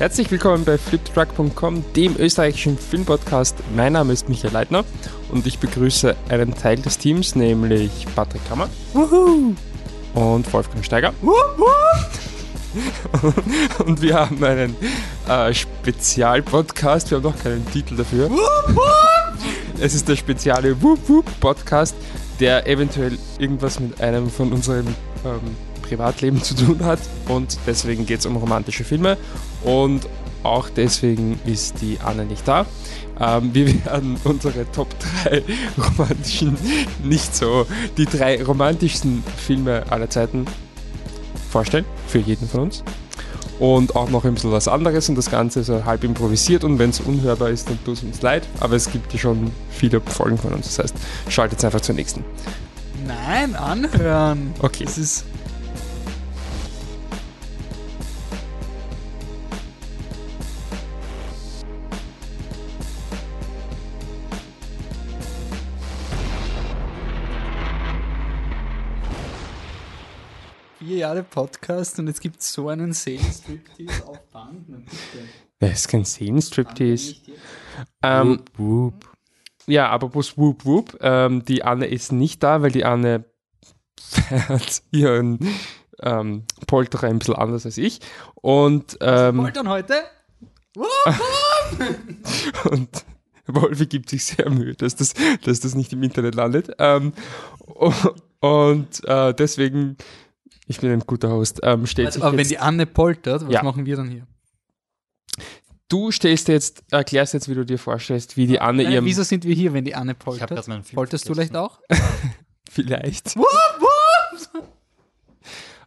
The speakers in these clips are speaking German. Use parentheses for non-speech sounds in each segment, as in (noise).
Herzlich willkommen bei fliptruck.com, dem österreichischen Filmpodcast. Mein Name ist Michael Leitner und ich begrüße einen Teil des Teams, nämlich Patrick Kammer Wuhu! und Wolfgang Steiger. (laughs) und wir haben einen äh, Spezialpodcast, wir haben noch keinen Titel dafür. Es ist der spezielle Wup Wup Podcast, der eventuell irgendwas mit einem von unseren ähm, Privatleben zu tun hat und deswegen geht es um romantische Filme und auch deswegen ist die Anne nicht da. Ähm, wir (laughs) werden unsere Top 3 romantischen, nicht so, die drei romantischsten Filme aller Zeiten vorstellen, für jeden von uns. Und auch noch ein bisschen was anderes und das Ganze so halb improvisiert und wenn es unhörbar ist, dann tut es uns leid, aber es gibt ja schon viele Folgen von uns, das heißt, schaltet einfach zur nächsten. Nein, anhören. Okay. Das ist. Jahre Podcast und jetzt gibt es so einen Sales-Striptease auf Band. Na bitte. Das ist kein Szenenstriptease. Nicht jetzt. Ähm, Ja, apropos Whoop Whoop, ähm, die Anne ist nicht da, weil die Anne fährt (laughs) ihren ähm, Polterer ein bisschen anders als ich. Und, ähm, Poltern heute? (laughs) und Wolfi gibt sich sehr Mühe, dass das, dass das nicht im Internet landet. Ähm, (laughs) und äh, deswegen, ich bin ein guter Host, ähm, stellt Also, sich aber wenn die Anne poltert, was Ja. machen wir dann hier? du stellst jetzt, erklärst jetzt, wie du dir vorstellst, wie die Anne Nein, ihrem, wieso sind wir hier, wenn die Anne Ich habe poltert? gerade meinen Film Polterst du vielleicht auch? (laughs) vielleicht.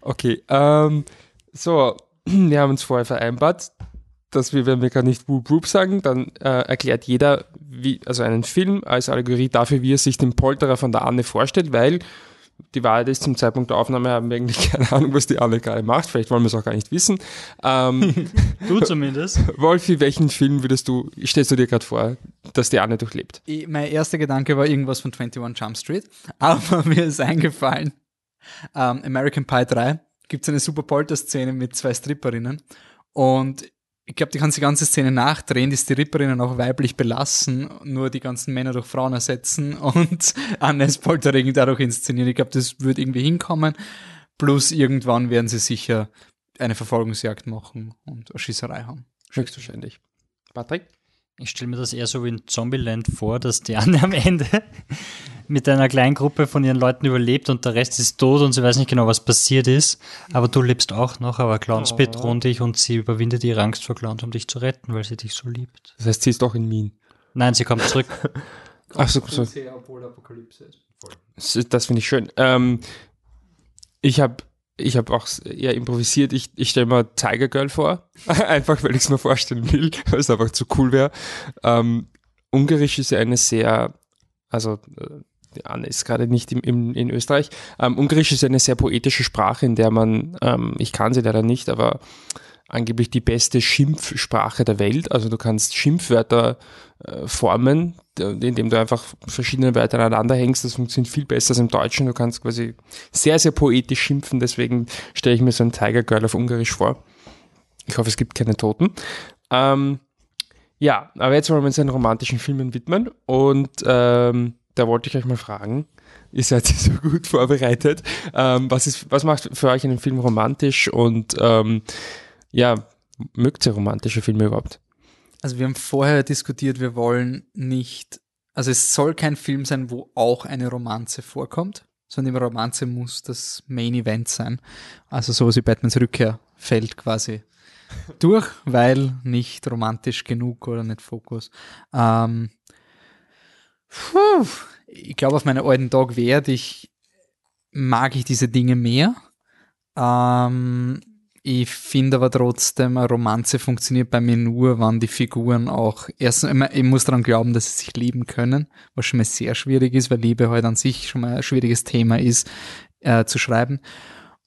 Okay, ähm, so, (clears throat) wir haben uns vorher vereinbart, dass wir, wenn wir gar nicht Whoop Whoop sagen, dann äh, erklärt jeder, wie, also einen Film als Allegorie dafür, wie er sich den Polterer von der Anne vorstellt, weil die Wahrheit ist, zum Zeitpunkt der Aufnahme haben wir eigentlich (laughs) keine Ahnung, was die Anne gerade macht. Vielleicht wollen wir es auch gar nicht wissen. Ähm, (laughs) Du zumindest. Wolfi, welchen Film würdest du, stellst du dir gerade vor, dass die Anne durchlebt? Ich, mein erster Gedanke war irgendwas von 21 Jump Street, (laughs) aber mir ist eingefallen, ähm, American Pie 3 gibt es eine super Polter-Szene mit zwei Stripperinnen und ich glaube, die kannst die ganze Szene nachdrehen, die Stripperinnen auch weiblich belassen, nur die ganzen Männer durch Frauen ersetzen (laughs) und Annes Polterring dadurch inszenieren. Ich glaube, das wird irgendwie hinkommen. Plus irgendwann werden sie sicher eine Verfolgungsjagd machen und eine Schießerei haben. Höchstwahrscheinlich. Patrick? Ich stelle mir das eher so wie in Zombieland vor, dass die Anne am Ende mit einer kleinen Gruppe von ihren Leuten überlebt und der Rest ist tot und sie weiß nicht genau, was passiert ist. Aber du lebst auch noch, aber Clowns bedrohen dich und sie überwindet ihre Angst vor Clowns, um dich zu retten, weil sie dich so liebt. Das heißt, sie ist doch in Wien. Nein, sie kommt zurück. (laughs) Ach so, so. Das finde ich schön. Ähm, ich habe ich hab auch eher improvisiert. Ich, ich stelle mir Tiger Girl vor. (laughs) einfach, weil ich es mir vorstellen will, weil es einfach zu cool wäre. Ähm, Ungarisch ist ja eine sehr, also äh, die Anne ist gerade nicht im, im, in Österreich. Ähm, Ungarisch ist eine sehr poetische Sprache, in der man, ähm, ich kann sie leider nicht, aber angeblich die beste Schimpfsprache der Welt. Also du kannst Schimpfwörter äh, formen, indem du einfach verschiedene Wörter aneinander hängst. Das funktioniert viel besser als im Deutschen. Du kannst quasi sehr, sehr poetisch schimpfen. Deswegen stelle ich mir so ein Tiger Girl auf Ungarisch vor. Ich hoffe, es gibt keine Toten. Ähm, ja, aber jetzt wollen wir uns den romantischen Filmen widmen. Und ähm, da wollte ich euch mal fragen, ihr seid (laughs) so gut vorbereitet. Ähm, was, ist, was macht für euch einen Film romantisch und ähm, ja, mögt ihr romantische Filme überhaupt? Also wir haben vorher diskutiert, wir wollen nicht, also es soll kein Film sein, wo auch eine Romanze vorkommt, sondern die Romanze muss das Main Event sein. Also sowas wie Batmans Rückkehr fällt quasi (laughs) durch, weil nicht romantisch genug oder nicht Fokus. Ähm, puh, ich glaube, auf meinen alten Tag werde ich, mag ich diese Dinge mehr. Ähm, ich finde aber trotzdem, eine Romanze funktioniert bei mir nur, wenn die Figuren auch erst, ich ich muss daran glauben, dass sie sich lieben können, was schon mal sehr schwierig ist, weil Liebe halt an sich schon mal ein schwieriges Thema ist, äh, zu schreiben.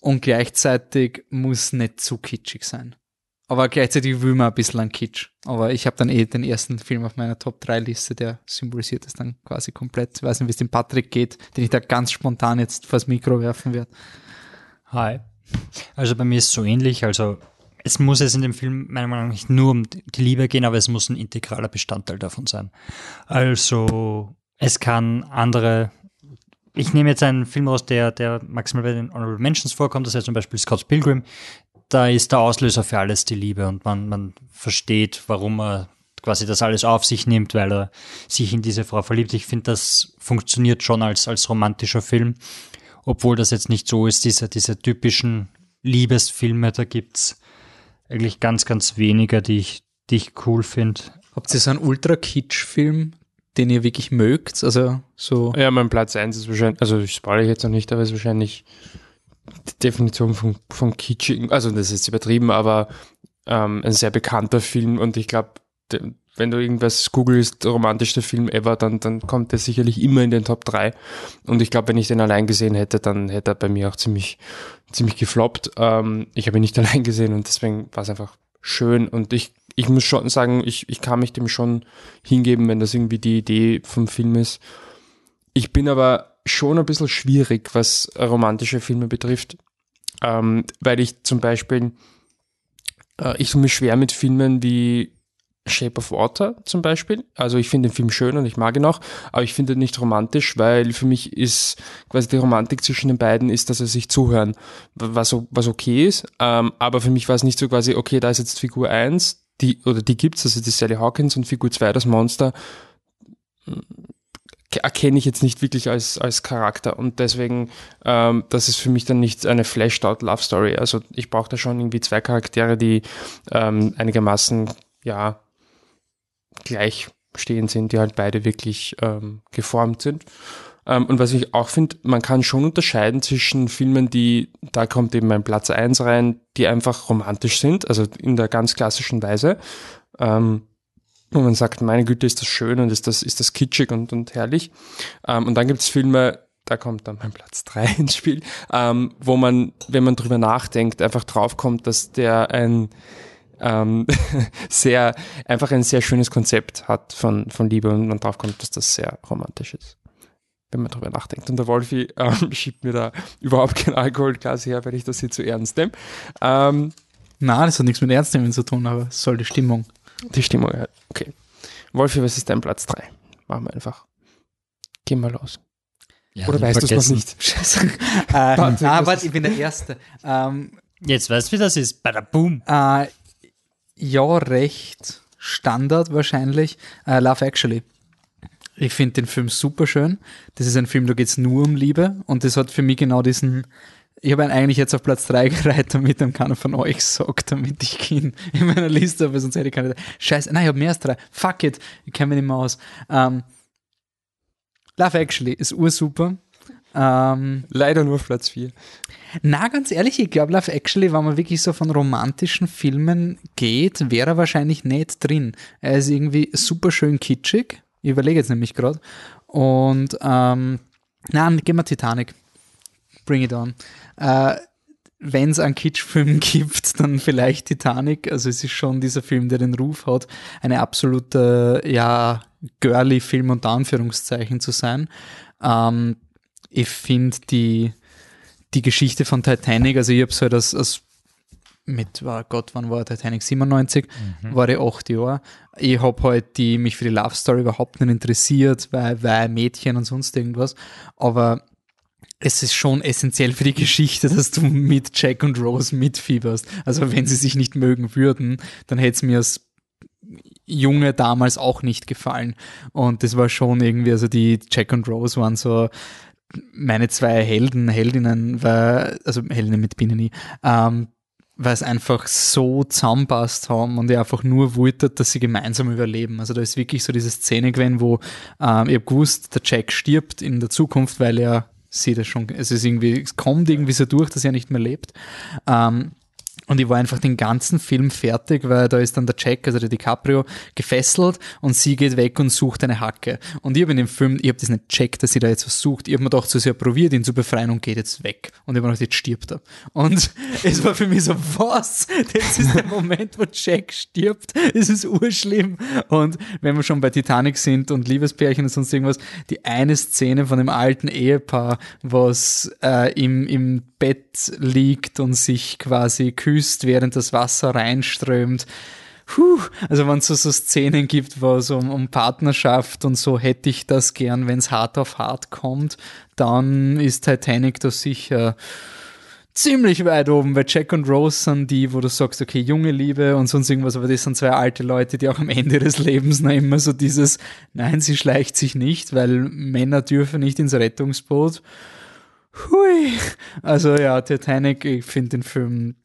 Und gleichzeitig muss nicht zu kitschig sein. Aber gleichzeitig will man ein bisschen an Kitsch. Aber ich habe dann eh den ersten Film auf meiner Top-3-Liste, der symbolisiert das dann quasi komplett. Ich weiß nicht, wie es dem Patrick geht, den ich da ganz spontan jetzt vors Mikro werfen werde. Hi. Also bei mir ist es so ähnlich. Also es muss es in dem Film meiner Meinung nach nicht nur um die Liebe gehen, aber es muss ein integraler Bestandteil davon sein. Also es kann andere. Ich nehme jetzt einen Film raus, der, der maximal bei den Honorable Mentions vorkommt, das ja zum Beispiel Scott Pilgrim. Da ist der Auslöser für alles die Liebe und man, man versteht, warum er quasi das alles auf sich nimmt, weil er sich in diese Frau verliebt. Ich finde, das funktioniert schon als, als romantischer Film, obwohl das jetzt nicht so ist, diese, diese typischen Liebesfilme, da gibt's eigentlich ganz, ganz wenige, die ich, die ich cool finde. Habt ihr so einen Ultra-Kitsch-Film, den ihr wirklich mögt? Also so. Ja, mein Platz 1 ist wahrscheinlich, also ich spoilere jetzt noch nicht, aber es ist wahrscheinlich die Definition von, von Kitschig, also das ist jetzt übertrieben, aber ähm, ein sehr bekannter Film und ich glaube, wenn du irgendwas googelst, romantischster Film ever, dann, dann kommt er sicherlich immer in den Top 3. Und ich glaube, wenn ich den allein gesehen hätte, dann hätte er bei mir auch ziemlich, ziemlich gefloppt. Ähm, ich habe ihn nicht (laughs) allein gesehen und deswegen war es einfach schön. Und ich, ich muss schon sagen, ich, ich kann mich dem schon hingeben, wenn das irgendwie die Idee vom Film ist. Ich bin aber schon ein bisschen schwierig, was romantische Filme betrifft, ähm, weil ich zum Beispiel, äh, ich tue mich schwer mit Filmen wie Shape of Water zum Beispiel. Also ich finde den Film schön und ich mag ihn auch, aber ich finde ihn nicht romantisch, weil für mich ist quasi die Romantik zwischen den beiden ist, dass sie sich zuhören, was, was okay ist. Ähm, aber für mich war es nicht so quasi, okay, da ist jetzt Figur 1, die, oder die gibt's, also die Sally Hawkins und Figur 2, das Monster, erkenne ich jetzt nicht wirklich als, als Charakter und deswegen, ähm, das ist für mich dann nicht eine flashed out Love Story. Also ich brauche da schon irgendwie zwei Charaktere, die ähm, einigermaßen, ja, gleichstehend sind, die halt beide wirklich ähm, geformt sind. Ähm, und was ich auch finde, man kann schon unterscheiden zwischen Filmen, die, da kommt eben mein Platz eins rein, die einfach romantisch sind, also in der ganz klassischen Weise. Ähm, wo man sagt, meine Güte, ist das schön und ist das, ist das kitschig und, und herrlich. Ähm, und dann gibt es Filme, da kommt dann mein Platz drei ins Spiel, ähm, wo man, wenn man drüber nachdenkt, einfach draufkommt, dass der ein ähm, (laughs) sehr, einfach ein sehr schönes Konzept hat von, von Liebe und man drauf kommt, dass das sehr romantisch ist. Wenn man darüber nachdenkt. Und der Wolfi (laughs) ähm, schiebt mir da überhaupt kein Alkoholglas her, weil ich das hier zu ernst nehme. Ähm, Nein, das hat nichts mit Ernstnehmen zu tun, aber es soll die Stimmung. Die Stimmung, ja. Okay. Wolfi, was ist dein Platz 3? Machen wir einfach. Geh mal los. Ja, Oder weißt du es noch nicht? (laughs) Scheiße. äh, ah, warte, ich bin der Erste. Ähm, Jetzt weißt du, wie das ist. Bada boom. äh, ja, recht Standard wahrscheinlich. Äh, Love Actually. Ich finde den Film super schön. Das ist ein Film, da geht es nur um Liebe und das hat für mich genau diesen. Ich habe ihn eigentlich jetzt auf Platz 3 (laughs) gereiht, damit dann keiner von euch sagt, damit ich ihn in meiner Liste habe, sonst hätte ich keine. Scheiße, nein, ich habe mehr als drei. Fuck it, ich kenne mich nicht mehr aus. Ähm, Love Actually ist ursuper. Ähm, Leider nur auf Platz 4. na, ganz ehrlich, ich glaube, Love Actually, wenn man wirklich so von romantischen Filmen geht, wäre er wahrscheinlich nicht drin. Er ist irgendwie super schön kitschig. Ich überlege jetzt nämlich gerade. Und, ähm, nein, gehen wir Titanic. Bring it on. Äh, wenn es einen Kitschfilm (laughs) gibt, dann vielleicht Titanic. Also es ist schon dieser Film, der den Ruf hat, eine absolute, ja, girly Film unter Anführungszeichen zu sein. Ähm, ich finde die, die Geschichte von Titanic, also ich habe es halt als, als mit, oh Gott, wann war Titanic? 97, war ich acht Jahre. Ich habe halt die, mich für die Love Story überhaupt nicht interessiert, weil, weil Mädchen und sonst irgendwas. Aber es ist schon essentiell für die Geschichte, dass du mit Jack und Rose mitfieberst. Also wenn sie sich nicht mögen würden, dann hätte es mir als Junge damals auch nicht gefallen. Und das war schon irgendwie, also die Jack und Rose waren so meine zwei Helden, Heldinnen, weil, also Heldinnen mit Binnen, ähm, weil es einfach so zusammenpasst haben und ich einfach nur wollte, dass sie gemeinsam überleben. Also da ist wirklich so diese Szene gewesen, wo ähm, ich gewusst, der Jack stirbt in der Zukunft, weil er sie das schon, es ist irgendwie, es kommt irgendwie so durch, dass er nicht mehr lebt. Ähm, und ich war einfach den ganzen Film fertig, weil da ist dann der Jack, also der DiCaprio, gefesselt und sie geht weg und sucht eine Hacke. Und ich habe in dem Film, ich habe das nicht checkt, dass sie da jetzt was sucht. Ich habe mir so sie hat probiert, ihn zu befreien und geht jetzt weg. Und ich habe mir gedacht, jetzt stirbt er. Und (laughs) es war für mich so, was? Das ist der Moment, wo Jack stirbt. Es ist urschlimm. Und wenn wir schon bei Titanic sind und Liebespärchen und sonst irgendwas, die eine Szene von dem alten Ehepaar, was äh, im, im Bett liegt und sich quasi kühlt küsst, während das Wasser reinströmt. Puh, also wenn es so, so Szenen gibt, wo es um, um Partnerschaft und so hätte ich das gern, wenn es hart auf hart kommt, dann ist Titanic da sicher ziemlich weit oben, weil Jack und Rose sind die, wo du sagst, okay, junge Liebe und sonst irgendwas, aber das sind zwei alte Leute, die auch am Ende des Lebens noch immer so dieses, nein, sie schleicht sich nicht, weil Männer dürfen nicht ins Rettungsboot. Hui. Also ja, Titanic, ich finde den Film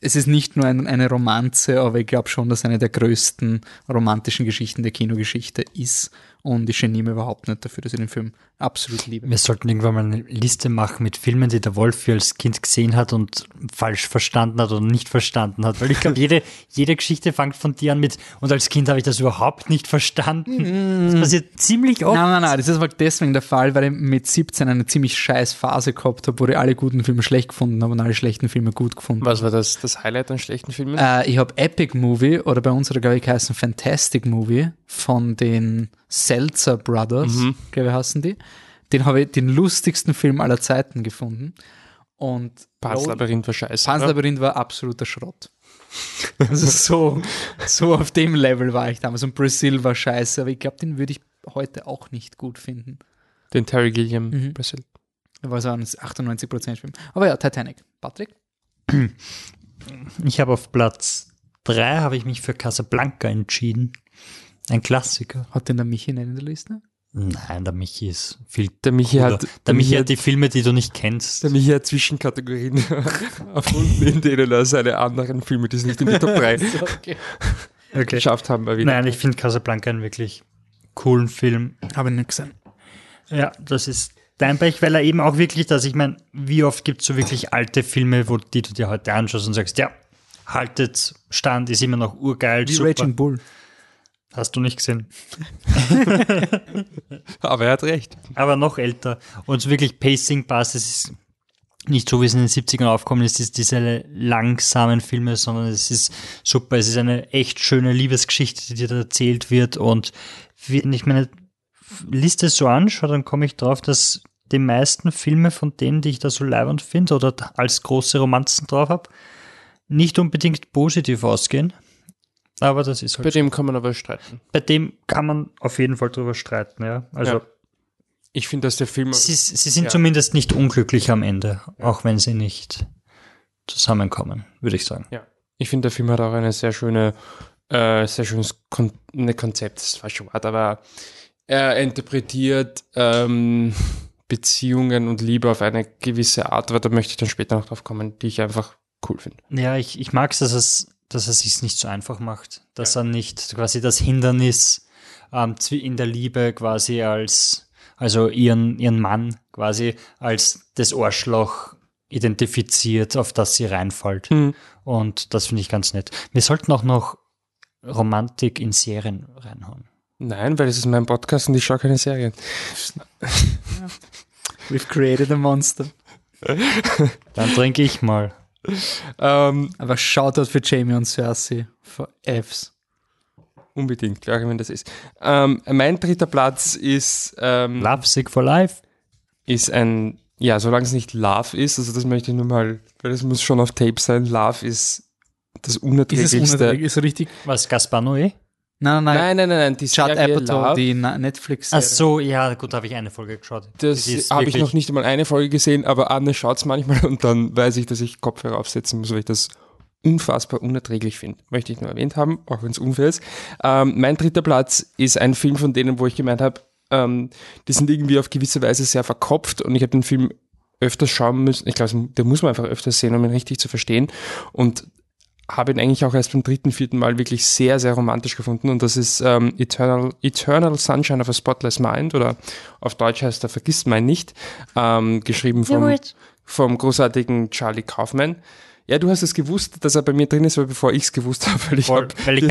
es ist nicht nur ein, eine Romanze, aber ich glaube schon, dass eine der größten romantischen Geschichten der Kinogeschichte ist. Und ich genie mir überhaupt nicht dafür, dass ich den Film absolut liebe. Wir sollten irgendwann mal eine Liste machen mit Filmen, die der Wolf als Kind gesehen hat und falsch verstanden hat oder nicht verstanden hat. Weil ich glaube, jede, jede Geschichte fängt von dir an mit, und als Kind habe ich das überhaupt nicht verstanden. Das passiert ziemlich oft. Nein, nein, nein, das ist aber deswegen der Fall, weil ich mit 17 eine ziemlich scheiß Phase gehabt habe, wo ich alle guten Filme schlecht gefunden habe und alle schlechten Filme gut gefunden Was war das, das Highlight an schlechten Filmen? Äh, ich habe Epic Movie oder bei uns hat er, glaube ich, geheißen Fantastic Movie von den Seltzer Brothers, glaube ich, heißen die. Den habe ich den lustigsten Film aller Zeiten gefunden. Und Pan's Labyrinth war scheiße. Pan's? Labyrinth war absoluter Schrott. Also so, so auf dem Level war ich damals. Und Brazil war scheiße, aber ich glaube, den würde ich heute auch nicht gut finden. Den Terry Gilliam Mhm. Brazil. Der war so ein 98% Film. Aber ja, Titanic. Patrick? Ich habe auf Platz drei habe ich mich für Casablanca entschieden. Ein Klassiker. Hat den der Michi in der Liste? Nein, der Michi ist viel Der Michi cooler. hat, der Michi hat die Filme, die du nicht kennst. der Michi hat Zwischenkategorien (laughs) erfunden, in denen er seine anderen Filme, die es nicht in die Top 3 okay. geschafft haben, erwähnt. Nein, ich finde Casablanca einen wirklich coolen Film. Habe ich nicht gesehen. Ja, das ist dein Pech, weil er eben auch wirklich, dass ich meine, wie oft gibt es so wirklich alte Filme, wo die du dir heute anschaust und sagst, ja, haltet Stand, ist immer noch urgeil, Wie super. Raging Bull. Hast du nicht gesehen. (laughs) Aber er hat recht. aber noch älter. Und wirklich Pacing-Basis ist nicht so, wie es in den 70ern aufkommen ist, ist diese langsamen Filme, sondern es ist super. Es ist eine echt schöne Liebesgeschichte, die dir da erzählt wird. Und wenn ich meine Liste so anschaue, dann komme ich drauf, dass die meisten Filme von denen, die ich da so leibend finde oder als große Romanzen drauf habe, nicht unbedingt positiv ausgehen. Aber das ist halt Bei dem kann man aber streiten. bei dem kann man auf jeden Fall drüber streiten, ja. Also Ja. Ich finde, dass der Film. sie, sie sind Ja. zumindest nicht unglücklich am Ende, auch wenn sie nicht zusammenkommen, würde ich sagen. Ja. Ich finde, der Film hat auch eine sehr schöne, äh, sehr schönes Kon ne Konzept, das ist falsche Wort, aber er interpretiert ähm, Beziehungen und Liebe auf eine gewisse Art, aber da möchte ich dann später noch drauf kommen, die ich einfach cool finde. Ja, ich, ich mag es, dass, es, dass er sich nicht so einfach macht, dass er nicht quasi das Hindernis ähm, in der Liebe quasi als, also ihren, ihren Mann quasi als das Arschloch identifiziert, auf das sie reinfällt. Und das finde ich ganz nett. Wir sollten auch noch Romantik in Serien reinhauen. Nein, weil es ist mein Podcast und ich schaue keine Serien. (laughs) We've created a monster. Dann trinke ich mal. Ähm, Aber Shoutout für Jamie und Cersei. For Fs. unbedingt, klar, wenn das ist. Ähm, mein dritter Platz ist, ähm, Love Sick for Life. ist ein, ja, solange es nicht Love ist, also das möchte ich nur mal, weil das muss schon auf Tape sein, Love ist das Ist es unerträglichste. unerträglich? Ist richtig? Was, Gaspar Noé? Nein, nein, nein. Nein, nein, nein, nein, die Judd Serie Apatow, die netflix Ach so, ja, gut, habe ich eine Folge geschaut. das habe ich noch nicht einmal eine Folge gesehen, aber Anne schaut es manchmal und dann weiß ich, dass ich Kopfhörer aufsetzen muss, weil ich das unfassbar unerträglich finde. Möchte ich nur erwähnt haben, auch wenn es unfair ist. Ähm, mein dritter Platz ist ein Film von denen, wo ich gemeint habe, ähm, die sind irgendwie auf gewisse Weise sehr verkopft und ich habe den Film öfters schauen müssen. Ich glaube, der muss man einfach öfters sehen, um ihn richtig zu verstehen. Und habe ihn eigentlich auch erst beim dritten, vierten Mal wirklich sehr, sehr romantisch gefunden. Und das ist ähm, Eternal, Eternal Sunshine of a Spotless Mind oder auf Deutsch heißt er Vergisst mein nicht, ähm, geschrieben vom, vom großartigen Charlie Kaufman. Ja, du hast es gewusst, dass er bei mir drin ist, aber bevor ich es gewusst habe, weil ich Voll, hab weil ich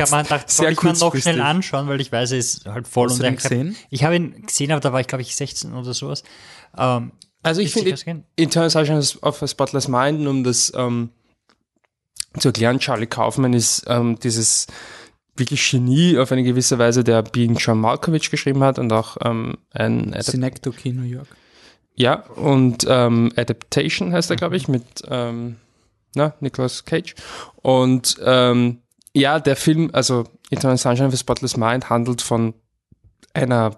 sehr ich mal noch schnell anschauen, weil ich weiß, er ist halt voll Hast und du hab- gesehen? Ich habe ihn gesehen, aber da war ich, glaube ich, 16 oder sowas. Ähm, Also ich finde. Eternal Sunshine of a Spotless Mind, um das ähm, zu erklären, Charlie Kaufman ist ähm, dieses wirklich Genie auf eine gewisse Weise, der Being John Malkovich geschrieben hat und auch ähm, ein Synecdoche New York. ja und ähm, Adaptation heißt er, glaube ich, mit ähm, na, Nicolas Cage. Und ähm, ja, der Film, also Eternal Sunshine of a Spotless Mind handelt von einer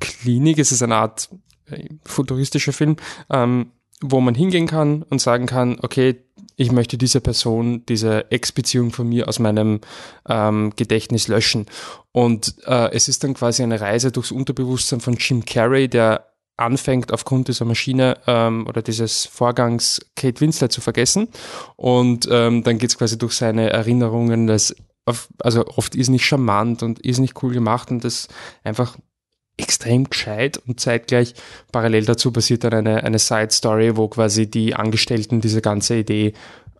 Klinik, es ist eine Art äh, futuristischer Film, ähm, wo man hingehen kann und sagen kann, okay, ich möchte diese Person, diese Ex-Beziehung von mir aus meinem ähm, Gedächtnis löschen. Und äh, es ist dann quasi eine Reise durchs Unterbewusstsein von Jim Carrey, der anfängt aufgrund dieser Maschine ähm, oder dieses Vorgangs Kate Winslet zu vergessen. Und ähm, dann geht's quasi durch seine Erinnerungen, das auf, also oft ist nicht charmant und ist nicht cool gemacht und das einfach extrem gescheit und zeitgleich parallel dazu passiert dann eine, eine Side-Story, wo quasi die Angestellten diese ganze Idee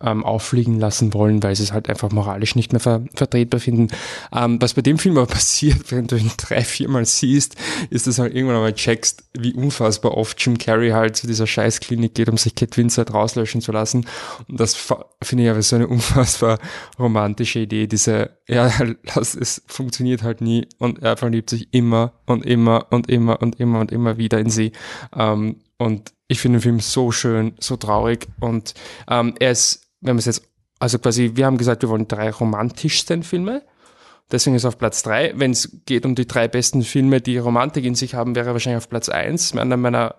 ähm, auffliegen lassen wollen, weil sie es halt einfach moralisch nicht mehr ver vertretbar finden. Ähm, was bei dem Film aber (laughs) passiert, wenn du ihn drei, viermal siehst, ist, dass halt irgendwann einmal checkst, wie unfassbar oft Jim Carrey halt zu dieser Scheißklinik geht, um sich Kate Winslet rauslöschen zu lassen. Und das finde ich aber so eine unfassbar romantische Idee, diese, ja, (laughs) es funktioniert halt nie und er verliebt sich immer und immer und immer und immer und immer wieder in sie. Ähm, und ich finde den Film so schön, so traurig und ähm, er ist wenn man es jetzt, also quasi, wir haben gesagt, wir wollen drei romantischsten Filme. Deswegen ist er auf Platz drei. Wenn es geht um die drei besten Filme, die Romantik in sich haben, wäre er wahrscheinlich auf Platz eins. Einer meiner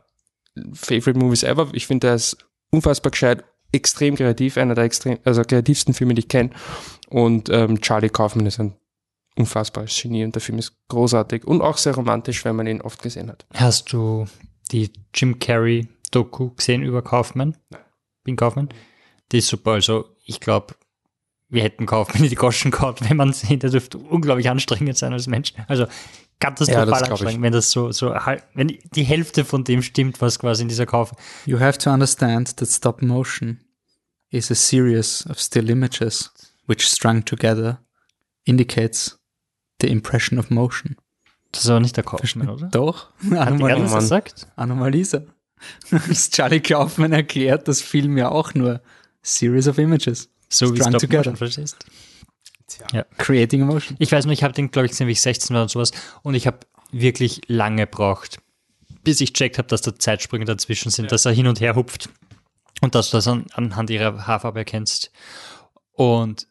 Favorite Movies ever. Ich finde, er ist unfassbar gescheit, extrem kreativ, einer der extrem, also kreativsten Filme, die ich kenne. Und ähm, Charlie Kaufman ist ein unfassbares Genie und der Film ist großartig und auch sehr romantisch, wenn man ihn oft gesehen hat. Hast du die Jim Carrey Doku gesehen über Kaufman? Nein. Bin Kaufman? Die ist super. Also ich glaube, wir hätten Kaufmann (laughs) die Goschen gehabt, wenn man sehen, der dürfte unglaublich anstrengend sein als Mensch. Also katastrophal ja, anstrengend, wenn das so, so, wenn die Hälfte von dem stimmt, was quasi in dieser Kauf. You have to understand that stop motion is a series of still images which strung together indicates the impression of motion. Das ist aber nicht der Kaufmann, oder? (laughs) Doch. Anomalisa. Gesagt? Anomalisa. (laughs) Charlie Kaufmann erklärt das Film ja auch nur Series of Images. So wie Stop. Motion, verstehst? Tja. Ja. Creating Emotion. Ich weiß nur, ich habe den, glaube ich, gesehen, wie ich 16 war und sowas. Und ich habe wirklich lange gebraucht, bis ich checkt habe, dass da Zeitsprünge dazwischen sind, ja. dass er hin und her hupft und dass du das an, anhand ihrer Haarfarbe erkennst. Und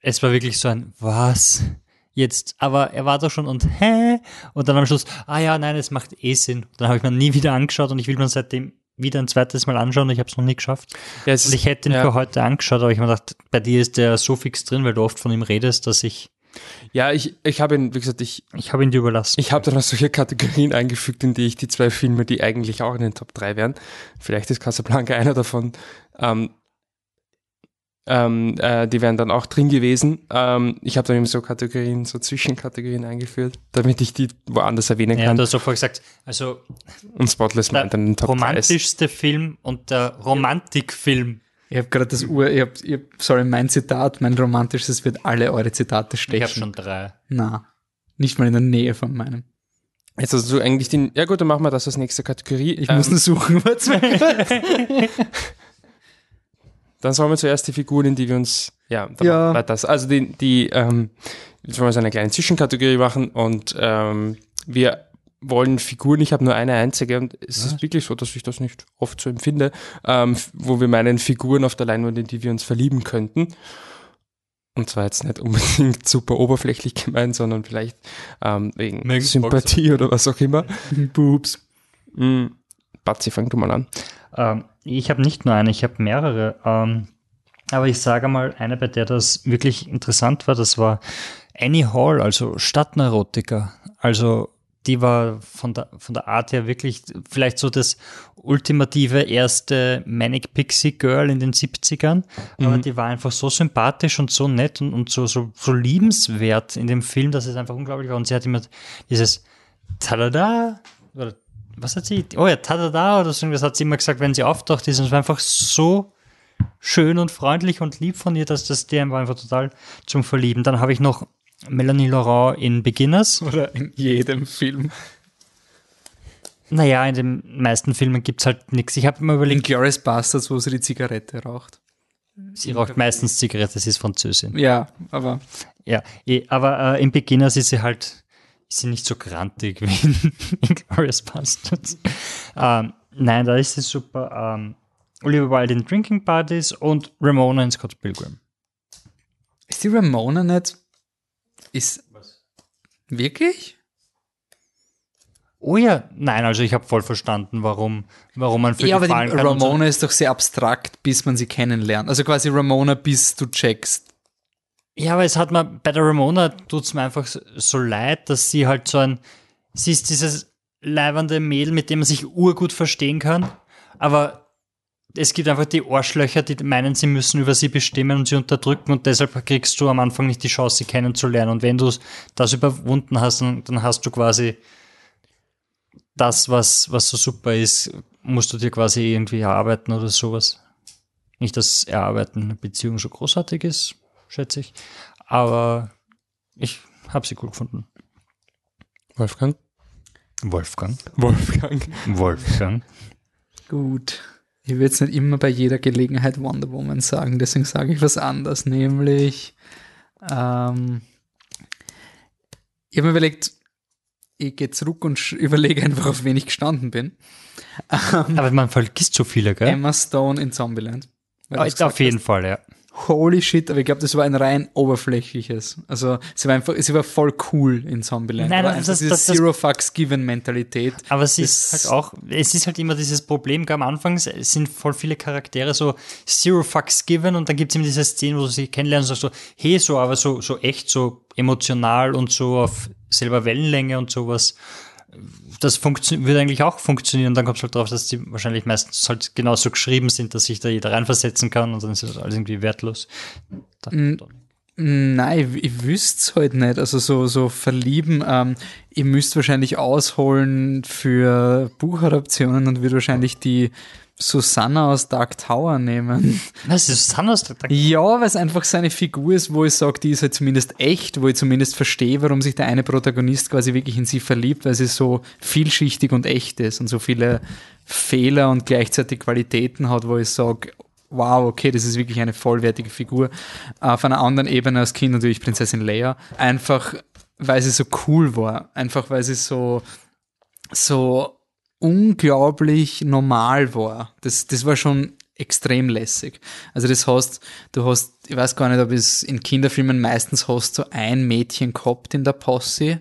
es war wirklich so ein, was? Jetzt, aber er war doch schon und hä? Und dann am Schluss, ah ja, nein, es macht eh Sinn. Dann habe ich mir nie wieder angeschaut und ich will mir seitdem wieder ein zweites Mal anschauen. Ich habe es noch nie geschafft. Ja, und ich hätte ihn ja. für heute angeschaut, aber ich habe mir gedacht, bei dir ist der so fix drin, weil du oft von ihm redest, dass ich ja, ich, ich habe ihn, wie gesagt, ich. Ich habe ihn dir überlassen. Ich habe dann auch solche Kategorien eingefügt, in die ich die zwei Filme, die eigentlich auch in den Top 3 wären, vielleicht ist Casablanca einer davon, ähm, ähm, äh, die wären dann auch drin gewesen. Ähm, ich habe dann eben so Kategorien, so Zwischenkategorien eingeführt, damit ich die woanders erwähnen kann. Ja, du hast vorher gesagt, also und Spotless der dann den Top romantischste 30. Film und der Romantikfilm. Ich habe gerade das Ur, ich hab, ich hab, sorry, mein Zitat, mein romantisches wird alle eure Zitate stechen. Ich habe schon drei. Na, nicht mal in der Nähe von meinem. Jetzt hast du eigentlich den, ja gut, dann machen wir das als nächste Kategorie. Ich ähm, muss nur suchen. (laughs) Dann sollen wir zuerst die Figuren, in die wir uns, ja, ja. das. Also die, die ähm, jetzt wollen wir so eine kleine Zwischenkategorie machen und ähm, wir wollen Figuren, ich habe nur eine einzige und es ja. ist wirklich so, dass ich das nicht oft so empfinde, ähm, wo wir meinen Figuren auf der Leinwand, in die wir uns verlieben könnten. Und zwar jetzt nicht unbedingt (laughs) super oberflächlich gemeint, sondern vielleicht ähm, wegen Megan Sympathie Boxer. oder was auch immer. (laughs) Boobs. Mhm. Batzi, fang du mal an. Ähm, ich habe nicht nur eine, ich habe mehrere. Ähm, aber ich sage mal, eine, bei der das wirklich interessant war, das war Annie Hall, also Stadtneurotiker. Also die war von der, von der Art her wirklich vielleicht so das ultimative erste Manic Pixie Girl in den 70ern. Mhm. Aber die war einfach so sympathisch und so nett und, und so, so, so liebenswert in dem Film, dass es einfach unglaublich war. Und sie hat immer dieses Tada oder was hat sie? Oh ja, Tada oder so irgendwas hat sie immer gesagt, wenn sie auftaucht ist. Und es war einfach so schön und freundlich und lieb von ihr, dass das der war einfach total zum Verlieben. Dann habe ich noch Melanie Laurent in Beginners. Oder in jedem Film. Naja, in den meisten Filmen gibt es halt nichts. Ich habe mir überlegt. In Glorious Bastards, wo sie die Zigarette raucht. Sie raucht meistens Zigarette, sie ist Französin. Ja, aber. Ja, eh, aber äh, in Beginners ist sie halt ist sie nicht so grantig (laughs) wie in Glorious Bastards. ähm, nein, da ist sie super. Ähm, Olivia Wilde in Drinking Parties und Ramona in Scott Pilgrim. Ist die Ramona nicht. Ist. Wirklich? Oh ja, nein, also ich habe voll verstanden, warum, warum man für Ja, die aber die Ramona ist doch sehr abstrakt, bis man sie kennenlernt. Also quasi Ramona, bis du checkst. Ja, aber es hat mir, bei der Ramona tut's mir einfach so, leid, dass sie halt so ein, sie ist dieses leibernde Mädel, mit dem man sich urgut verstehen kann, aber es gibt einfach die Arschlöcher, die meinen, sie müssen über sie bestimmen und sie unterdrücken und deshalb kriegst du am Anfang nicht die Chance, sie kennenzulernen. Und wenn du das überwunden hast, dann, dann hast du quasi das, was, was so super ist, musst du dir quasi irgendwie erarbeiten oder sowas. Nicht, dass Erarbeiten eine Beziehung so großartig ist, schätze ich, aber ich habe sie cool gefunden. Wolfgang? Wolfgang. Wolfgang. Wolfgang. Gut. Ich will jetzt nicht immer bei jeder Gelegenheit Wonder Woman sagen, deswegen sage ich was anderes, nämlich ähm, ich habe mir überlegt, ich gehe zurück und überlege einfach, auf wen ich gestanden bin. Aber man vergisst so viele, gell? Emma Stone in Zombieland. Gesagt auf jeden hast, Fall, ja. Holy shit, aber ich glaube, das war ein rein oberflächliches. Also sie war einfach, sie war voll cool in Zombieland. Nein, aber das- das- diese das- Zero Fucks Given Mentalität. Aber es ist halt auch, es ist halt immer dieses Problem, am Anfang es sind voll viele Charaktere so zero fucks given und dann gibt es immer diese Szene, wo du sie kennenlernst und sagst so, hey, so, aber so, so echt, so emotional und so auf selber Wellenlänge und sowas. Das würde eigentlich auch funktionieren. Dann kommst du halt drauf, dass die wahrscheinlich meistens halt genauso geschrieben sind, dass sich da jeder reinversetzen kann und dann ist das alles irgendwie wertlos. Da, Mm. Nein, ich, ich wüsste es halt nicht. Also so, so verlieben, ähm, ihr müsst wahrscheinlich ausholen für Buchadaptionen und wird wahrscheinlich die Susanna aus Dark Tower nehmen. Was ist Susanna aus der Ja, weil es einfach seine Figur ist, wo ich sage, die ist halt zumindest echt, wo ich zumindest verstehe, warum sich der eine Protagonist quasi wirklich in sie verliebt, weil sie so vielschichtig und echt ist und so viele Fehler und gleichzeitig Qualitäten hat, wo ich sage, wow, okay, das ist wirklich eine vollwertige Figur. Auf einer anderen Ebene als Kind natürlich Prinzessin Leia. Einfach, weil sie so cool war. Einfach, weil sie so, so unglaublich normal war. Das, das war schon extrem lässig. Also das heißt, du hast, ich weiß gar nicht, ob es in Kinderfilmen meistens hast so ein Mädchen gehabt in der Posse,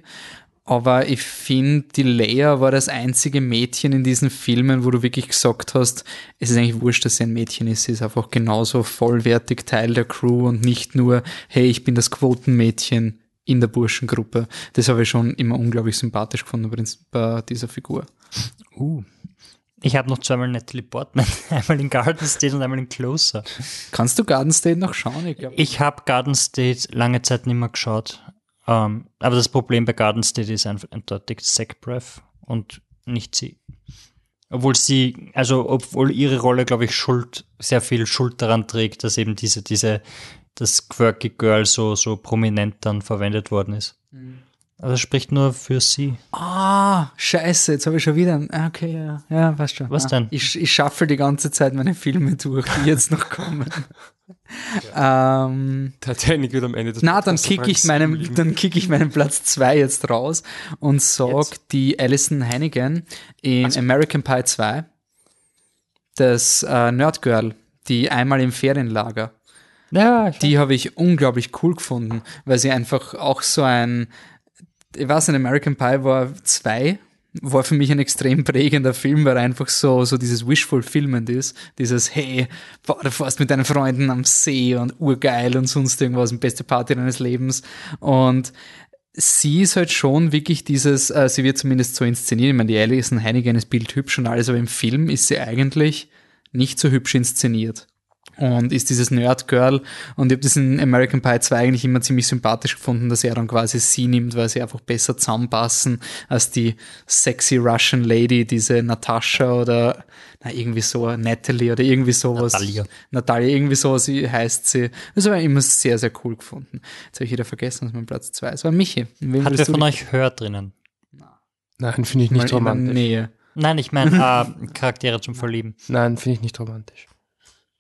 aber ich finde, die Leia war das einzige Mädchen in diesen Filmen, wo du wirklich gesagt hast, es ist eigentlich wurscht, dass sie ein Mädchen ist, sie ist einfach genauso vollwertig Teil der Crew und nicht nur, hey, ich bin das Quotenmädchen in der Burschengruppe. Das habe ich schon immer unglaublich sympathisch gefunden bei, dieser Figur. Uh. Ich habe noch zweimal Natalie Portman, (laughs) einmal in Garden State und einmal in Closer. Kannst du Garden State noch schauen? Ich Ich habe Garden State lange Zeit nicht mehr geschaut. Ähm, aber das Problem bei Garden State ist einfach eindeutig Zach Braff und nicht sie. Obwohl sie, also obwohl ihre Rolle, glaube ich, Schuld, sehr viel Schuld daran trägt, dass eben diese, diese, das Quirky Girl so, so prominent dann verwendet worden ist. Also spricht nur für sie. Ah, scheiße, jetzt habe ich schon wieder. ah, Okay, ja, ja, weißt schon. Was ah, denn? Ich, ich schaffel die ganze Zeit meine Filme durch, die jetzt noch kommen. (laughs) ähm, Titanic wird am Ende des na, dann Podcasts kick auf ich dann kick ich meinen Platz 2 jetzt raus und sag die Alison Hannigan in American Pie 2, das äh, Nerdgirl, die einmal im Ferienlager. Ja, ich Die habe ich unglaublich cool gefunden, weil sie einfach auch so ein, ich weiß nicht, American Pie war zwei, war für mich ein extrem prägender Film, weil einfach so, so dieses Wish-Fulfillment ist. Dieses, hey, boah, du fährst mit deinen Freunden am See und urgeil und sonst irgendwas, beste Party deines Lebens. Und sie ist halt schon wirklich dieses, äh, sie wird zumindest so inszeniert. Ich meine, die Alison Hannigan ist bildhübsch und alles, aber im Film ist sie eigentlich nicht so hübsch inszeniert und ist dieses Nerd-Girl. Und ich habe das in American Pie 2 eigentlich immer ziemlich sympathisch gefunden, dass er dann quasi sie nimmt, weil sie einfach besser zusammenpassen als die sexy Russian Lady, diese Natascha oder na, irgendwie so, Natalie oder irgendwie sowas. Natalia. Natalia, irgendwie so sie heißt sie. Das war immer sehr, sehr cool gefunden. Jetzt habe ich wieder vergessen, was mein Platz 2 ist. War Michi. Wen Hat wer von euch Hör drinnen? Nein, finde ich nicht romantisch. Nähe? Nein, ich meine (laughs) äh, Charaktere zum Verlieben. Nein, finde ich nicht romantisch.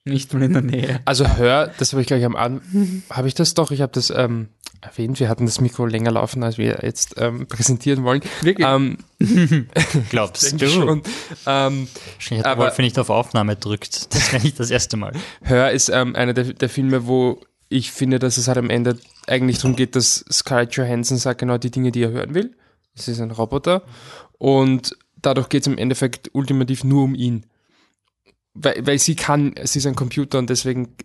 Nicht mal in der Nähe. Also hör, das habe ich gleich am Anfang, (laughs) habe ich das doch, ich habe das ähm, erwähnt, wir hatten das Mikro länger laufen, als wir jetzt ähm, präsentieren wollen. Wirklich? Ähm, (laughs) Glaubst (laughs) du? schon. Ähm, Wahrscheinlich hat der Aber- Wolf nicht auf Aufnahme drückt. Das wäre nicht das erste Mal. Hör ist ähm, einer der, der Filme, wo ich finde, dass es halt am Ende eigentlich darum geht, dass Scarlett Johansson sagt genau die Dinge, die er hören will. Es ist ein Roboter. Und dadurch geht es im Endeffekt ultimativ nur um ihn. Weil, weil sie kann, sie ist ein Computer und deswegen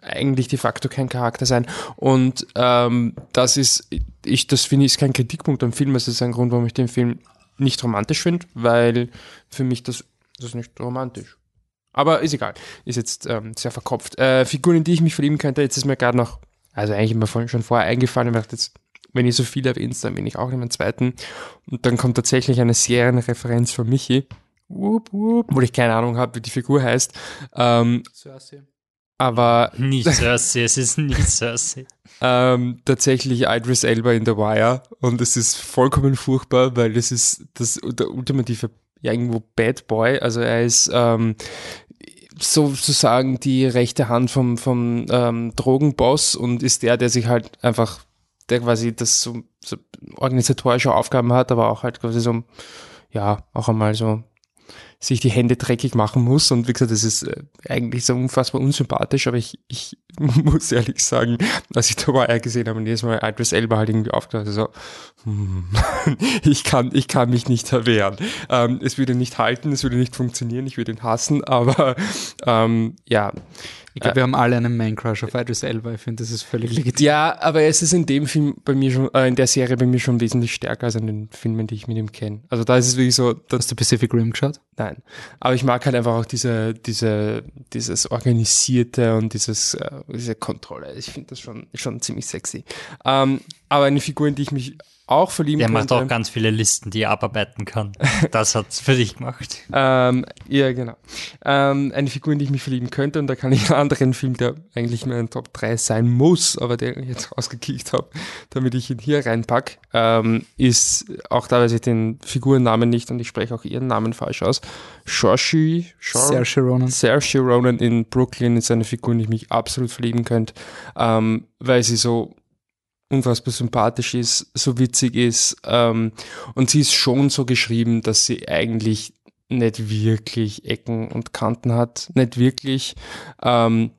eigentlich de facto kein Charakter sein. Und ähm, das ist, ich, das finde ich, ist kein Kritikpunkt am Film. Es ist ein Grund, warum ich den Film nicht romantisch finde, weil für mich das, das ist nicht romantisch. Aber ist egal. Ist jetzt ähm, sehr verkopft. Äh, Figuren, in die ich mich verlieben könnte, jetzt ist mir gerade noch, also eigentlich vorhin schon vorher eingefallen, ich dachte jetzt, wenn ihr so viel erwähnt, dann bin ich auch in meinen zweiten. Und dann kommt tatsächlich eine Serienreferenz von Michi. Wup, wup, wo ich keine Ahnung habe, wie die Figur heißt. Ähm, aber Nicht Cersei, es ist nicht Cersei. (laughs) ähm, tatsächlich Idris Elba in The Wire und es ist vollkommen furchtbar, weil das ist das der ultimative ja irgendwo Bad Boy, also er ist ähm, sozusagen die rechte Hand vom vom ähm, Drogenboss und ist der, der sich halt einfach der quasi das so, so organisatorische Aufgaben hat, aber auch halt quasi so ja auch einmal so sich die Hände dreckig machen muss. Und wie gesagt, das ist äh, eigentlich so unfassbar unsympathisch, aber ich, ich (laughs) muss ehrlich sagen, als ich Wire gesehen habe und jedes Mal Idris Elba halt irgendwie aufgedacht, so, hm, (laughs) ich kann, ich kann mich nicht erwehren. Ähm, es würde nicht halten, es würde nicht funktionieren, ich würde ihn hassen, aber ähm, ja, Ich glaube, wir haben alle einen Man-Crush auf Idris Elba. Ich finde, das ist völlig legitim. Ja, aber es ist in dem Film bei mir schon, äh, in der Serie bei mir schon wesentlich stärker als in den Filmen, die ich mit ihm kenne. Also da ist es wirklich so, dass, Hast du Pacific Rim geschaut? nein. Aber ich mag halt einfach auch diese, diese, dieses Organisierte und dieses, äh, diese Kontrolle. Ich finde das schon, schon ziemlich sexy. Ähm, aber eine Figur, in die ich mich auch verlieben Der macht könnte. auch ganz viele Listen, die er abarbeiten kann. (laughs) Das hat's für dich gemacht. Ähm, ja, genau. Ähm, eine Figur, in die ich mich verlieben könnte, und da kann ich einen anderen Film, der eigentlich nur ein Top 3 sein muss, aber den ich jetzt (laughs) rausgekickt habe, damit ich ihn hier reinpack, ähm, ist, auch da weiß ich den Figurennamen nicht und ich spreche auch ihren Namen falsch aus, Shoshi, Shor- Saoirse Ronan. Saoirse Ronan in Brooklyn ist eine Figur, in die ich mich absolut verlieben könnte, ähm, weil sie so unfassbar sympathisch ist, so witzig ist ähm, und sie ist schon so geschrieben, dass sie eigentlich nicht wirklich Ecken und Kanten hat, nicht wirklich, ähm,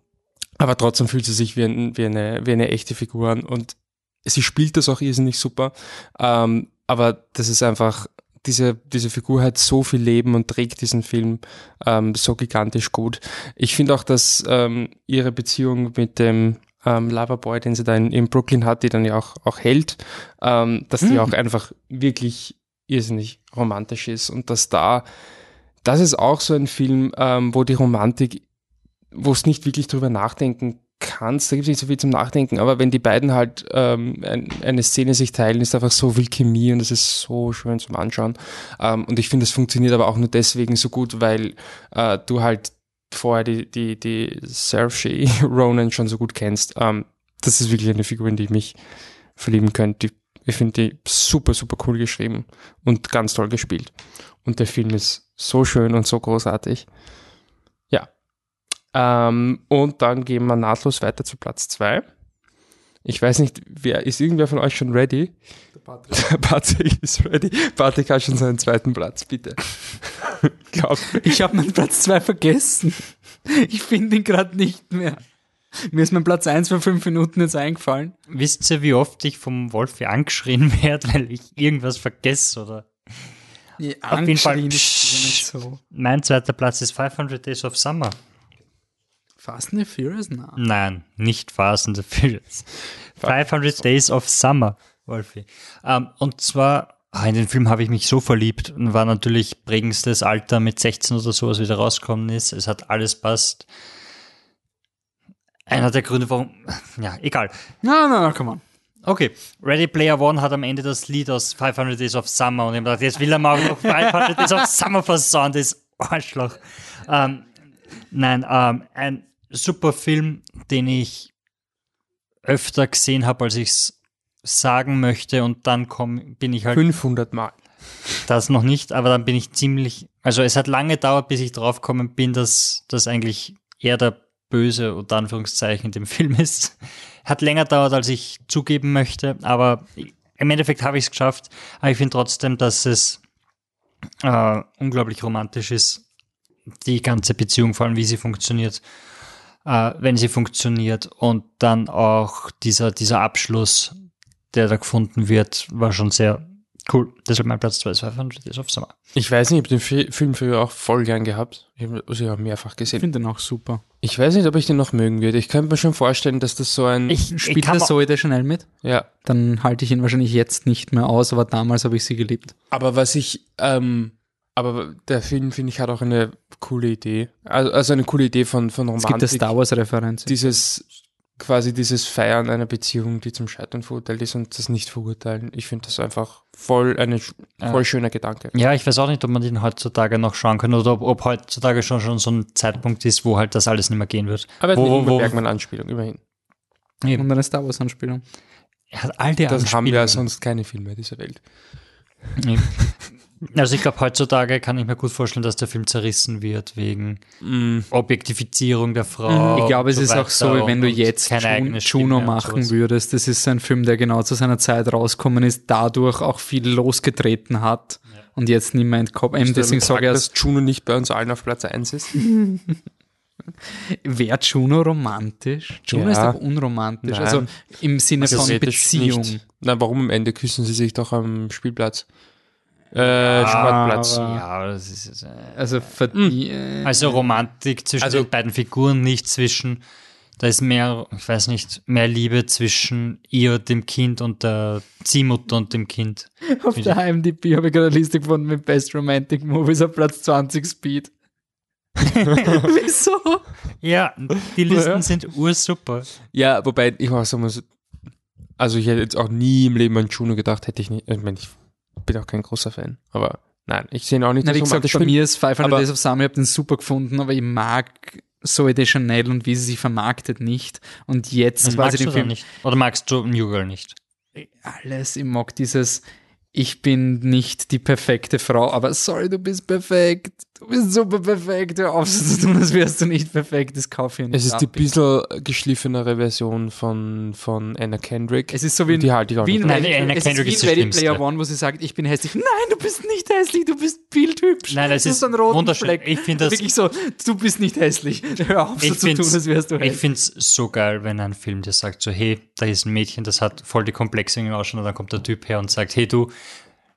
aber trotzdem fühlt sie sich wie, ein, wie, eine, wie eine echte Figur an und sie spielt das auch irrsinnig super, ähm, aber das ist einfach diese, diese Figur hat so viel Leben und trägt diesen Film ähm, so gigantisch gut. Ich finde auch, dass ähm, ihre Beziehung mit dem ähm, Loverboy, den sie da in, in Brooklyn hat, die dann ja auch, auch hält, ähm, dass die auch einfach wirklich irrsinnig romantisch ist und dass da, das ist auch so ein Film, ähm, wo die Romantik, wo es nicht wirklich drüber nachdenken kannst, da gibt es nicht so viel zum Nachdenken, aber wenn die beiden halt ähm, ein, eine Szene sich teilen, ist einfach so viel Chemie und es ist so schön zum Anschauen. Ähm, und ich finde, es funktioniert aber auch nur deswegen so gut, weil äh, du halt vorher die, die, die Saoirse (laughs) Ronan schon so gut kennst. Ähm, das ist wirklich eine Figur, in die ich mich verlieben könnte. Ich finde die super, super cool geschrieben und ganz toll gespielt. Und der Film ist so schön und so großartig. Ja. Ähm, und dann gehen wir nahtlos weiter zu Platz zwei. Ich weiß nicht, wer ist irgendwer von euch schon ready? Der (laughs) Patrick ist ready. Patrick hat schon seinen zweiten Platz, bitte. (laughs) Glaub. Ich habe meinen Platz 2 vergessen. Ich finde ihn gerade nicht mehr. Mir ist mein Platz 1 vor fünf Minuten jetzt eingefallen. Wisst ihr, wie oft ich vom Wolfi angeschrien (laughs) werde, weil ich irgendwas vergesse oder? Nee, Auf jeden Fall. nicht so. Mein zweiter Platz ist 500 Days of Summer. Fast and the Furious? Na. Nein, nicht Fast and the Furious. 500 Days of Summer, Wolfi. Ähm, und zwar, ah, in den Film habe ich mich so verliebt und war natürlich prägendstes Alter mit 16 oder so, als wieder rausgekommen ist. Es hat alles passt. Einer der Gründe, warum, ja, egal. Na, na, na, come on. Okay, Ready Player One hat am Ende das Lied aus 500 Days of Summer und ich habe gedacht, jetzt will er mal noch 500 Days of Summer versauen, das Arschloch. Ähm, nein, ähm, ein super Film, den ich öfter gesehen habe, als ich es sagen möchte und dann komm, bin ich halt 500 Mal. das noch nicht, aber dann bin ich ziemlich, also es hat lange gedauert, bis ich draufgekommen bin, dass das eigentlich er der Böse unter Anführungszeichen in dem (laughs) Film ist. Hat länger dauert, als ich zugeben möchte, aber im Endeffekt habe ich es geschafft. Aber ich finde trotzdem, dass es äh, unglaublich romantisch ist, die ganze Beziehung, vor allem wie sie funktioniert, äh, wenn sie funktioniert. Und dann auch dieser, dieser Abschluss, der da gefunden wird, war schon sehr cool. Deshalb mein Platz 2 ist 500 Days of Summer. Ich weiß nicht, ich habe den Fi- Film früher auch voll gern gehabt. Ich habe also ja mehrfach Ich gesehen. finde den auch super. Ich weiß nicht, ob ich den noch mögen würde. Ich könnte mir schon vorstellen, dass das so ein. Ich, ich Spielt kann der Zoe de Chanel mit? ja. Dann halte ich ihn wahrscheinlich jetzt nicht mehr aus, aber damals habe ich sie geliebt. Aber was ich, ähm, aber der Film, finde ich, hat auch eine coole Idee. Also, also eine coole Idee von, von Es gibt eine Romantik. Star Wars-Referenz. dieses, quasi dieses Feiern einer Beziehung, die zum Scheitern verurteilt ist und das nicht verurteilen. Ich finde das einfach voll ein voll schöner Gedanke. Ja, ich weiß auch nicht, ob man den heutzutage noch schauen kann oder ob, ob heutzutage schon, schon so ein Zeitpunkt ist, wo halt das alles nicht mehr gehen wird. Aber wo, wo, Und Bergmann-Anspielung, immerhin. eine Star Wars-Anspielung. er hat all die Das haben wir ja sonst keine Filme dieser Welt. Nee. Also ich glaube, heutzutage kann ich mir gut vorstellen, dass der Film zerrissen wird wegen Objektifizierung der Frau. Ich glaube, es und ist so auch so, weiter wenn du jetzt keine Jun- Juno machen würdest. Das ist so ein Film, der genau zu seiner Zeit rauskommen ist, dadurch auch viel losgetreten hat und jetzt nicht mehr entkommen. Ähm, deswegen sage ich, dass Juno nicht bei uns allen auf Platz 1 ist. (laughs) wäre Juno romantisch? Juno Ja. ist doch unromantisch. Nein. Also im Sinne von Theoretisch Beziehung. nicht. Na, warum am Ende küssen sie sich doch am Spielplatz? Äh, Sportplatz. aber- Ja, aber das ist äh, Also verdie äh, Also Romantik zwischen Also- den beiden Figuren, nicht zwischen, da ist mehr, ich weiß nicht, mehr Liebe zwischen ihr und dem Kind und der Ziehmutter und dem Kind. (laughs) auf der IMDb habe ich gerade eine Liste gefunden mit Best Romantic Movies auf Platz 20 Speed. (laughs) (laughs) Wieso? Ja, die Listen Ja. sind ursuper. Ja, wobei ich auch sagen muss, also ich hätte jetzt auch nie im Leben an Juno gedacht, hätte ich nicht. Ich meine, ich bin auch kein großer Fan, aber nein, ich sehe ihn auch nicht Na, wie gesagt, bei mir ist 500 aber- Days of Summer, ich habe den super gefunden, aber ich mag Zoe de Chanel und wie sie sich vermarktet nicht. Und jetzt Das quasi magst du den Film nicht. Oder magst du New Girl nicht? alles. Ich mag dieses, ich bin nicht die perfekte Frau, aber sorry, du bist perfekt. Du bist super perfekt. Hör auf, so zu tun, als wärst du nicht perfekt. Das kaufe ich nicht. Es ist die ab. bisschen geschliffenere Version von, von Anna Kendrick. Es ist so wie ein, die halte ich auch wie nicht. ein Nein, Anna es Kendrick ist ist wie das in Ready Player Schlimmste. One, wo sie sagt, ich bin hässlich. Nein, du bist nicht hässlich, du bist bildhübsch. Nein, das Du ist hast einen roten wunderschön. Fleck. Ich finde das- Wirklich so, du bist nicht hässlich. (laughs) Hör auf, so Ich zu tun, als wärst du Ich hässlich. finde es so geil, wenn ein Film dir sagt, so, hey, da ist ein Mädchen, das hat voll die Komplexe irgendwie ausschauen, und dann kommt der Typ her und sagt, hey, du,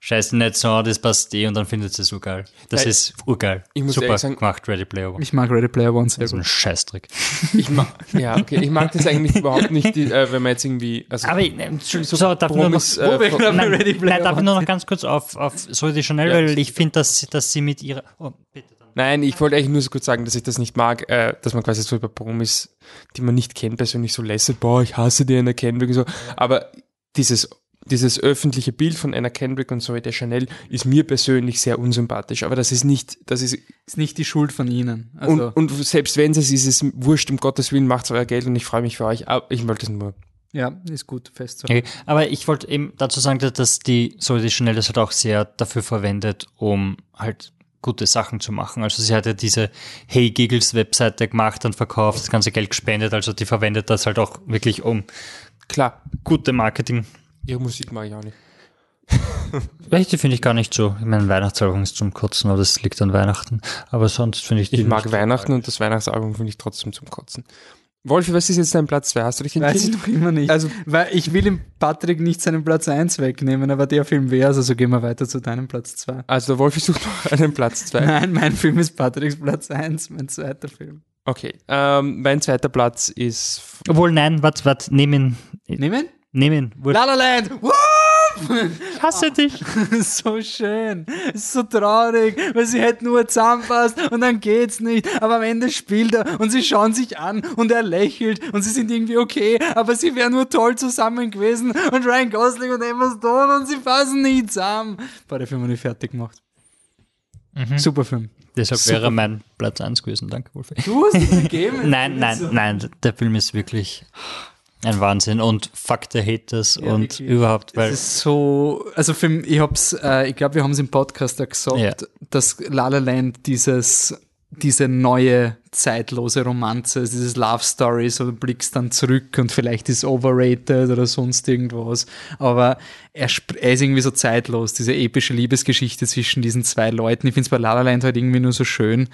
scheiß nicht so, das passt eh, und dann findet sie so geil. Das Ja, ist urgeil. ich muss Super sagen- gemacht, Ready Player One. Ich mag Ready Player One sehr Das ist ein. Scheißtrick. Ich mag, ja, okay, ich mag das eigentlich überhaupt nicht, die, äh, wenn man jetzt irgendwie, also, Aber ich, äh, so, so, darf ich nur noch, Promis, äh, bei nein, Ready Player nein, darf ich nur noch ganz kurz auf, auf de Chanel, Ja, weil ich finde, dass, dass sie mit ihrer, oh, bitte. Nein, ich wollte eigentlich nur so kurz sagen, dass ich das nicht mag, äh, dass man quasi so über Promis, die man nicht kennt, persönlich so lässt, boah, ich hasse die Anna Kendrick und so. Aber dieses, dieses öffentliche Bild von Anna Kendrick und Zoe de Chanel ist mir persönlich sehr unsympathisch. Aber das ist nicht, das ist, Ist nicht die Schuld von ihnen. Also, und, und selbst wenn es ist, ist es wurscht, um Gottes Willen, macht euer Geld und ich freue mich für euch. Aber ich wollte es nur. ja, ist gut festzuhalten. Okay. Aber ich wollte eben dazu sagen, dass- die Zoe de Chanel das halt auch sehr dafür verwendet, um halt gute Sachen zu machen. Also sie hat ja diese Hey Giggles Webseite gemacht und verkauft, das ganze Geld gespendet. Also die verwendet das halt auch wirklich um Klar, gute Marketing. Ihre Musik mag ich auch nicht. (laughs) Welche finde ich gar nicht so. Ich meine, Weihnachtsalbum ist zum Kotzen, aber das liegt an Weihnachten. Aber sonst finde ich die Ich mag nicht- Weihnachten und das Weihnachtsalbum finde ich trotzdem zum Kotzen. Wolfi, was ist jetzt dein Platz 2? Hast du dich Weiß ich entschieden? noch immer nicht. Also- Weil ich will ihm Patrick nicht seinen Platz 1 wegnehmen, aber der Film wäre also gehen wir weiter zu deinem Platz 2. Also der Wolfi sucht noch (laughs) einen Platz 2. Nein, mein Film ist Patricks Platz 1, mein zweiter Film. Okay, ähm, mein zweiter Platz ist Obwohl, nein, warte, warte, nehm ihn. Nehmen? Nehm ihn. Wurscht. La La Land! Woo! Ich hasse dich. (laughs) so schön. Ist so traurig, weil sie hätten nur zusammenpasst und dann geht's nicht. Aber am Ende spielt er und sie schauen sich an und er lächelt und sie sind irgendwie okay, aber sie wären nur toll zusammen gewesen und Ryan Gosling und Emma Stone und sie passen nie zusammen. Boah, der Film ich fertig gemacht. Super Film. Deshalb wäre mein Platz 1 gewesen. Danke, Wolfi. Du hast ihn gegeben. (laughs) Nein, nein, nein, der Film ist wirklich ein Wahnsinn und fuck the haters und wirklich. überhaupt, weil Es ist so, also für, ich hab's, äh, ich glaube, wir haben es im Podcast auch gesagt, Ja. dass La La Land dieses diese neue zeitlose Romanze, dieses Love Story, so du blickst dann zurück und vielleicht ist overrated oder sonst irgendwas. Aber er, er ist irgendwie so zeitlos, diese epische Liebesgeschichte zwischen diesen zwei Leuten. Ich finde es bei La La Land halt irgendwie nur so schön.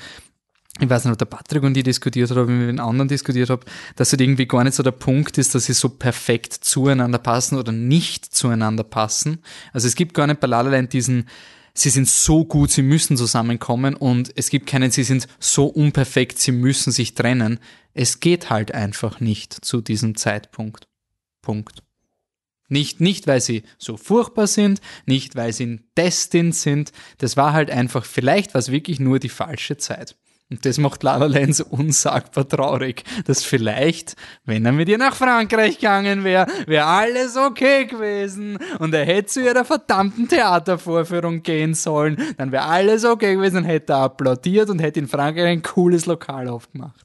Ich weiß nicht, ob der Patrick und die diskutiert oder mit den anderen diskutiert habe, dass halt irgendwie gar nicht so der Punkt ist, dass sie so perfekt zueinander passen oder nicht zueinander passen. Also es gibt gar nicht bei La La Land diesen sie sind so gut, sie müssen zusammenkommen und es gibt keinen, sie sind so unperfekt, sie müssen sich trennen. Es geht halt einfach nicht zu diesem Zeitpunkt. Punkt. Nicht, nicht, weil sie so furchtbar sind, nicht, weil sie destined sind. Das war halt einfach, vielleicht war es wirklich nur die falsche Zeit. Und das macht Lala Lenz unsagbar traurig, dass vielleicht, wenn er mit ihr nach Frankreich gegangen wäre, wäre alles okay gewesen und er hätte zu ihrer verdammten Theatervorführung gehen sollen, dann wäre alles okay gewesen und hätte er applaudiert und hätte in Frankreich ein cooles Lokal aufgemacht.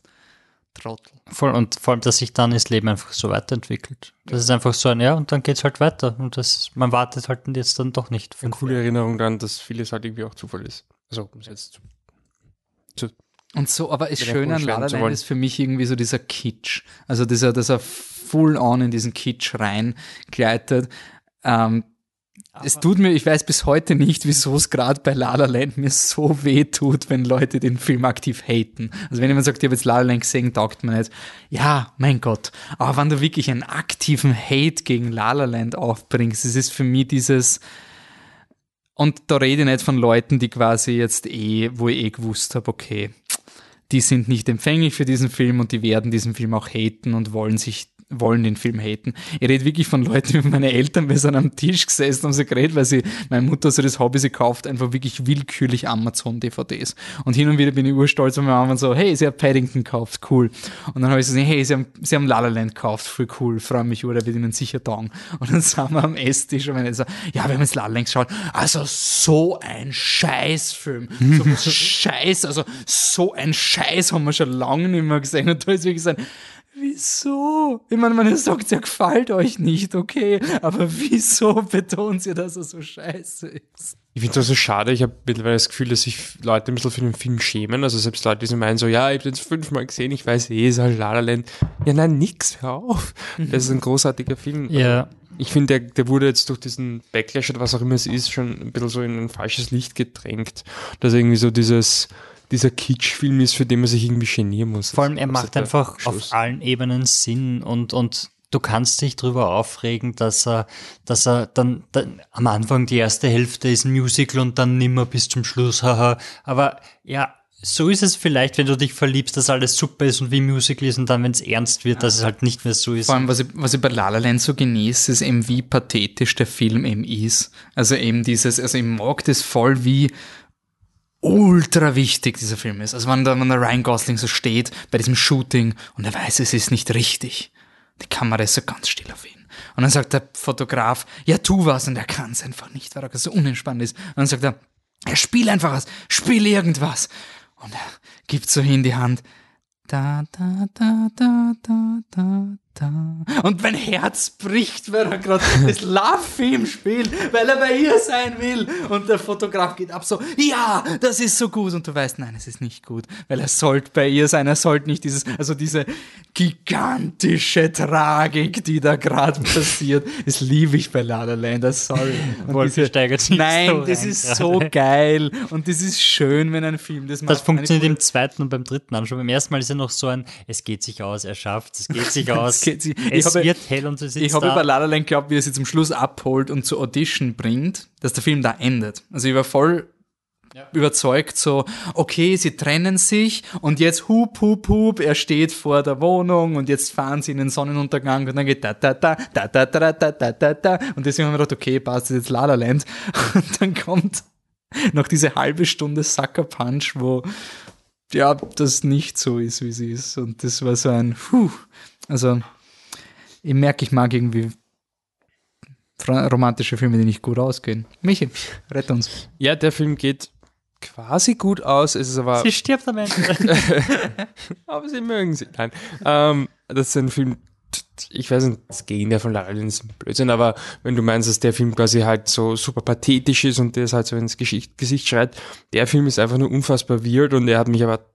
Trottel. Voll, und vor allem, dass sich dann das Leben einfach so weiterentwickelt. Das ist einfach so ein, ja, und dann geht es halt weiter. Und das, man wartet halt jetzt dann doch nicht. Eine coole Erinnerung daran, dass vieles halt irgendwie auch Zufall ist. Also, um es jetzt zu und so, aber das Schöne an La La Land ist für mich irgendwie so dieser Kitsch. Also dieser, dass er full on in diesen Kitsch reingleitet. Ähm, es tut mir, ich weiß bis heute nicht, wieso es gerade bei La La Land mir so weh tut, wenn Leute den Film aktiv haten. Also wenn jemand sagt, ich habe jetzt La La Land gesehen, taugt mir nicht. Ja, mein Gott. Aber wenn du wirklich einen aktiven Hate gegen La La Land aufbringst, es ist für mich dieses, und da rede ich nicht von Leuten, die quasi jetzt eh, wo ich eh gewusst habe, okay, die sind nicht empfänglich für diesen Film und die werden diesen Film auch haten und wollen sich wollen den Film haten. Ich rede wirklich von Leuten wie meine Eltern, wir sind am Tisch gesessen, haben sie geredet, weil sie, meine Mutter so das Hobby, sie kauft einfach wirklich willkürlich Amazon-DVDs. Und hin und wieder bin ich urstolz, wenn meine Mama so, hey, sie hat Paddington gekauft, cool. Und dann habe ich so gesagt, hey, sie haben, sie haben La La Land gekauft, voll cool, freue mich, oder wird ihnen sicher taugen. Und dann sind wir am Esstisch und ich so, ja, wir haben jetzt La La Land geschaut, also so ein Scheißfilm, so (laughs) Scheiß, also so ein Scheiß haben wir schon lange nicht mehr gesehen. Und da ist wirklich so ein, Wieso? Ich meine, man (laughs) sagt, ja, gefällt euch nicht, okay, aber wieso betont ihr, dass er so scheiße ist? Ich finde es so schade, ich habe mittlerweile das Gefühl, dass sich Leute ein bisschen für den Film schämen. Also selbst Leute, die meinen so, ja, ich habe den fünfmal gesehen, ich weiß eh, ist halt La La Land. Ja, nein, nix, hör auf. Das ist ein großartiger Film. Ja. Also, ich finde, der, der wurde jetzt durch diesen Backlash oder was auch immer es ist, schon ein bisschen so in ein falsches Licht gedrängt. Dass irgendwie so dieses, dieser Kitschfilm ist, für den man sich irgendwie genieren muss. Vor allem, er macht einfach auf allen Ebenen Sinn und, und du kannst dich darüber aufregen, dass er, dass er dann, dann, am Anfang die erste Hälfte ist ein Musical und dann nimmer bis zum Schluss, haha. Aber ja, so ist es vielleicht, wenn du dich verliebst, dass alles super ist und wie Musical ist und dann, wenn es ernst wird, dass es halt nicht mehr so ist. Vor allem, was ich, was ich bei La La Land so genieße, ist eben, wie pathetisch der Film eben ist. Also eben dieses, also ich mag das voll, wie ultra wichtig dieser Film ist. Also wenn da, wenn der Ryan Gosling so steht bei diesem Shooting und er weiß, es ist nicht richtig. Die Kamera ist so ganz still auf ihn. Und dann sagt der Fotograf, ja, tu was. Und er kann es einfach nicht, weil er so unentspannt ist. Und dann sagt er, ja, spiel einfach was, spiel irgendwas. Und er gibt so hin die Hand. Da, da, da, da, da, da, da. Und mein Herz bricht, weil er gerade das Love-Theme spielt, weil er bei ihr sein will. Und der Fotograf geht ab so, ja, das ist so gut. Und du weißt, nein, es ist nicht gut, weil er sollte bei ihr sein. Er sollte nicht dieses, also diese gigantische Tragik, die da gerade (laughs) passiert. Das liebe ich bei La La Land, sorry. (laughs) Und diese, steigert sich Nein, so das ist so geil. Und das ist schön, wenn ein Film das macht. Das funktioniert im zweiten und beim dritten an. Schon beim ersten Mal ist ja noch so ein, es geht sich aus, er schafft es, geht sich (laughs) aus geht sie. Es habe, wird hell und sie Ich habe bei La La Land geglaubt, wie er sie zum Schluss abholt und zur Audition bringt, dass der Film da endet. Also ich war voll ja. überzeugt, so, okay, sie trennen sich und jetzt hup, hup, hup, er steht vor der Wohnung und jetzt fahren sie in den Sonnenuntergang und dann geht da, da, da, da, da, da, da, da, da, da und deswegen haben wir gedacht, okay, passt, jetzt La La Land und dann kommt noch diese halbe Stunde Sucker Punch, wo ja, das nicht so ist, wie sie ist und das war so ein, puh, also ich merke, ich mag irgendwie romantische Filme, die nicht gut ausgehen. Michi, rett uns. Ja, der Film geht quasi gut aus. Es ist aber. Sie stirbt am Ende. (laughs) aber sie mögen sie. Nein. Ähm, das ist ein Film, ich weiß nicht, das Gegenteil von Lara ist ein Blödsinn, aber wenn du meinst, dass der Film quasi halt so super pathetisch ist und der es halt so ins Gesicht, Gesicht schreit, der Film ist einfach nur unfassbar weird und er hat mich aber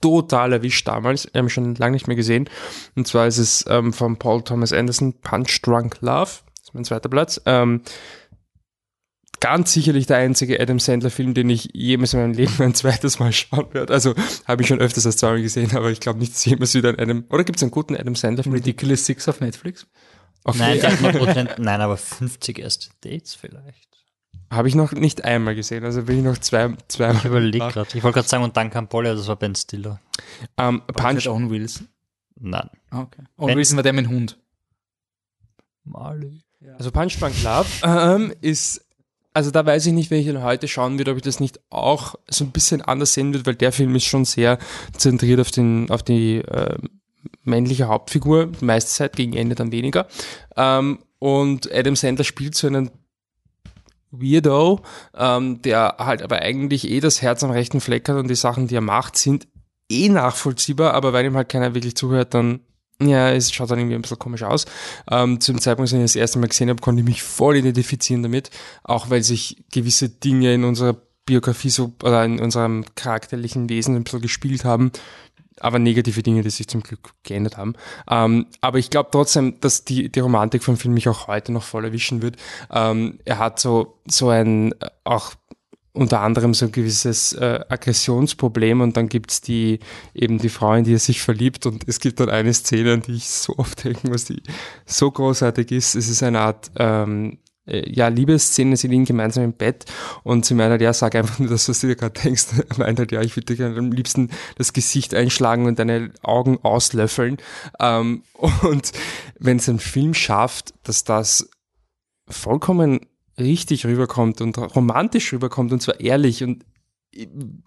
total erwischt damals. Wir haben schon lange nicht mehr gesehen. Und zwar ist es ähm, von Paul Thomas Anderson, Punch Drunk Love. Das ist mein zweiter Platz. Ähm, ganz sicherlich der einzige Adam Sandler-Film, den ich jemals in meinem Leben (laughs) ein zweites Mal schauen werde. Also habe ich schon öfters als zweimal gesehen, aber ich glaube nicht, dass jemals wieder in einem. Oder gibt es einen guten Adam Sandler-Film? Ridiculous Six auf Netflix. Okay. Nein, der hat nein, aber 50 erste Dates vielleicht. Habe ich noch nicht einmal gesehen, also bin ich noch zwei, zweimal. Ich überlege gerade. Ich wollte gerade sagen, und dann kam Polly, das war Ben Stiller. Ähm, Punch. Owen Wilson. Nein. Ah, Okay. Owen Wenn- Wilson war der mit dem Hund. Marley. also Punch Drunk Love ähm, ist, also da weiß ich nicht, wenn ich ihn heute schauen würde, ob ich das nicht auch so ein bisschen anders sehen würde, weil der Film ist schon sehr zentriert auf den, auf die äh, männliche Hauptfigur, meiste Zeit gegen Ende dann weniger. Ähm, und Adam Sandler spielt so einen Weirdo, ähm, der halt aber eigentlich eh das Herz am rechten Fleck hat und die Sachen, die er macht, sind eh nachvollziehbar, aber weil ihm halt keiner wirklich zuhört, dann ja, es schaut dann irgendwie ein bisschen komisch aus. Ähm, zum Zeitpunkt, als ich das erste Mal gesehen habe, konnte ich mich voll identifizieren damit, auch weil sich gewisse Dinge in unserer Biografie so oder in unserem charakterlichen Wesen ein bisschen gespielt haben, aber negative Dinge, die sich zum Glück geändert haben. Ähm, aber ich glaube trotzdem, dass die, die Romantik vom Film mich auch heute noch voll erwischen wird. Ähm, er hat so, so ein, äh, auch unter anderem so ein gewisses äh, Aggressionsproblem und dann gibt's die eben die Frau, in die er sich verliebt und es gibt dann eine Szene, an die ich so oft denken muss, die so großartig ist. Es ist eine Art ähm, äh, ja, Liebesszene, sie liegen gemeinsam im Bett und sie meint halt, ja, sag einfach nur das, was du dir gerade denkst. (laughs) Er meint halt, ja, ich würde dir gerne am liebsten das Gesicht einschlagen und deine Augen auslöffeln. Ähm, (laughs) und wenn es ein Film schafft, dass das vollkommen richtig rüberkommt und romantisch rüberkommt und zwar ehrlich und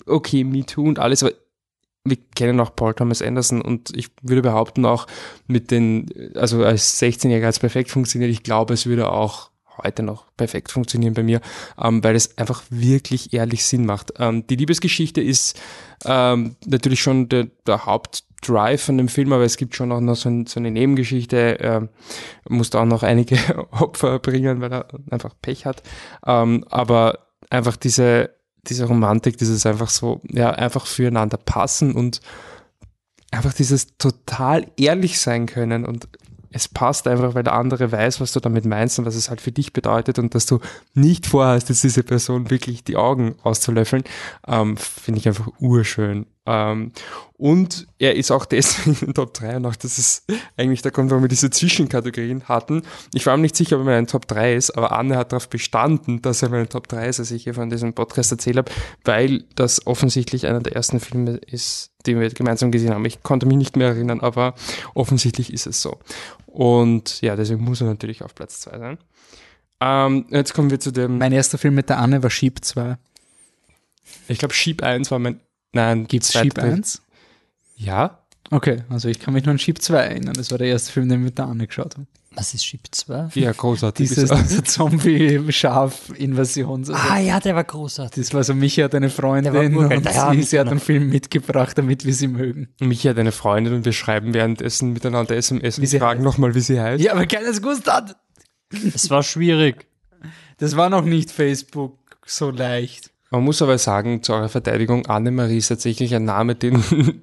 okay, Me Too und alles, aber wir kennen auch Paul Thomas Anderson und ich würde behaupten auch mit den, also als 16-Jähriger hat es perfekt funktioniert. Ich glaube, es würde auch heute noch perfekt funktionieren bei mir, ähm, weil es einfach wirklich ehrlich Sinn macht. Ähm, die Liebesgeschichte ist ähm, natürlich schon der, der Hauptdrive von dem Film, aber es gibt schon auch noch so, ein, so eine Nebengeschichte. Ähm, musste auch noch einige (laughs) Opfer bringen, weil er einfach Pech hat. Ähm, aber einfach diese, diese Romantik, dieses einfach so, ja, einfach füreinander passen und einfach dieses total ehrlich sein können und es passt einfach, weil der andere weiß, was du damit meinst und was es halt für dich bedeutet und dass du nicht vorhast, jetzt diese Person wirklich die Augen auszulöffeln, ähm, finde ich einfach urschön. Ähm, und er ist auch deswegen in Top 3 und auch das ist eigentlich der Grund, warum wir diese Zwischenkategorien hatten. Ich war mir nicht sicher, ob er mein Top 3 ist, aber Anne hat darauf bestanden, dass er mein Top 3 ist, als ich hier von diesem Podcast erzählt habe, weil das offensichtlich einer der ersten Filme ist, den wir gemeinsam gesehen haben. Ich konnte mich nicht mehr erinnern, aber offensichtlich ist es so. Und ja, deswegen muss er natürlich auf Platz 2 sein. Ähm, jetzt kommen wir zu dem, Mein erster Film mit der Anne war Sheep 2. ich glaube Sheep 1 war mein, nein, Gibt's zweiter- Sheep 1? Ja, Okay, also ich kann mich nur an Sheep 2 erinnern. Das war der erste Film, den wir mit der Anne geschaut haben. Was ist Sheep 2? ja, großartig. Dieses, diese Zombie-Schaf-Invasion. Also Ah ja, der war großartig. Das war so, Michi hat eine Freundin und Ja, sie, sie hat noch. einen Film mitgebracht, damit wir sie mögen. Michi hat eine Freundin und wir schreiben währenddessen miteinander SMS Wie und sie fragen nochmal, wie sie heißt. Ja, aber keines gewusst hat. Es war schwierig. Das war noch nicht Facebook so leicht. Man muss aber sagen, zu eurer Verteidigung, Annemarie ist tatsächlich ein Name, den (laughs)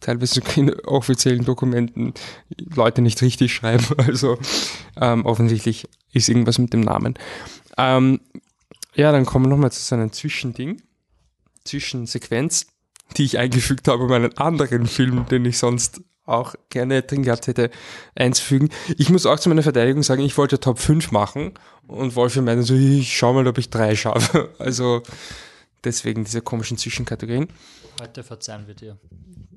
teilweise in offiziellen Dokumenten Leute nicht richtig schreiben. (laughs) Also ähm, offensichtlich ist irgendwas mit dem Namen. Ähm, ja, dann kommen wir nochmal zu so einem Zwischending, Zwischensequenz, die ich eingefügt habe, um einen anderen Film, den ich sonst auch gerne drin gehabt hätte, einzufügen. Ich muss auch zu meiner Verteidigung sagen, ich wollte Top 5 machen und Wolfi meinte so, ich schau mal, ob ich drei schaffe. (laughs) Also deswegen diese komischen Zwischenkategorien. Heute verzeihen wir dir.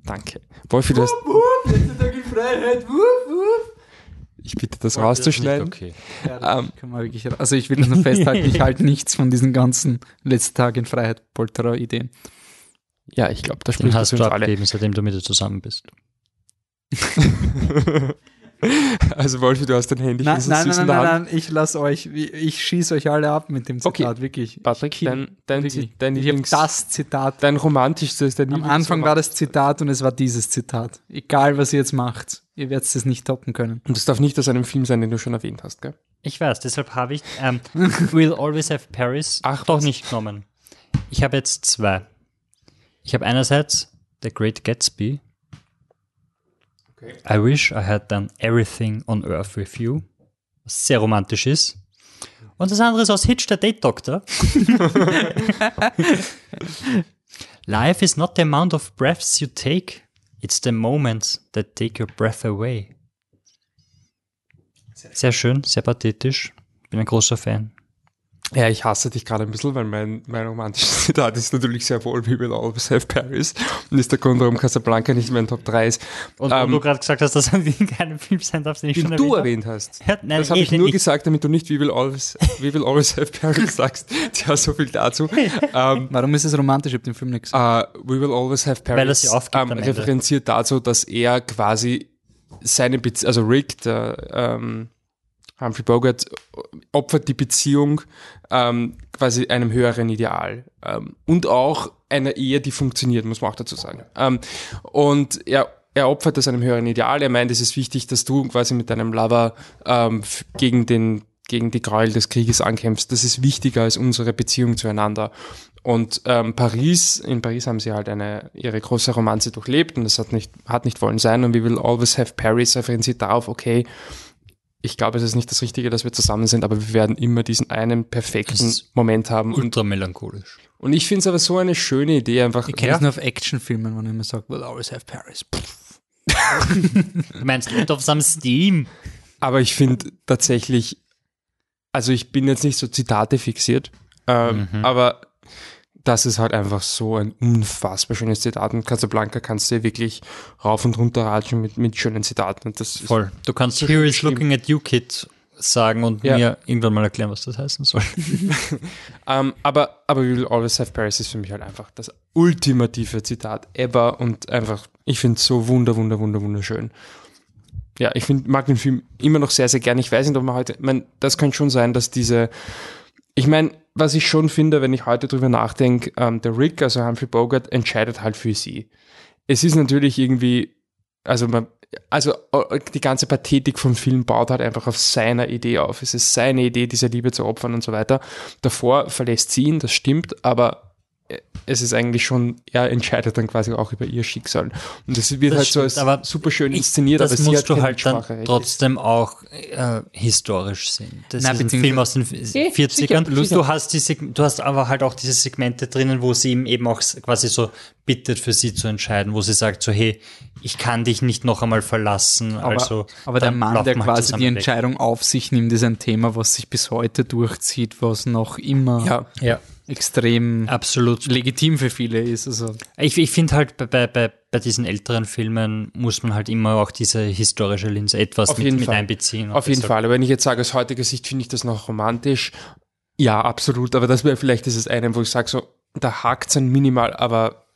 Danke. Wolfi, du hast, ich bitte das rauszuschneiden. Okay. Ja, das Ähm. man wirklich, also ich will das nur festhalten, ich halte (laughs) nichts von diesen ganzen letzten Tag in Freiheit Polterer-Ideen. Ja, ich glaube, da spricht das hast für du uns alle. seitdem du mit ihr zusammen bist. (laughs) Also Wolfi, du hast dein Handy Nein, nein, nein, in nein, nein, ich lass euch, ich schieße euch alle ab mit dem Okay. Zitat, wirklich. Patrick, Ich dein, dein, wirklich. dein, Lieblings, das Zitat. dein romantischstes, dein Am Anfang war das Zitat und es war dieses Zitat. Egal, was ihr jetzt macht, ihr werdet es nicht toppen können. Und das darf nicht aus einem Film sein, den du schon erwähnt hast, gell? Ich weiß, deshalb habe ich ähm, (laughs) We'll Always Have Paris Ach, doch was? nicht genommen. Ich habe jetzt zwei. Ich habe einerseits The Great Gatsby. I wish I had done everything on earth with you. Was sehr romantisch ist. Und das andere ist aus Hitch, der Date Doctor. (laughs) Life is not the amount of breaths you take, it's the moments that take your breath away. Sehr schön, sehr pathetisch. Bin ein großer Fan. Ja, ich hasse dich gerade ein bisschen, weil mein, mein romantisches (laughs) Zitat ist natürlich sehr wohl We will always have Paris und ist der Grund, warum Casablanca nicht in meinen Top 3 ist. Und Ähm, du gerade gesagt hast, dass er kein Film sein darf, den ich schon den du erwähnt erwähnt hast. Ja, nein, Das habe eh, ich nur ich- gesagt, damit du nicht We will always, we will always have Paris sagst. Tja, so viel dazu. (laughs) ähm, Warum ist es romantisch? Ich habe den Film nicht gesehen. Uh, We Will Always Have Paris Weil er sie aufgibt ähm, am Ende. referenziert dazu, dass er quasi seine Bezie also Rick, der ähm, Humphrey Bogart, opfert die Beziehung ähm, quasi einem höheren Ideal ähm, und auch einer Ehe, die funktioniert, muss man auch dazu sagen. Ähm, und er er opfert das einem höheren Ideal. Er meint, es ist wichtig, dass du quasi mit deinem Lover ähm, gegen den gegen die Gräuel des Krieges ankämpfst. Das ist wichtiger als unsere Beziehung zueinander. Und ähm, Paris, in Paris haben sie halt eine ihre große Romanze durchlebt und das hat nicht hat nicht wollen sein. Und we will always have Paris referenziert darauf, okay, ich glaube, es ist nicht das Richtige, dass wir zusammen sind, aber wir werden immer diesen einen perfekten Moment haben. Und, Ultra melancholisch. und ich finde es aber so eine schöne Idee, einfach. Ich kenne es nur auf Actionfilmen, wenn ich immer sage, will always have Paris. (laughs) Du meinst Lot of some Steam? Aber ich finde tatsächlich, also ich bin jetzt nicht so Zitate fixiert, ähm, aber das ist halt einfach so ein unfassbar schönes Zitat. Und Casablanca kannst du wirklich rauf und runter ratschen mit, mit schönen Zitaten. Und das ist- Voll. Du kannst Here is looking at you, Kid sagen und Ja. mir irgendwann mal erklären, was das heißen soll. (laughs) Ähm, aber, aber We Will Always Have Paris ist für mich halt einfach das ultimative Zitat ever und einfach, ich finde es so wunder, wunder, wunder, wunderschön. Ja, ich find, mag den Film immer noch sehr, sehr gern. Ich weiß nicht, ob man heute, ich mein, das kann schon sein, dass diese, ich meine, was ich schon finde, wenn ich heute drüber nachdenke, ähm, der Rick, also Humphrey Bogart, entscheidet halt für sie. Es ist natürlich irgendwie, also man, also äh, die ganze Pathetik vom Film baut halt einfach auf seiner Idee auf. Es ist seine Idee, diese Liebe zu opfern und so weiter. Davor verlässt sie ihn, das stimmt, aber es ist eigentlich schon, er entscheidet dann quasi auch über ihr Schicksal. Und das wird Das halt so als stimmt, aber super schön inszeniert, das aber sie musst hat du halt dann trotzdem auch äh, historisch sehen. Das Na, ist ein Film aus den Eh, 40ern. sicher, sicher. Du hast die du hast aber halt auch diese Segmente drinnen, wo sie ihm eben auch quasi so bittet, für sie zu entscheiden, wo sie sagt so, hey, ich kann dich nicht noch einmal verlassen. Aber, also, aber der Mann, der halt quasi die weg. Entscheidung auf sich nimmt, ist ein Thema, was sich bis heute durchzieht, was noch immer Ja, Ja, extrem absolut. legitim für viele ist. Also Ich, ich finde halt, bei, bei, bei, diesen älteren Filmen muss man halt immer auch diese historische Linse etwas Auf mit, jeden mit Fall. einbeziehen. Auf jeden Fall. Aber wenn ich jetzt sage, aus heutiger Sicht finde ich das noch romantisch, ja, absolut. Aber das wäre vielleicht dieses eine, wo ich sage, so, da hakt es ein minimal, aber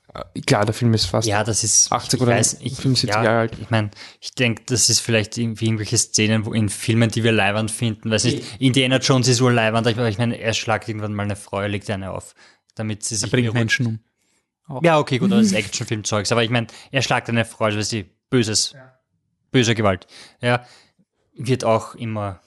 klar, der Film ist fast. Ja, das ist 80 ich oder weiß, ich, 75 ja, Jahre alt. Ich meine, ich denke, das ist vielleicht irgendwie irgendwelche Szenen, wo in Filmen, die wir leiwand finden, weiß nicht, Indiana Jones ist wohl leiwand, aber ich meine, er schlagt irgendwann mal eine Frau, er legt eine auf, damit sie sich bringt beruhigt. Menschen um. Ja, okay, gut, aber das ist (laughs) Actionfilm-Zeugs, aber ich meine, er schlagt eine Frau, also sie böses, böse Gewalt. Ja, wird auch immer,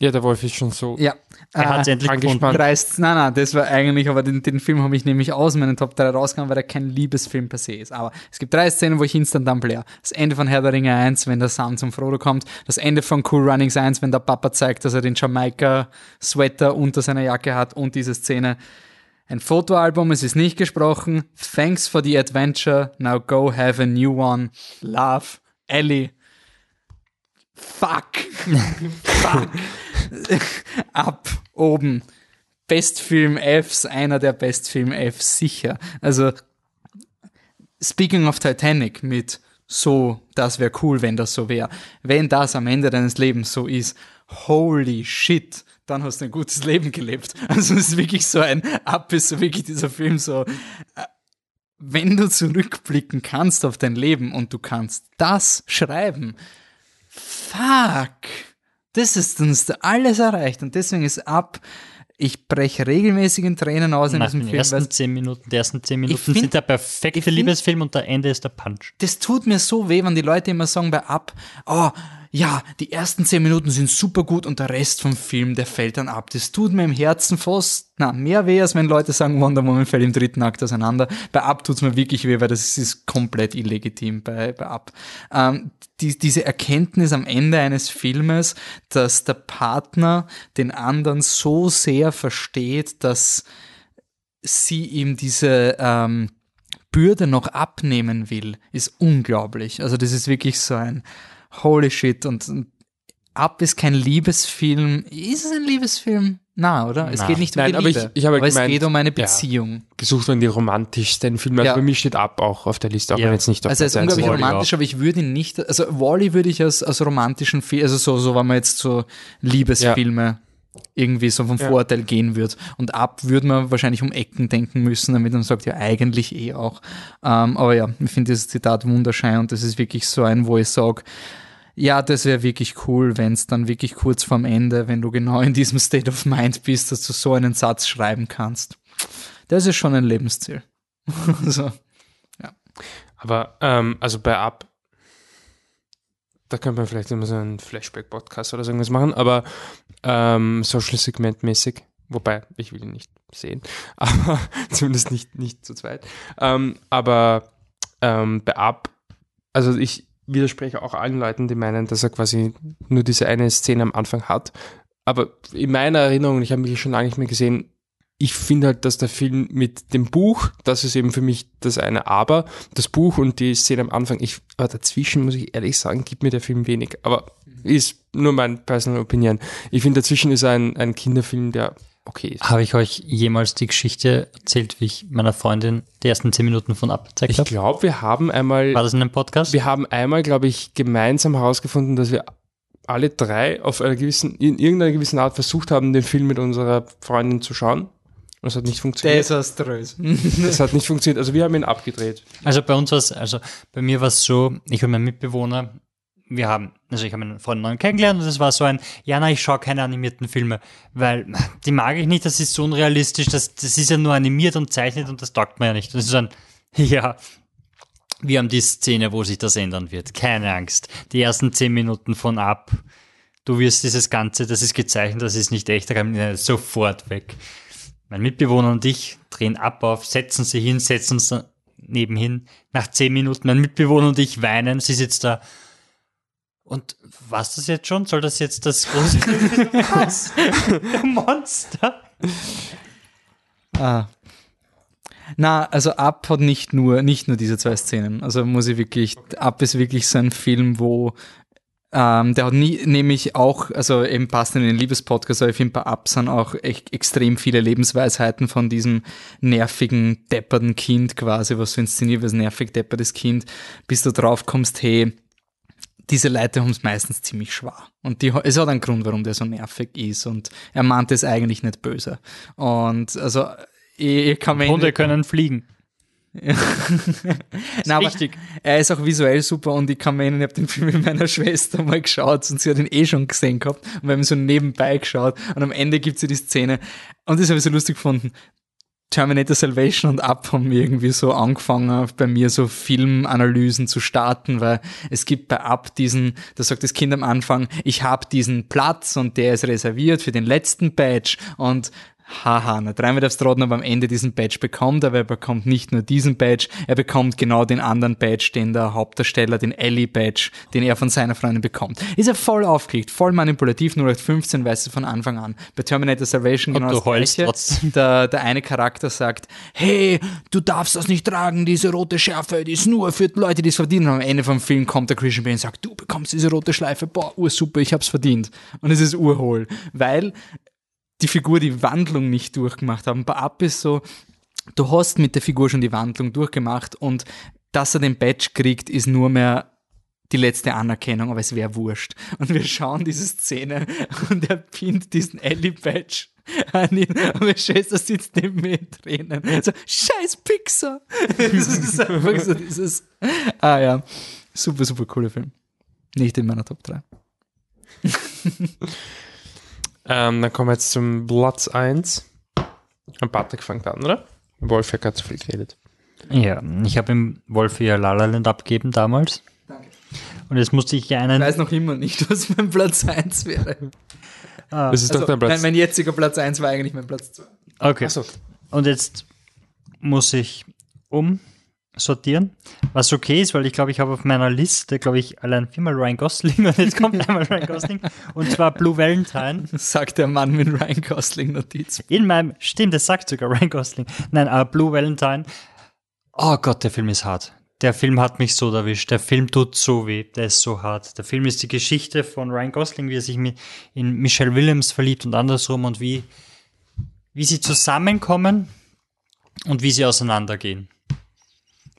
Ja, der Wolf ist schon so. Ja. er hat es äh, endlich angespannt. dreist, nein, nein, das war eigentlich, aber den, den Film habe ich nämlich aus meinen Top 3 rausgehauen, weil er kein Liebesfilm per se ist. Aber es gibt drei Szenen, wo ich instant dann bläre. Das Ende von Herr der Ringe 1, wenn der Sam zum Frodo kommt. Das Ende von Cool Runnings 1, wenn der Papa zeigt, dass er den Jamaika-Sweater unter seiner Jacke hat. Und diese Szene. Ein Fotoalbum, es ist nicht gesprochen. Thanks for the adventure. Now go have a new one. Love. Ellie. Fuck. Fuck. Ab, oben. Bestfilm Fs, einer der Bestfilm Fs, sicher. Also, speaking of Titanic mit so, das wäre cool, wenn das so wäre. Wenn das am Ende deines Lebens so ist, holy shit, dann hast du ein gutes Leben gelebt. (laughs) Also es ist wirklich so ein Ab, ist so wirklich dieser Film so, äh, wenn du zurückblicken kannst auf dein Leben und du kannst das schreiben, fuck, das ist uns alles erreicht und deswegen ist ab, ich breche regelmäßig in Tränen aus in Nach diesem den Film, ersten zehn Minuten, die ersten zehn Minuten find- sind der perfekte Liebesfilm und der Ende ist der Punch. das tut mir so weh, wenn die Leute immer sagen bei Ab, oh, ja, die ersten zehn Minuten sind super gut und der Rest vom Film, der fällt dann ab. Das tut mir im Herzen fast, na, mehr weh, als wenn Leute sagen, Wonder Woman fällt im dritten Akt auseinander. Bei Up tut's mir wirklich weh, weil das ist komplett illegitim bei, bei Up. Ähm, die, diese Erkenntnis am Ende eines Filmes, dass der Partner den anderen so sehr versteht, dass sie ihm diese ähm, Bürde noch abnehmen will, ist unglaublich. Also das ist wirklich so ein holy shit und, und Up ist kein Liebesfilm. Ist es ein Liebesfilm? Na, oder? Es Na. geht nicht um Nein, die aber ich- Liebe. ich habe aber gemeint, es geht um eine ja. Beziehung. Gesucht werden die romantischsten Filme. Also Ja. bei mir steht ab auch auf der Liste, auch Ja. wenn jetzt nicht auf Also er ist unglaublich romantisch, aber ich würde ihn nicht, also Wally würde ich als, als romantischen Film, also so, so, wenn man jetzt so Liebesfilme irgendwie so vom Ja. Vorurteil gehen wird. Und ab würde man wahrscheinlich um Ecken denken müssen, damit man sagt, ja, eigentlich eh auch. Ähm, aber ja, ich finde dieses Zitat wunderschön und das ist wirklich so ein, wo ich sage, ja, das wäre wirklich cool, wenn es dann wirklich kurz vorm Ende, wenn du genau in diesem State of Mind bist, dass du so einen Satz schreiben kannst. Das ist schon ein Lebensziel. (laughs) so. Aber ähm, also bei Up, da könnte man vielleicht immer so einen Flashback-Podcast oder so irgendwas machen, aber ähm, Social-Segment-mäßig, wobei ich will ihn nicht sehen, (laughs) aber zumindest nicht, nicht zu zweit. Ähm, aber ähm, bei Up, also ich widerspreche auch allen Leuten, die meinen, dass er quasi nur diese eine Szene am Anfang hat. Aber in meiner Erinnerung, ich habe mich schon lange nicht mehr gesehen, ich finde halt, dass der Film mit dem Buch, das ist eben für mich das eine Aber, das Buch und die Szene am Anfang, ich, aber dazwischen muss ich ehrlich sagen, gibt mir der Film wenig. Aber ist nur mein personal Opinion. Ich finde, dazwischen ist ein, ein Kinderfilm, der okay ist. Habe ich euch jemals die Geschichte erzählt, wie ich meiner Freundin die ersten zehn Minuten von Up gezeigt Ich habe? glaube, wir haben einmal, War das in einem Podcast? wir haben einmal, glaube ich, gemeinsam herausgefunden, dass wir alle drei auf einer gewissen, in irgendeiner gewissen Art versucht haben, den Film mit unserer Freundin zu schauen. Und es hat nicht funktioniert. Desaströs. (laughs) Es hat nicht funktioniert. Also wir haben ihn abgedreht. Also bei uns war es, also bei mir war es so, ich und mein Mitbewohner, wir haben, also ich habe meinen Freund neu kennengelernt und es war so ein, ja, na, ich schaue keine animierten Filme, weil die mag ich nicht, das ist so unrealistisch, das, das ist ja nur animiert und zeichnet und das taugt mir ja nicht. Und es ist ein, (laughs) ja, wir haben die Szene, wo sich das ändern wird. Keine Angst. Die ersten zehn Minuten von ab. Du wirst dieses Ganze, das ist gezeichnet, das ist nicht echt, da kann ich sofort weg. Mein Mitbewohner und ich drehen ab auf, setzen sie hin, setzen da nebenhin. Nach zehn Minuten mein Mitbewohner und ich weinen. Sie sitzt da. Und was das jetzt schon? Soll das jetzt das große Was? (laughs) Der (laughs) Monster? Ah. Na, also Up hat nicht nur, nicht nur diese zwei Szenen. Also muss ich wirklich, Up ist wirklich so ein Film, wo ähm, der hat nie, nämlich auch, also eben passt in den Liebespodcast, aber ich finde bei sind auch echt extrem viele Lebensweisheiten von diesem nervigen, depperten Kind quasi, was du inszeniert als nervig deppertes Kind, bis du drauf kommst, hey, diese Leute haben es meistens ziemlich schwer. Und die, es hat einen Grund, warum der so nervig ist. Und er meint es eigentlich nicht böse. Und also, ich, ich kann mir Hunde können fliegen. Na, (laughs) aber wichtig. Er ist auch visuell super und ich kann mir erinnern, ich habe den Film mit meiner (laughs) Schwester mal geschaut und sie hat ihn eh schon gesehen gehabt und wir haben so nebenbei geschaut und am Ende gibt sie die Szene und das habe ich so lustig gefunden. Terminator Salvation und Up haben irgendwie so angefangen, bei mir so Filmanalysen zu starten, weil es gibt bei Up diesen, da sagt das Kind am Anfang, ich habe diesen Platz und der ist reserviert für den letzten Badge und haha, na dreimal aufs Trotten, aber am Ende diesen Badge bekommt, aber er bekommt nicht nur diesen Badge, er bekommt genau den anderen Badge, den der Hauptdarsteller, den Ellie-Badge, den er von seiner Freundin bekommt. Ist er voll aufgelegt, voll manipulativ, 0815 weiß er von Anfang an. Bei Terminator Salvation genau das Gleiche. trotzdem. Der, der eine Charakter sagt, hey, du darfst das nicht tragen, diese rote Schärfe, die ist nur für die Leute, die es verdienen. Und am Ende vom Film kommt der Christian Bale und sagt, du bekommst diese rote Schleife, boah, ursuper, ich hab's verdient. Und es ist urhohl, weil die Figur die Wandlung nicht durchgemacht haben. Bei Up ist so, du hast mit der Figur schon die Wandlung durchgemacht und dass er den Badge kriegt, ist nur mehr die letzte Anerkennung, aber es wäre wurscht. Und wir schauen diese Szene und er pinnt diesen Ellie-Badge an ihn und meine Schwester sitzt neben mir in Tränen. So, scheiß Pixar! Das ist einfach so dieses, ah ja, super, super cooler Film. Nicht in meiner Top 3. Ähm, dann kommen wir jetzt zum Platz 1. Und Patrick fängt an, oder? Wolf hat zu viel geredet. Ja, ich habe ihm Wolf ja La La Land abgegeben damals. Danke. Und jetzt musste ich ja Ich einen. weiß noch immer nicht, (laughs) was mein Platz 1 wäre. Das ist doch Also, dein Platz. Mein, mein jetziger Platz 1 war eigentlich mein Platz 2. Okay. Achso. Und jetzt muss ich umsortieren, was okay ist, weil ich glaube, ich habe auf meiner Liste, glaube ich, allein viermal Ryan Gosling (laughs) und jetzt kommt einmal Ryan Gosling und zwar Blue Valentine. (laughs) Sagt der Mann mit Ryan Gosling Notiz. In meinem, stimmt, das sagt sogar Ryan Gosling. Nein, aber Blue Valentine. Oh Gott, der Film ist hart. Der Film hat mich so erwischt. Der Film tut so weh. Der ist so hart. Der Film ist die Geschichte von Ryan Gosling, wie er sich in Michelle Williams verliebt und andersrum und wie, wie sie zusammenkommen und wie sie auseinandergehen.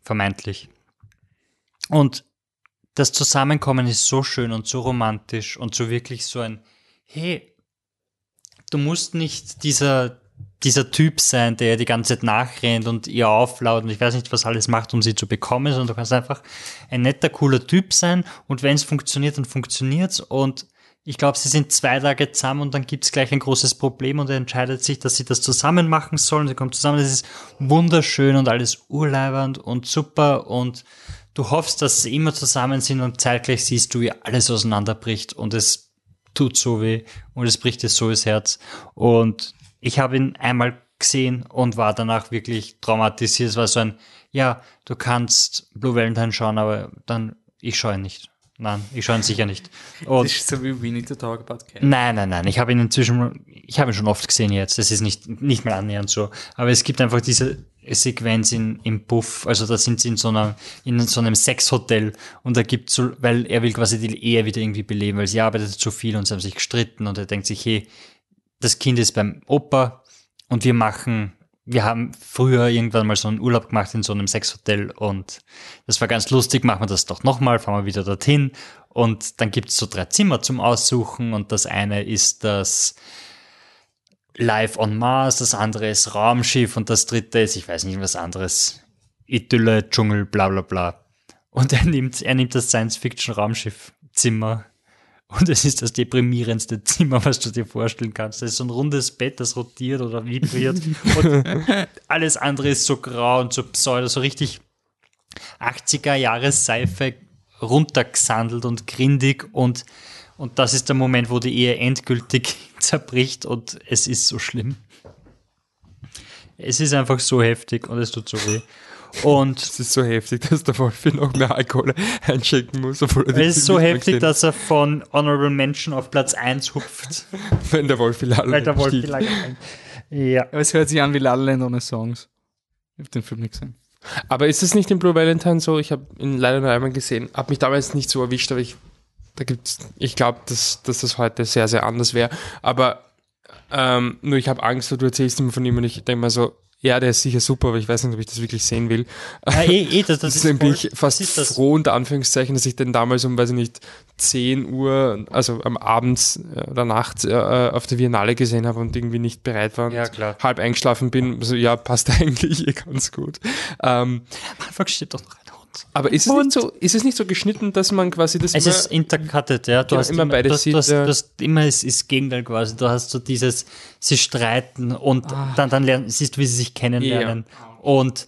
Vermeintlich. Und das Zusammenkommen ist so schön und so romantisch und so wirklich so ein, hey, du musst nicht dieser, dieser Typ sein, der die ganze Zeit nachrennt und ihr auflaut und ich weiß nicht, was alles macht, um sie zu bekommen, sondern du kannst einfach ein netter, cooler Typ sein und wenn es funktioniert, dann funktioniert's und ich glaube, sie sind zwei Tage zusammen und dann gibt's gleich ein großes Problem und er entscheidet sich, dass sie das zusammen machen sollen. Sie kommen zusammen, das ist wunderschön und alles urleibernd und super und du hoffst, dass sie immer zusammen sind und zeitgleich siehst du, wie alles auseinanderbricht und es tut so weh und es bricht dir so das Herz. Und ich habe ihn einmal gesehen und war danach wirklich traumatisiert. Es war so ein, ja, du kannst Blue Valentine schauen, aber dann, ich schaue ihn nicht. Nein, ich schaue ihn sicher nicht. Und Das ist so wie We Need to Talk About Cat. Nein, nein, nein. Ich habe ihn inzwischen, ich habe ihn schon oft gesehen jetzt. Das ist nicht, nicht mal annähernd so. Aber es gibt einfach diese Sequenz in, im Buff. Also da sind sie in so einer, in so einem Sexhotel und da gibt's so, weil er will quasi die Ehe wieder irgendwie beleben, weil sie arbeitet zu viel und sie haben sich gestritten und er denkt sich, hey, das Kind ist beim Opa und wir machen, wir haben früher irgendwann mal so einen Urlaub gemacht in so einem Sexhotel und das war ganz lustig, machen wir das doch nochmal, fahren wir wieder dorthin und dann gibt's so drei Zimmer zum Aussuchen und das eine ist das Live on Mars, das andere ist Raumschiff und das dritte ist, ich weiß nicht was anderes, Idylle, Dschungel, bla bla bla. Und er nimmt, er nimmt das Science-Fiction-Raumschiff-Zimmer und es ist das deprimierendste Zimmer, was du dir vorstellen kannst. Das ist so ein rundes Bett, das rotiert oder vibriert. Und (laughs) alles andere ist so grau und so pseudo, so richtig 80er Jahre Seife runtergesandelt und grindig und, und das ist der Moment, wo die Ehe endgültig (laughs) zerbricht und es ist so schlimm. Es ist einfach so heftig und es tut so weh. Und Es ist so heftig, dass der Wolfi noch mehr Alkohol einschenken muss, obwohl er den es ist so heftig, gesehen dass er von Honorable Mention auf Platz 1 hupft. (laughs) Wenn der Wolfi Lala Weil der Wolfi ein. Ja. Aber es hört sich an wie La La Land ohne Songs. Ich habe den Film nicht gesehen. Aber ist es nicht in Blue Valentine so? Ich habe ihn leider nur einmal gesehen. Hab mich damals nicht so erwischt, aber ich, da gibt's, ich glaube, dass, dass das heute sehr, sehr anders wäre. Aber ähm, nur ich habe Angst, du erzählst immer von ihm und ich denke mal so, ja, der ist sicher super, aber ich weiß nicht, ob ich das wirklich sehen will. Ja, eh, eh, das, (laughs) das ist Deswegen bin ich fast froh, unter Anführungszeichen, dass ich den damals um, weiß ich nicht, 10 Uhr, also am Abend äh, oder nachts äh, auf der Biennale gesehen habe und irgendwie nicht bereit war und Ja, halb eingeschlafen bin. Also ja, passt (laughs) eigentlich eh ganz gut. Ähm, Am Anfang steht doch noch. Aber ist es, nicht so, ist es nicht so geschnitten, dass man quasi das Es immer, ist intercutted, ja. Du Genau, hast immer immer, beides du hast, sieht, du hast, ja. du hast immer es ist Gegenteil quasi. Du hast so dieses, sie streiten und dann, dann lernen, siehst du, wie sie sich kennenlernen. Und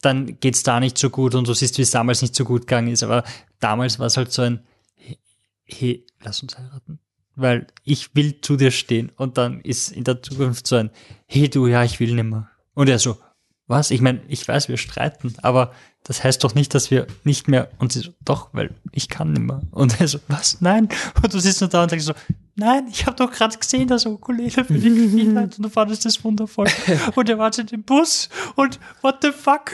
dann geht's da nicht so gut und du siehst, wie es damals nicht so gut gegangen ist. Aber damals war es halt so ein, hey, hey, lass uns heiraten. Weil ich will zu dir stehen. Und dann ist in der Zukunft so ein, hey du, ja, ich will nimmer. Und er so, was? Ich meine, ich weiß, wir streiten, aber das heißt doch nicht, dass wir nicht mehr, und sie so, doch, weil ich kann nimmer. Und er so, was? Nein. Und du sitzt nur da und denkst so, nein, ich habe doch gerade gesehen, dass Ukulele für dich gespielt hat und du fandest das wundervoll. (laughs) Und er wartet im Bus und what the fuck?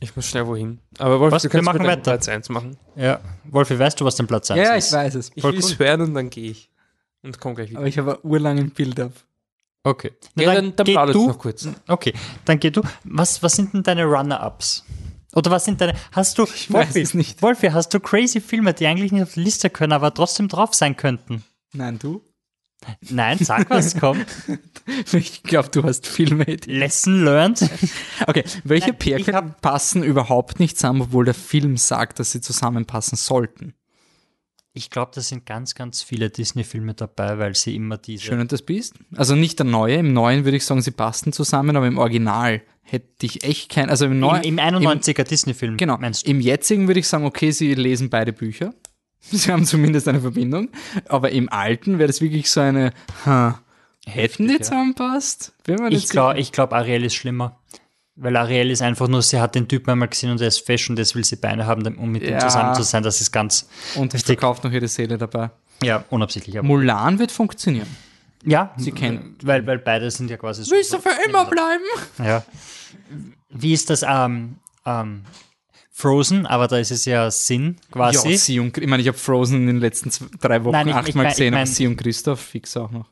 ich muss schnell wohin. Aber Wolf, Was? du Wir kannst machen mir deinen weiter. Platz 1 machen. Ja, Wolfi, weißt du, was dein Platz 1 Ja, ist? ich weiß es. Ich Voll will es hören und dann gehe ich. Und komm gleich wieder. Aber ich habe ein urlangen Bild auf. Okay. Na, Ja, dann, dann geh plaudert du. noch kurz. Okay, dann geh du. Was, was sind denn deine Runner-Ups? Oder was sind deine, hast du, Ich weiß es nicht. Wolfi, hast du crazy Filme, die eigentlich nicht auf die Liste können, aber trotzdem drauf sein könnten? Nein, du? Nein, sag was, (laughs) komm. Ich glaube, du hast Filme. Lesson learned. (laughs) Okay, welche Nein, Pärchen passen überhaupt nicht zusammen, obwohl der Film sagt, dass sie zusammenpassen sollten? Ich glaube, da sind ganz, ganz viele Disney-Filme dabei, weil sie immer diese. Schön und das Biest? Also nicht der neue. Im neuen würde ich sagen, sie passen zusammen, aber im Original hätte ich echt kein, also im, Im, neuen, im 91er Disney-Film, Genau. meinst du? Im jetzigen würde ich sagen, okay, sie lesen beide Bücher. (laughs) Sie haben zumindest eine Verbindung. Aber im alten wäre das wirklich so eine, ha, hätten die zusammenpasst? Ich glaube, glaub, Ariel ist schlimmer. Weil Ariel ist einfach nur, sie hat den Typen einmal gesehen und er ist fesch und das will sie Beine haben, um mit ihm Ja. zusammen zu sein. Das ist ganz. Und richtig. verkauft noch ihre Seele dabei. ja, unabsichtlich. Aber Mulan wird funktionieren. ja, Sie kennt- weil, weil beide sind ja quasi so. Willst du für immer bleiben? Ja. Wie ist das, ähm, ähm, Frozen, aber da ist es ja Sinn, quasi. Ja, sie und, ich meine, ich habe Frozen in den letzten zwei, drei Wochen Nein, ich- ich achtmal mein- gesehen, ich aber mein- sie und Christoph fix auch noch.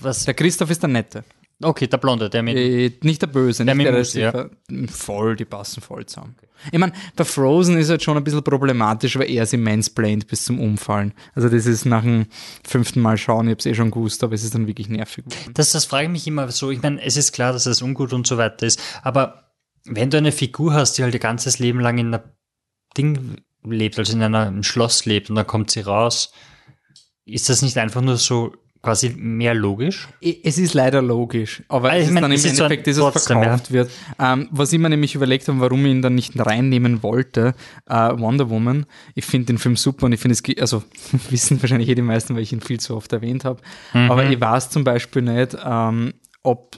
Was, Der Christoph ist der Nette. Okay, der Blonde, der mit, Äh, nicht der Böse, Der nicht der, Mus- ja. der voll, die passen voll zusammen. Ich meine, bei Frozen ist halt schon ein bisschen problematisch, weil er sie mansplaint bis zum Umfallen. Also das ist nach dem fünften Mal schauen, ich habe es eh schon gewusst, aber es ist dann wirklich nervig geworden. Das, das frage ich mich immer so. Ich meine, es ist klar, dass das ungut und so weiter ist, aber wenn du eine Figur hast, die halt ihr ganzes Leben lang in einer Ding lebt, also in einer, einem Schloss lebt und dann kommt sie raus, ist das nicht einfach nur so quasi mehr logisch? Es ist leider logisch, aber Also es ist mein, dann im ist so Endeffekt, dass es verkauft wird. Ähm, was ich mir nämlich überlegt habe, warum ich ihn dann nicht reinnehmen wollte, äh, Wonder Woman, ich finde den Film super und ich finde es, also (laughs) wissen wahrscheinlich eh die meisten, weil ich ihn viel zu oft erwähnt habe, Mhm. aber ich weiß zum Beispiel nicht, ähm, ob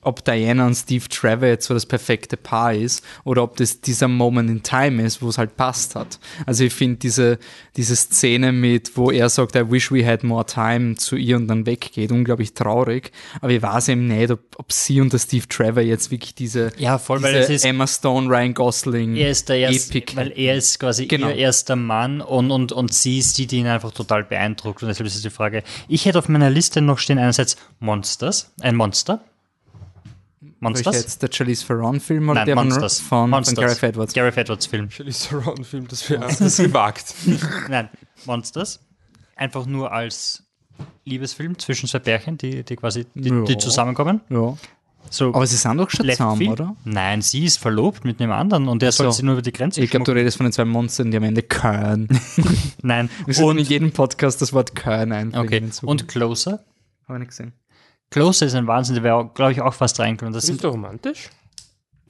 ob Diana und Steve Trevor jetzt so das perfekte Paar ist oder ob das dieser Moment in Time ist, wo es halt passt hat. Also ich finde diese, diese Szene mit, wo er sagt, I wish we had more time zu ihr und dann weggeht, unglaublich traurig. Aber ich weiß eben nicht, ob, ob sie und der Steve Trevor jetzt wirklich diese, Ja, voll, weil diese es ist- Emma Stone, Ryan Gosling Er ist der erste, Epic. weil er ist quasi Genau. ihr erster Mann und, und, und sie sieht ihn einfach total beeindruckt und deshalb ist es die Frage. Ich hätte auf meiner Liste noch stehen einerseits Monsters, ein Monster. Welcher Monsters? jetzt der Charlize Theron Film oder Nein, der von- Monsters. von, Monsters. von Gareth Edwards? Gareth Edwards Film. Charlize Theron-Film, das wäre (laughs) das ist gewagt. (laughs) Nein, Monsters. Einfach nur als Liebesfilm zwischen zwei Pärchen, die, die quasi die, Ja. die zusammenkommen. Ja. So Aber sie sind doch schon zusammen, Field? oder? Nein, sie ist verlobt mit einem anderen und der soll so. sie nur über die Grenze Ich glaube, du redest von den zwei Monstern, die am Ende Kern. (laughs) Nein. Wir sollten Und, in jedem Podcast das Wort Kern einbringen. okay. Und Closer. Habe ich nicht gesehen. Closer ist ein Wahnsinn, der wäre, glaube ich, auch fast reingekommen. Das Ist sind, doch romantisch?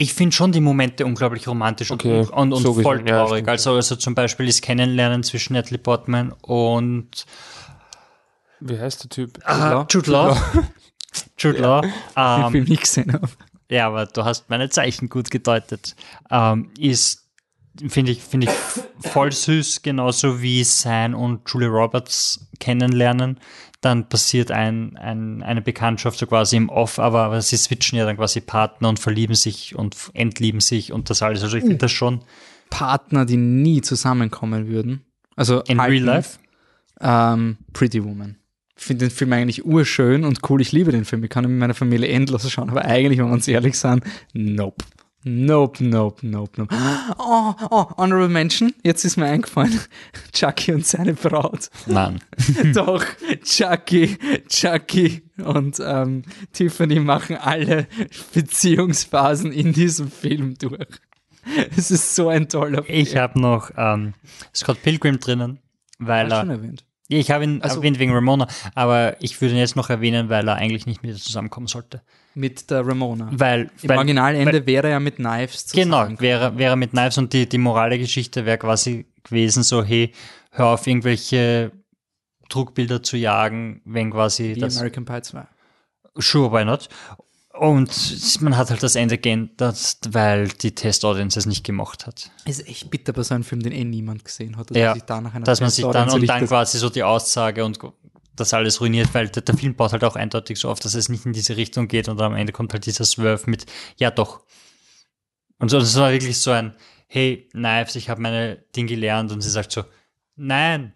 ich finde schon die Momente unglaublich romantisch Okay, und, und, und so voll ja, traurig. stimmt, also, also zum Beispiel das Kennenlernen zwischen Natalie Portman und Wie heißt der Typ? Ah, Jude Law. Jude Law. (laughs) Den Ähm, Film nicht gesehen habe. ja, aber du hast meine Zeichen gut gedeutet. Ähm, ist, finde ich, finde ich voll süß, genauso wie San und Julie Roberts kennenlernen. Dann passiert ein, ein, eine Bekanntschaft so quasi im Off, aber, aber sie switchen ja dann quasi Partner und verlieben sich und entlieben sich und das alles. Also ich finde das schon Partner, die nie zusammenkommen würden. Also in halten, real life. Ähm, Pretty Woman. Ich finde den Film eigentlich urschön und cool. Ich liebe den Film. Ich kann ihn mit meiner Familie endlos schauen. Aber eigentlich, wenn wir uns ehrlich sind, nope. Nope, nope, nope, nope. Oh, oh, Honorable Mention. Jetzt ist mir eingefallen. (laughs) Chucky und seine Braut. Nein. (laughs) Doch, (laughs) Chucky, Chucky und ähm, Tiffany machen alle Beziehungsphasen in diesem Film durch. Es ist so ein toller Film. Ich habe noch ähm, Scott Pilgrim drinnen, weil du schon er. Ich habe ihn Also- erwähnt wegen Ramona, aber ich würde ihn jetzt noch erwähnen, weil er eigentlich nicht mit ihr zusammenkommen sollte. Mit der Ramona. Weil, Im weil Originalende wäre er mit Knives genau, zusammen. wäre, wäre mit Knives und die, die morale Geschichte wäre quasi gewesen, so, hey, hör auf, irgendwelche Trugbilder zu jagen, wenn quasi Wie das. American Pie 2. Sure, why not? Und man hat halt das Ende geändert, weil die Test-Audience es nicht gemacht hat. Ist echt bitter bei so einem Film, den eh niemand gesehen hat. dass Ja, man sich da nach einer dass man sich dann und dann quasi so die Aussage und das alles ruiniert, weil der, der Film baut halt auch eindeutig so auf, dass es nicht in diese Richtung geht und am Ende kommt halt dieser Swerve mit, ja doch. Und so, das war wirklich so ein, hey, Knives, ich habe meine Ding gelernt und sie sagt so, nein,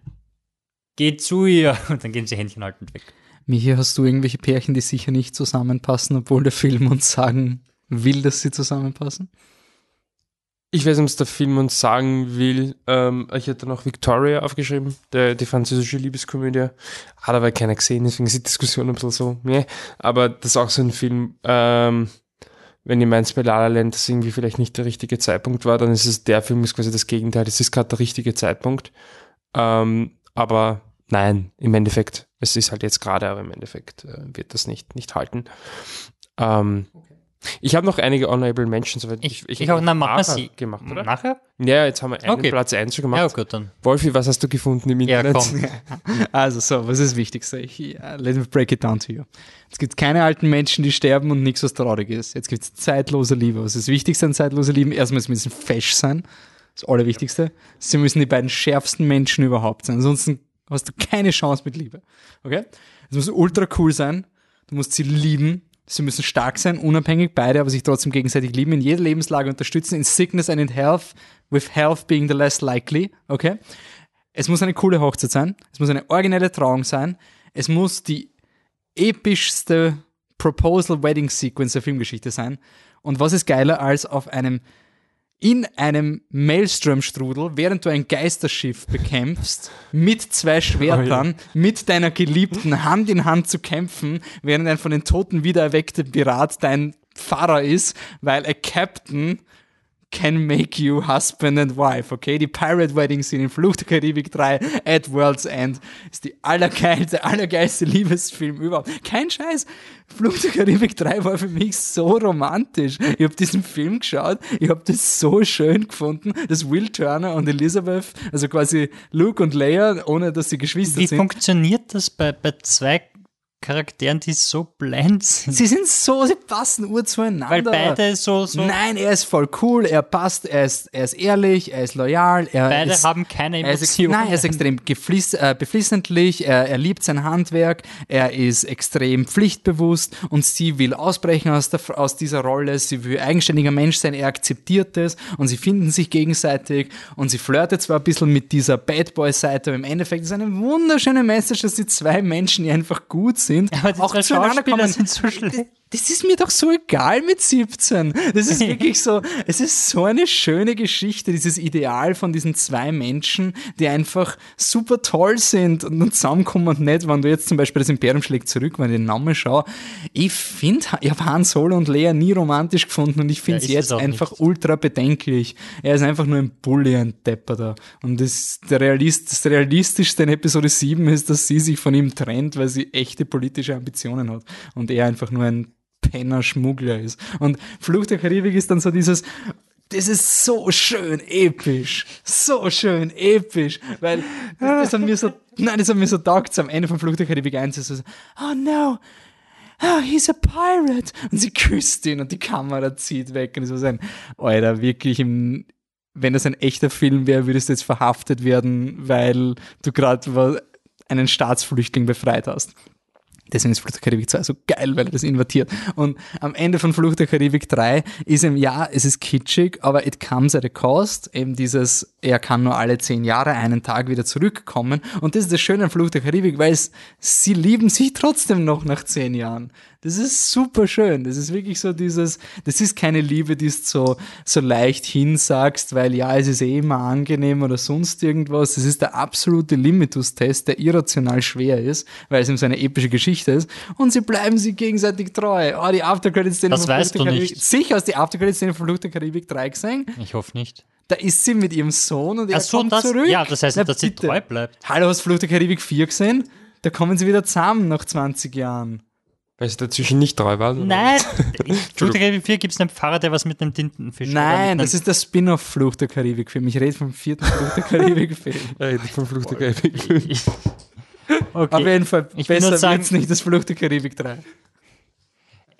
geh zu ihr. (laughs) Und dann gehen sie Händchen haltend weg. Michi, hast du irgendwelche Pärchen, die sicher nicht zusammenpassen, obwohl der Film uns sagen will, dass sie zusammenpassen? Ich weiß nicht, was der Film uns sagen will. Ähm, ich hätte noch Victoria aufgeschrieben, der, die französische Liebeskomödie. Hat aber keiner gesehen, deswegen ist die Diskussion ein bisschen so, nee. Aber das ist auch so ein Film, ähm, wenn ihr meint, bei La La Land das irgendwie vielleicht nicht der richtige Zeitpunkt war, dann ist es, der Film ist quasi das Gegenteil. Es ist gerade der richtige Zeitpunkt. Ähm, aber nein, im Endeffekt, es ist halt jetzt gerade, aber im Endeffekt äh, wird das nicht, nicht halten. Ähm, Ich habe noch einige Honorable Mentions. Aber Ich, ich, hab auch, na, machen sie. gemacht, oder? Nachher? Ja, jetzt haben wir einen Okay. Platz 1 schon Ja, gemacht. gut, dann. Wolfi, was hast du gefunden im Ja, Internet? komm. (laughs) Also so, was ist das Wichtigste? Ich, uh, let me break it down to you. Es gibt keine alten Menschen, die sterben und nichts, was traurig ist. Jetzt gibt es zeitlose Liebe. Was ist das Wichtigste an zeitlose Liebe? Erstmal, es müssen fesch sein. Das Allerwichtigste. Sie müssen die beiden schärfsten Menschen überhaupt sein. Ansonsten hast du keine Chance mit Liebe. Okay? Es muss ultra cool sein. Du musst sie lieben. Sie müssen stark sein, unabhängig beide, aber sich trotzdem gegenseitig lieben, in jeder Lebenslage unterstützen, in sickness and in health, with health being the less likely. Okay? Es muss eine coole Hochzeit sein. Es muss eine originelle Trauung sein. Es muss die epischste Proposal Wedding Sequence der Filmgeschichte sein. Und was ist geiler als auf einem in einem Maelstrom-Strudel, während du ein Geisterschiff bekämpfst, mit zwei Schwertern, mit deiner Geliebten Hand in Hand zu kämpfen, während ein von den Toten wiedererweckter Pirat dein Pfarrer ist, weil a Captain can make you husband and wife, okay? Die Pirate Wedding Scene in Fluch der Karibik 3 at World's End ist die allergeilste, allergeilste Liebesfilm überhaupt. Kein Scheiß. Fluch der Karibik 3 war für mich so romantisch. Ich habe diesen Film geschaut, ich habe das so schön gefunden, dass Will Turner und Elizabeth, also quasi Luke und Leia, ohne dass sie Geschwister Wie sind, funktioniert das bei, bei zwei Charakteren, die so blind sind? sie sind so, sie passen ur zueinander. Weil beide so, so Nein, er ist voll cool, er passt, er ist, er ist ehrlich, er ist loyal, er beide ist, haben keine Emotionen. nein, er ist extrem gefliss, äh, beflissentlich, er, er liebt sein Handwerk, er ist extrem pflichtbewusst und sie will ausbrechen aus, der, aus dieser Rolle, sie will eigenständiger Mensch sein, er akzeptiert es und sie finden sich gegenseitig und sie flirtet zwar ein bisschen mit dieser Bad Boy-Seite, aber im Endeffekt ist es eine wunderschöne Message, dass die zwei Menschen, die einfach gut sind, Aber die auch Schauspieler sind so schlecht. Das ist mir doch so egal mit 17. Das ist (laughs) wirklich so, es ist so eine schöne Geschichte, dieses Ideal von diesen zwei Menschen, die einfach super toll sind und dann zusammenkommen und nicht, wenn du jetzt zum Beispiel das Imperium schlägt zurück, wenn ich den Namen schaue. Ich finde, ich habe Han Solo und Leia nie romantisch gefunden und ich finde Ja, es jetzt einfach nicht. ultra bedenklich. Er ist einfach nur ein Bully, ein Depper da. Und das, der Realist, das Realistischste in Episode 7 ist, dass sie sich von ihm trennt, weil sie echte politische Ambitionen hat. Und er einfach nur ein Penner Schmuggler ist. Und Fluch der Karibik ist dann so dieses, das ist so schön episch, so schön episch, weil das, das hat mir so, nein, das hat mir so taugt, am Ende von Fluch der Karibik 1 ist so, oh no, oh, he's a pirate. Und sie küsst ihn und die Kamera zieht weg und so ein, Alter, wirklich im, wenn das ein echter Film wäre, würdest du jetzt verhaftet werden, weil du gerade einen Staatsflüchtling befreit hast. Deswegen ist Fluch der Karibik 2 so geil, weil er das invertiert. Und am Ende von Fluch der Karibik 3 ist ihm, ja, es ist kitschig, aber it comes at a cost. Eben dieses, er kann nur alle zehn Jahre einen Tag wieder zurückkommen. Und das ist das Schöne an Fluch der Karibik, weil es, sie lieben sich trotzdem noch nach zehn Jahren. Das ist super schön. Das ist wirklich so dieses, das ist keine Liebe, die du so, so leicht hinsagst, weil ja, es ist eh immer angenehm oder sonst irgendwas. Das ist der absolute Limitus-Test, der irrational schwer ist, weil es eben so eine epische Geschichte ist. Und sie bleiben sich gegenseitig treu. Oh, die Aftercredit-Szene Das von weißt der du Karibik. nicht. Sicher du die Aftercredit-Szene von Fluch der Karibik 3 gesehen. Ich hoffe nicht. Da ist sie mit ihrem Sohn und er Ach so, kommt das, zurück. ja, das heißt, Na, dass sie bitte. treu bleibt. Hallo, hast du Fluch der Karibik 4 gesehen? Da kommen sie wieder zusammen nach 20 Jahren. Weil sie dazwischen nicht treu waren. oder? Nein, in Fluch der Karibik 4 gibt es einen Pfarrer, der was mit einem Tintenfisch oder Nein, das ist der Spin-off-Fluch der Karibik-Film. Ich rede vom vierten Fluch der Karibik-Film. (laughs) Er redet vom Fluch der Karibik. einem, Okay. Auf jeden Fall Ich besser sagen- wird's nicht das Fluch der Karibik 3.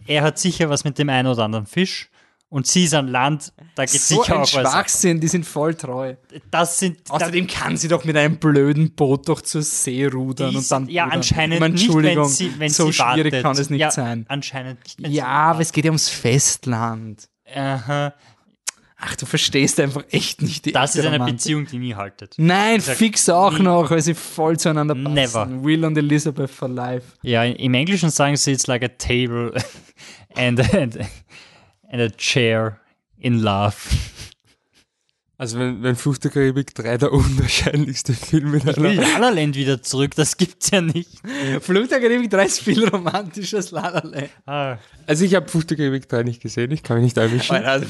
er hat sicher was mit dem einen oder anderen Fisch und sie ist an Land, da geht So sicher ein auch was. Schwachsinn, die sind voll treu. Das sind Außerdem kann sie doch mit einem blöden Boot doch zur See rudern und dann. ja rudern. anscheinend meine, nicht, Entschuldigung, wenn sie, wenn so schwierig wartet. kann es nicht ja, sein. Anscheinend nicht. Ja, aber es geht ja ums Festland. Aha, Ach, du verstehst einfach echt nicht die das ist eine Romantik. Beziehung, die nie haltet. Nein, sag, fix auch nie. noch, weil sie voll zueinander passen. Never. Will und Elizabeth for life. Ja, im Englischen sagen sie it's like a table (laughs) and, and, and a chair in love. Also wenn, wenn Fluch der Karibik 3 der unwahrscheinlichste Film Ich will einer... La La Land wieder zurück, das gibt's ja nicht. Fluch der Karibik 3 ist viel romantischer als La La Land. Ah, Also ich habe Fluch der Karibik 3 nicht gesehen, ich kann mich nicht einmischen. Alter,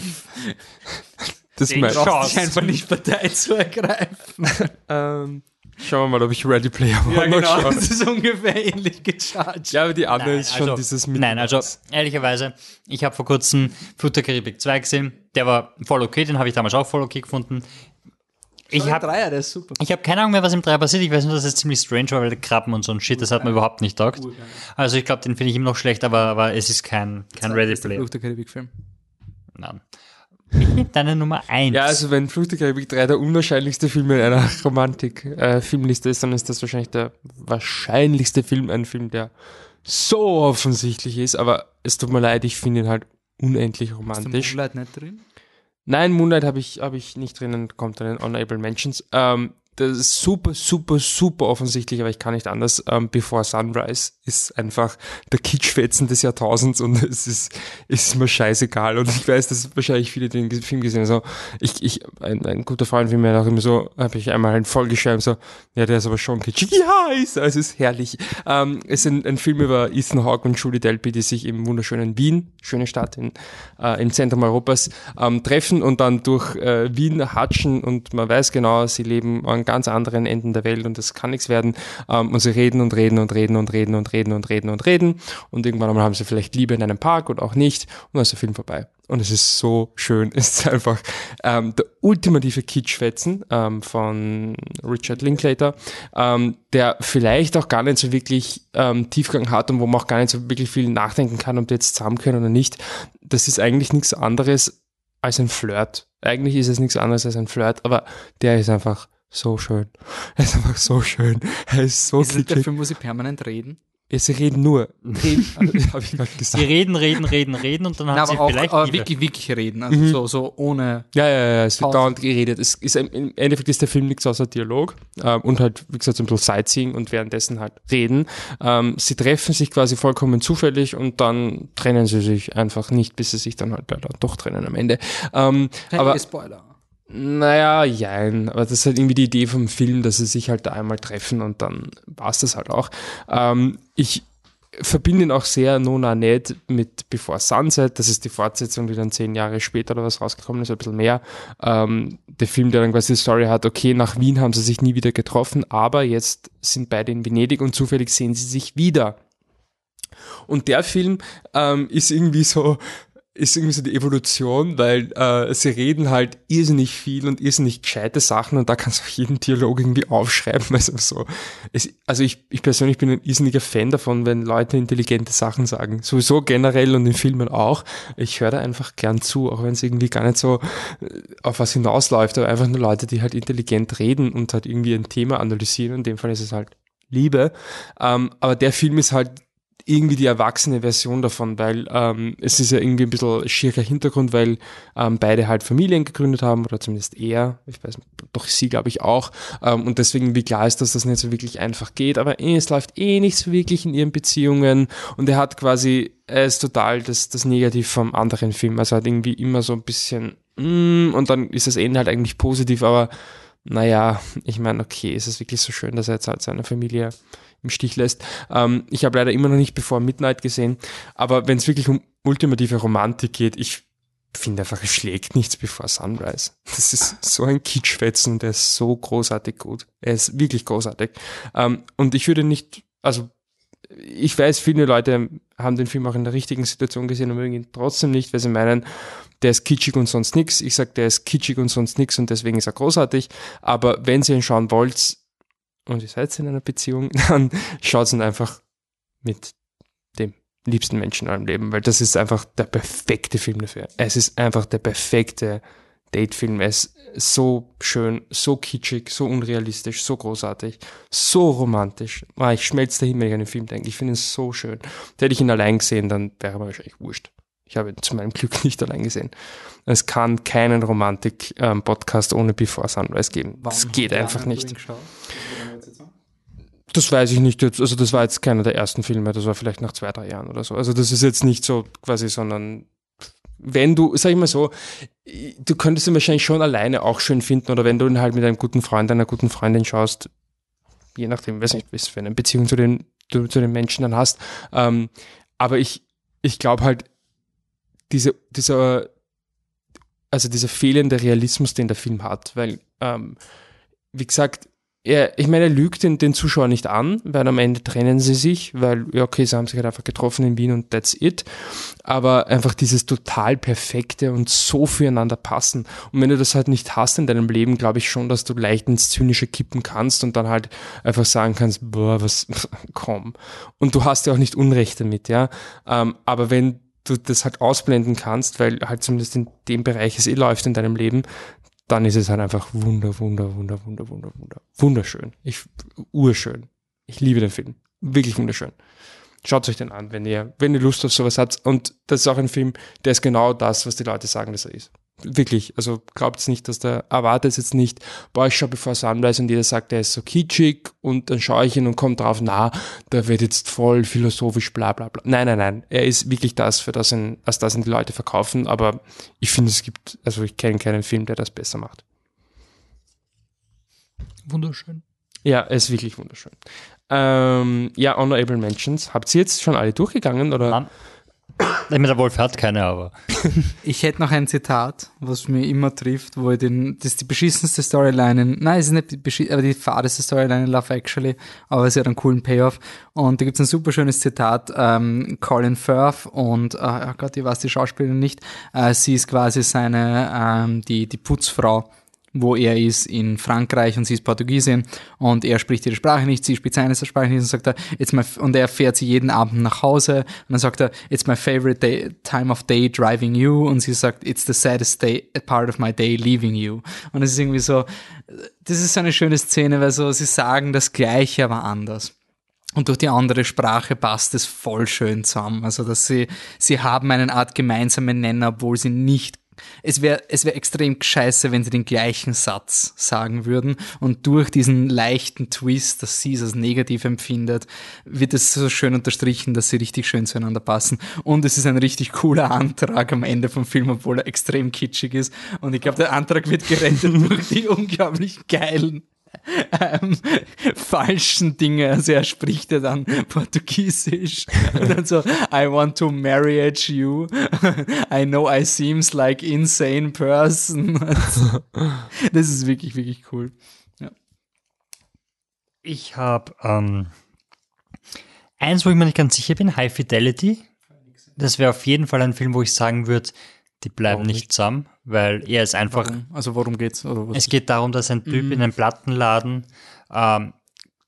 Das Den mein, Schau- brauchst dich einfach nicht Partei zu ergreifen. ähm, Schauen wir mal, ob ich Ready Player One Ja, noch genau. schaue. Das ist ungefähr ähnlich gecharged. Ja, aber die andere Nein, ist schon also- dieses Nein, also ehrlicherweise, ich habe vor kurzem Flut der Karibik 2 gesehen. Der war voll okay, den habe ich damals auch voll okay gefunden. Ich habe Dreier, der ist super. ich hab keine Ahnung mehr, was im 3 passiert. Ich weiß nur, dass es ziemlich strange war, weil der Krabben und so ein Shit, das hat mir überhaupt nicht taugt. Also ich glaube, den finde ich immer noch schlecht, aber, aber es ist kein, kein Ready Player. Fluch der Karibik-Film. Nein. (laughs) Michi, Deine Nummer 1. Ja, also wenn Flucht der Karibik 3 der unwahrscheinlichste Film in einer (laughs) Romantik-Filmliste ist, dann ist das wahrscheinlich der wahrscheinlichste Film, ein Film, der so offensichtlich ist, aber es tut mir leid, ich finde ihn halt unendlich Ist romantisch. Moonlight nicht drin? Nein, Moonlight habe ich, hab ich nicht drinnen, kommt dann in Honorable Mentions. Ähm, das ist super, super, super offensichtlich, aber ich kann nicht anders. Ähm, Before Sunrise ist einfach der Kitschfetzen des Jahrtausends und (laughs) es ist, ist mir scheißegal. Und ich weiß, dass wahrscheinlich viele den Film gesehen haben. So, ich, ich, ein, ein guter Freund von mir hat auch immer so, habe ich einmal einen vollgeschrieben, so, ja, der ist aber schon kitschig. (laughs) Ja, ist es ist herrlich. Ähm, es ist ein, ein Film über Ethan Hawke und Julie Delpy, die sich im wunderschönen Wien, schöne Stadt in, äh, im Zentrum Europas, ähm, treffen und dann durch äh, Wien hatschen und man weiß genau, sie leben an ganz anderen Enden der Welt und das kann nichts werden. Ähm, und sie reden und reden und reden und reden und reden und reden und reden und irgendwann einmal haben sie vielleicht Liebe in einem Park und auch nicht und dann ist der Film vorbei. Und es ist so schön. (laughs) Es ist einfach ähm, der ultimative Kitschfetzen ähm, von Richard Linklater, ähm, der vielleicht auch gar nicht so wirklich ähm, Tiefgang hat und wo man auch gar nicht so wirklich viel nachdenken kann, ob die jetzt zusammen können oder nicht. Das ist eigentlich nichts anderes als ein Flirt. Eigentlich ist es nichts anderes als ein Flirt, aber der ist einfach so schön. (laughs) Er ist einfach so schön. Er ist so Ist das der kitschig. Film, wo sie permanent reden? Ja, sie reden nur. Reden, (laughs) habe ich gerade Die gesagt. reden, reden, reden, reden und dann Na, hat sie aber auch vielleicht äh, Liebe. wirklich, wirklich reden. Also so, so ohne. Ja, ja, ja, es wird dauernd geredet. Es ist, Im Endeffekt ist der Film nichts außer Dialog ähm, und halt, wie gesagt, so ein bisschen Sightseeing und währenddessen halt reden. Ähm, sie treffen sich quasi vollkommen zufällig und dann trennen sie sich einfach nicht, bis sie sich dann halt leider doch trennen am Ende. Ähm, aber Aber Spoiler. Naja, jein, aber das ist halt irgendwie die Idee vom Film, dass sie sich halt da einmal treffen und dann war's das halt auch. Ähm, ich verbinde ihn auch sehr Nona Ned mit Before Sunset. Das ist die Fortsetzung, die dann zehn Jahre später oder was rausgekommen ist, ein bisschen mehr. Ähm, der Film, der dann quasi die Story hat, okay, nach Wien haben sie sich nie wieder getroffen, aber jetzt sind beide in Venedig und zufällig sehen sie sich wieder. Und der Film ähm, ist irgendwie so, ist irgendwie so die Evolution, weil äh, sie reden halt irrsinnig viel und irrsinnig gescheite Sachen und da kannst du auch jeden Dialog irgendwie aufschreiben. (laughs) Also, so. es, also ich, ich persönlich bin ein irrsinniger Fan davon, wenn Leute intelligente Sachen sagen. Sowieso generell und in Filmen auch. Ich höre da einfach gern zu, auch wenn es irgendwie gar nicht so äh, auf was hinausläuft, aber einfach nur Leute, die halt intelligent reden und halt irgendwie ein Thema analysieren. In dem Fall ist es halt Liebe. Ähm, aber der Film ist halt irgendwie die erwachsene Version davon, weil ähm, es ist ja irgendwie ein bisschen schierer Hintergrund, weil ähm, beide halt Familien gegründet haben oder zumindest er, ich weiß, doch sie glaube ich auch. Ähm, und deswegen wie klar ist, dass das nicht so wirklich einfach geht, aber eh, es läuft eh nicht so wirklich in ihren Beziehungen. Und er hat quasi, er ist total das, das Negativ vom anderen Film, also hat irgendwie immer so ein bisschen mm, und dann ist das Ende halt eigentlich positiv, aber naja, ich meine, okay, ist es wirklich so schön, dass er jetzt halt seine Familie im Stich lässt. Ähm, ich habe leider immer noch nicht Before Midnight gesehen, aber wenn es wirklich um ultimative Romantik geht, ich finde einfach, es schlägt nichts bevor Sunrise. Das ist so ein Kitschfetzen der ist so großartig gut. Er ist wirklich großartig. Ähm, und ich würde nicht, also ich weiß, viele Leute haben den Film auch in der richtigen Situation gesehen und mögen ihn trotzdem nicht, weil sie meinen, der ist kitschig und sonst nix. Ich sag, der ist kitschig und sonst nix und deswegen ist er großartig. Aber wenn ihr ihn schauen wollt und ihr seid in einer Beziehung, (laughs) dann schaut ihn einfach mit dem liebsten Menschen in eurem Leben, weil das ist einfach der perfekte Film dafür. Es ist einfach der perfekte Datefilm. Er ist so schön, so kitschig, so unrealistisch, so großartig, so romantisch. Ah, ich schmelze dahin, wenn ich an den Film denke. Ich finde ihn so schön. Hätte ich ihn allein gesehen, dann wäre er wahrscheinlich wurscht. Ich habe ihn zu meinem Glück nicht allein gesehen. Es kann keinen Romantik-Podcast ohne Before Sunrise geben. Das geht einfach nicht. Das weiß ich nicht jetzt. Also das war jetzt keiner der ersten Filme. Das war vielleicht nach zwei, drei Jahren oder so. Also das ist jetzt nicht so quasi, sondern wenn du, sag ich mal so, du könntest ihn wahrscheinlich schon alleine auch schön finden oder wenn du ihn halt mit einem guten Freund, einer guten Freundin schaust, je nachdem, weiß nicht, was für eine Beziehung zu den, du zu den Menschen dann hast. Ähm, aber ich, ich glaube halt, diese, dieser, also dieser fehlende Realismus, den der Film hat, weil, ähm, wie gesagt, er, ich meine, er lügt den, den Zuschauer nicht an, weil am Ende trennen sie sich, weil, ja, okay, sie haben sich halt einfach getroffen in Wien und that's it. Aber einfach dieses total perfekte und so füreinander passen. Und wenn du das halt nicht hast in deinem Leben, glaube ich schon, dass du leicht ins Zynische kippen kannst und dann halt einfach sagen kannst, boah, was, (laughs) komm. Und du hast ja auch nicht Unrecht damit, ja. Ähm, aber wenn du das halt ausblenden kannst, weil halt zumindest in dem Bereich es eh läuft in deinem Leben, dann ist es halt einfach wunder, wunder, wunder, wunder, wunder, wunder, wunderschön. Ich, urschön. Ich liebe den Film. Wirklich wunderschön. Schaut euch den an, wenn ihr, wenn ihr Lust auf sowas habt. Und das ist auch ein Film, der ist genau das, was die Leute sagen, dass er ist. Wirklich. Also glaubt es nicht, dass der, erwartet jetzt nicht, boah, ich schaue bevor Sunrise und jeder sagt, der ist so kitschig und dann schaue ich ihn und komme drauf, na, der wird jetzt voll philosophisch, bla, bla, bla. Nein, nein, nein. Er ist wirklich das, für das ihn, als das ihn die Leute verkaufen, aber ich finde, es gibt, also ich kenne keinen Film, der das besser macht. Wunderschön. Ja, er ist wirklich wunderschön. Ähm, ja, Honorable Mentions. Habt ihr jetzt schon alle durchgegangen oder? Nein. Ich meine, der Wolf hat keine, aber. (laughs) Ich hätte noch ein Zitat, was mir immer trifft, wo ich den, das ist die beschissenste Storyline, in, nein, es ist nicht die beschiss, aber die fadeste Storyline in Love Actually, aber es hat einen coolen Payoff. Und da gibt es ein super schönes Zitat, ähm, Colin Firth und, äh, oh Gott, ich weiß die Schauspielerin nicht, äh, sie ist quasi seine, ähm, die, die Putzfrau wo er ist in Frankreich und sie ist Portugiesin und er spricht ihre Sprache nicht, sie spricht seine Sprache nicht und sagt er, it's my, und er fährt sie jeden Abend nach Hause und dann sagt er, it's my favorite day, time of day driving you und sie sagt, it's the saddest day, part of my day leaving you. Und es ist irgendwie so, das ist so eine schöne Szene, weil so, sie sagen das Gleiche, aber anders. Und durch die andere Sprache passt es voll schön zusammen. Also, dass sie, sie haben einen Art gemeinsamen Nenner, obwohl sie nicht es wäre es wär extrem scheiße, wenn sie den gleichen Satz sagen würden. Und durch diesen leichten Twist, dass sie es als negativ empfindet, wird es so schön unterstrichen, dass sie richtig schön zueinander passen. Und es ist ein richtig cooler Antrag am Ende vom Film, obwohl er extrem kitschig ist. Und ich glaube, der Antrag wird gerettet (laughs) durch die unglaublich geilen ähm, falschen Dinge. Also er spricht ja dann Portugiesisch und dann so, I want to marry you. I know I seems like insane person. Das ist wirklich, wirklich cool. Ja. Ich habe ähm, eins, wo ich mir nicht ganz sicher bin, High Fidelity. Das wäre auf jeden Fall ein Film, wo ich sagen würde, die bleiben nicht? zusammen, weil er ist einfach Warum? Also worum geht's? Es geht darum, dass ein Typ in einem Plattenladen ähm,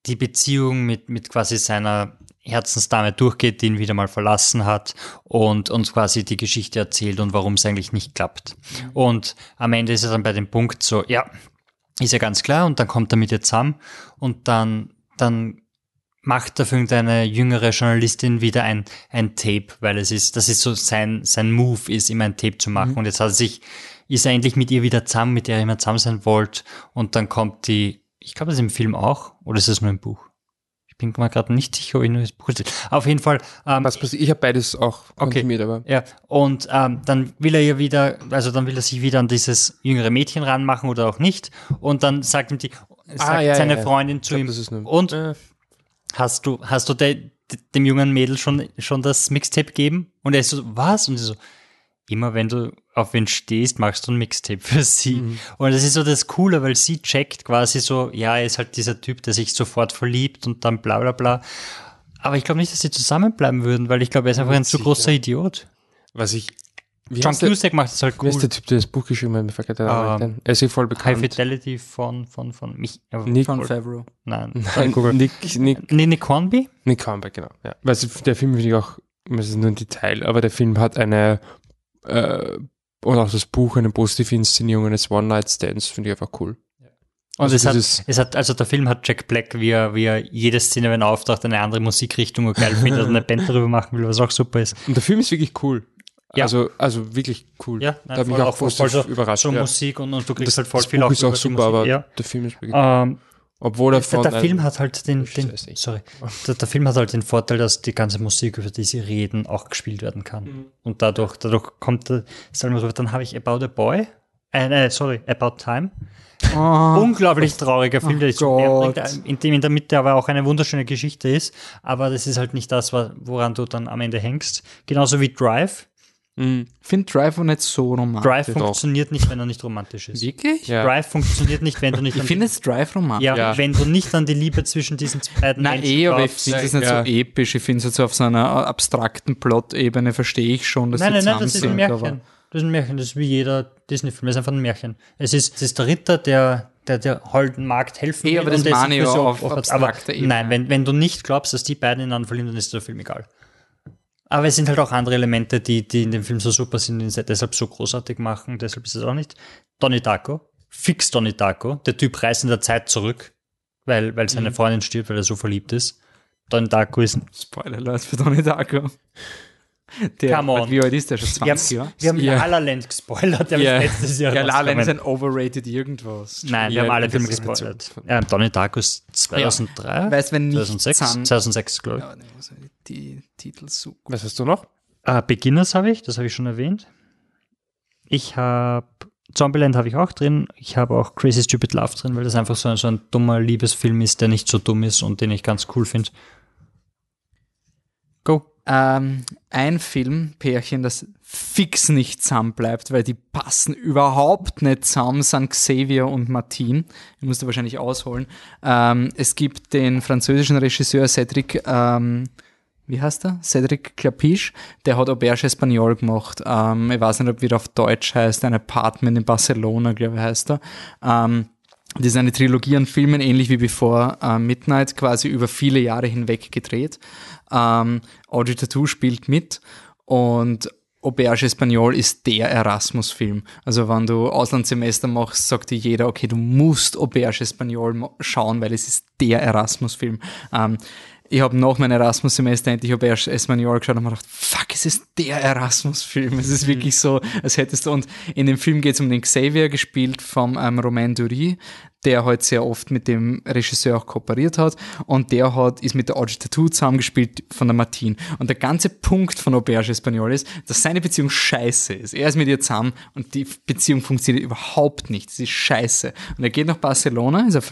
die Beziehung mit, mit quasi seiner Herzensdame durchgeht, die ihn wieder mal verlassen hat und uns quasi die Geschichte erzählt und warum es eigentlich nicht klappt. Und am Ende ist er dann bei dem Punkt so, ja, ist ja ganz klar und dann kommt er mit ihr zusammen und dann, dann macht er für irgendeine jüngere Journalistin wieder ein, ein Tape, weil es ist, das ist so sein, sein Move ist, immer ein Tape zu machen. Und jetzt hat er sich, ist er endlich mit ihr wieder zusammen, mit der er immer zusammen sein wollte. Und dann kommt die, ich glaube, das ist im Film auch, oder ist das nur im Buch? Ich bin mir gerade nicht sicher, ob ich nur das Buch erzähle. Auf jeden Fall, ähm, Was passiert? Ich habe beides auch konsumiert, aber ja, und ähm, dann will er ja wieder, also dann will er sich wieder an dieses jüngere Mädchen ranmachen oder auch nicht. Und dann sagt ihm die, sagt Ah, ja, seine ja, ja. Freundin zu glaub, ihm, und Äh. Hast du, hast du de, de, dem jungen Mädel schon, schon das Mixtape gegeben? Und er ist so, was? Und sie so, immer wenn du auf wen stehst, machst du ein Mixtape für sie. Mhm. Und das ist so das Coole, weil sie checkt quasi so, ja, er ist halt dieser Typ, der sich sofort verliebt und dann bla bla bla. Aber ich glaube nicht, dass sie zusammenbleiben würden, weil ich glaube, er ist einfach ein zu großer Idiot. was ich. Wie John Cusack macht das halt wer ist cool. der Typ, der das Buch geschrieben hat? Mir vergeht der Name nicht ein. Er ist ja voll High bekannt. Fidelity von, von, von mich. äh, Nick, Von Favreau. Nein, Nein, Google. Nick, Nick, Nee, Nick Hornby? Nick Hornby, genau. Ja. Weil es- der Film finde ich auch, das ist nur ein Detail, aber der Film hat eine, äh, und auch das Buch, eine positive Inszenierung eines One-Night-Stands, finde ich einfach cool. Und Also es, hat, es hat, also der Film hat Jack Black, wie er, wie er jede Szene, wenn er auftaucht, eine andere Musikrichtung und geil findet und eine Band darüber machen will, was auch super ist. Und der Film ist wirklich cool. Ja. Also, also wirklich cool. Ja, da hat mich auch positiv so, überrascht. So ja. Musik und, und du kriegst das, halt voll das viel Buch auch ist auch super, Musik. aber ja. der Film ist wirklich, Ähm, obwohl er der, von der einem- Film hat halt den, Ich den sorry, der, der Film hat halt den Vorteil, dass die ganze Musik, über die sie reden, auch gespielt werden kann. Mhm. Und dadurch, dadurch kommt der, so, dann habe ich About a Boy, äh, äh, sorry, About Time. Oh, Unglaublich trauriger Film, der ist in dem in der Mitte aber auch eine wunderschöne Geschichte ist. Aber das ist halt nicht das, woran du dann am Ende hängst. Genauso wie Drive. Mhm. Ich finde Drive auch nicht so romantisch. Drive funktioniert nicht, wenn er nicht romantisch ist. Wirklich? Ja. Drive funktioniert nicht, wenn du nicht Ich an finde jetzt Drive romantisch. ja, Ja. wenn du nicht an die Liebe zwischen diesen beiden Nein, Menschen eh, aber ich finde das nicht Ja. so episch. Ich finde es jetzt auf so einer abstrakten Plot-Ebene verstehe ich schon, dass Nein, nein, nein, das ist ein sind, Märchen. Das ist ein Märchen, das ist wie jeder Disney-Film, das ist einfach ein Märchen. Es ist, es ist der Ritter, der, der, der holden Markt helfen Eh, will. aber das meine ich Böse auf opfert. abstrakter Ebene. Nein, wenn, wenn du nicht glaubst, dass die beiden ineinander verlieben, dann ist der Film egal. Aber es sind halt auch andere Elemente, die, die in dem Film so super sind, die ihn deshalb so großartig machen, deshalb ist es auch nicht. Donnie Darko, fix Donnie Darko, der Typ reist in der Zeit zurück, weil, weil seine Mhm. Freundin stirbt, weil er so verliebt ist. Donnie Darko ist Spoiler alert für Donnie Darko. Der, Come on. Wie alt ist der schon? Wir haben, 20 Jahre? wir haben Ja. La La Land gespoilert, der Ja. ist letztes Jahr Ja, La La Land ist ein overrated irgendwas. Nein, wir Ja, haben alle Filme gespoilert. Ja, Donnie Darko ist 2003, Weißt wenn nicht 2006, Zahn- 2006 glaube ich. Ja, nee, also die Titel so gut. Was hast du noch? Äh, Beginners habe ich, das habe ich schon erwähnt. Ich habe Zombieland habe ich auch drin. Ich habe auch Crazy Stupid Love drin, weil das einfach so ein, so ein dummer Liebesfilm ist, der nicht so dumm ist und den ich ganz cool finde. Go. Ähm, ein Film, das fix nicht zusammen bleibt, weil die passen überhaupt nicht zusammen, sind Xavier und Martin. Ich musste wahrscheinlich ausholen. Ähm, es gibt den französischen Regisseur Cedric, ähm, wie heißt er? Cedric Clapiche, der hat Auberge Espagnol gemacht. Ähm, ich weiß nicht, ob wieder auf Deutsch heißt, ein Apartment in Barcelona, glaube ich, heißt er. Das ist eine Trilogie an Filmen, ähnlich wie Before äh, Midnight, quasi über viele Jahre hinweg gedreht. Ähm, Audrey Tattoo spielt mit und Auberge Espagnol ist der Erasmus-Film. Also wenn du Auslandssemester machst, sagt dir jeder, okay, du musst Auberge Espagnol schauen, weil es ist der Erasmus-Film. Ähm, ich habe nach meinem Erasmus-Semester endlich Auberge Espagnol geschaut und mir gedacht, fuck, es ist der Erasmus-Film. Es ist wirklich so, als hättest du, und in dem Film geht es um den Xavier, gespielt vom ähm, Romain Dury, der halt sehr oft mit dem Regisseur auch kooperiert hat und der hat, ist mit der Audrey Tattoo zusammengespielt von der Martine. Und der ganze Punkt von Auberge Espagnol ist, dass seine Beziehung scheiße ist. Er ist mit ihr zusammen und die Beziehung funktioniert überhaupt nicht. Sie ist scheiße. Und er geht nach Barcelona, ist ein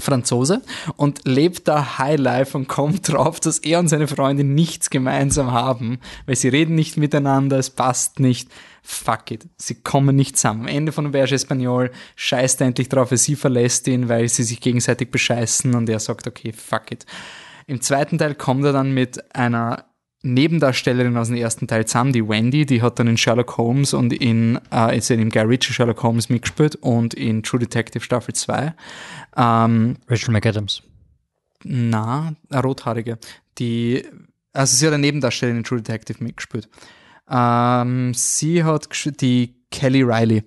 Franzose und lebt da Highlife und kommt drauf, dass er und seine Freundin nichts gemeinsam haben, weil sie reden nicht miteinander, es passt nicht. Fuck it. Sie kommen nicht zusammen. Am Ende von Auberge Espagnol scheißt er endlich drauf, sie verlässt ihn, weil sie sich gegenseitig bescheißen und er sagt, okay, fuck it. Im zweiten Teil kommt er dann mit einer Nebendarstellerin aus dem ersten Teil zusammen, die Wendy, die hat dann in Sherlock Holmes und in, äh, jetzt in dem Guy Ritchie Sherlock Holmes mitgespielt und in True Detective Staffel 2. Ähm, Rachel McAdams. na, eine rothaarige. Die, also sie hat eine Nebendarstellerin in True Detective mitgespielt. Ähm, sie hat die Kelly Riley.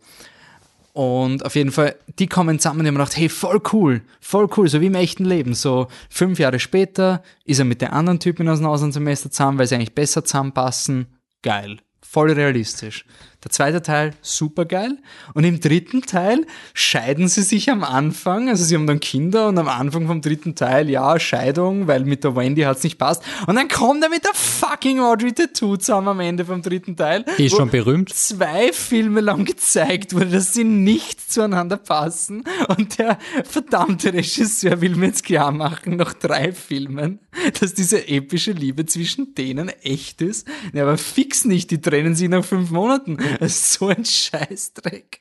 Und auf jeden Fall, die kommen zusammen und haben gedacht, hey, voll cool, voll cool, so wie im echten Leben. So fünf Jahre später ist er mit der anderen Typin aus dem Auslandssemester zusammen, weil sie eigentlich besser zusammenpassen. Geil. Voll realistisch. Der zweite Teil, super geil. Und im dritten Teil scheiden sie sich am Anfang. Also sie haben dann Kinder und am Anfang vom dritten Teil, ja, Scheidung, weil mit der Wendy hat's nicht passt. Und dann kommt er mit der fucking Audrey Tattoo zusammen am Ende vom dritten Teil. Die ist schon berühmt. Zwei Filme lang gezeigt wurde, dass sie nicht zueinander passen. Und der verdammte Regisseur will mir jetzt klar machen, nach drei Filmen, dass diese epische Liebe zwischen denen echt ist. Ja, aber fix nicht, die trennen sich nach fünf Monaten. (laughs) So ein Scheißdreck.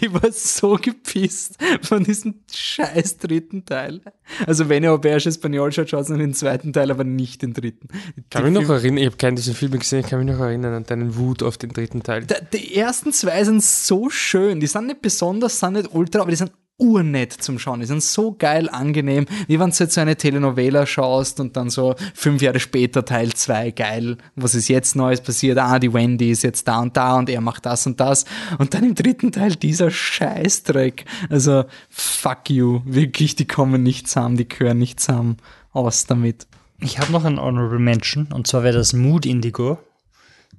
Ich war so gepisst von diesem scheiß dritten Teil. Also wenn ihr Auberge Espagnol schaut, schaut noch den zweiten Teil, aber nicht den dritten. Kann mich noch erinnern, ich habe keinen dieser Filme gesehen, ich kann mich noch erinnern an deinen Wut auf den dritten Teil. Da- Die ersten zwei sind so schön. Die sind nicht besonders, sind nicht ultra, aber die sind urnett zum Schauen. Die sind so geil angenehm, wie wenn du jetzt so eine Telenovela schaust und dann so fünf Jahre später Teil zwei geil. Was ist jetzt Neues passiert? Ah, die Wendy ist jetzt da und da und er macht das und das. Und dann im dritten Teil dieser Scheißdreck. Also, fuck you. Wirklich, die kommen nicht zusammen, die gehören nicht zusammen. Aus damit. Ich habe noch einen Honorable Mention und zwar wäre das Mood Indigo.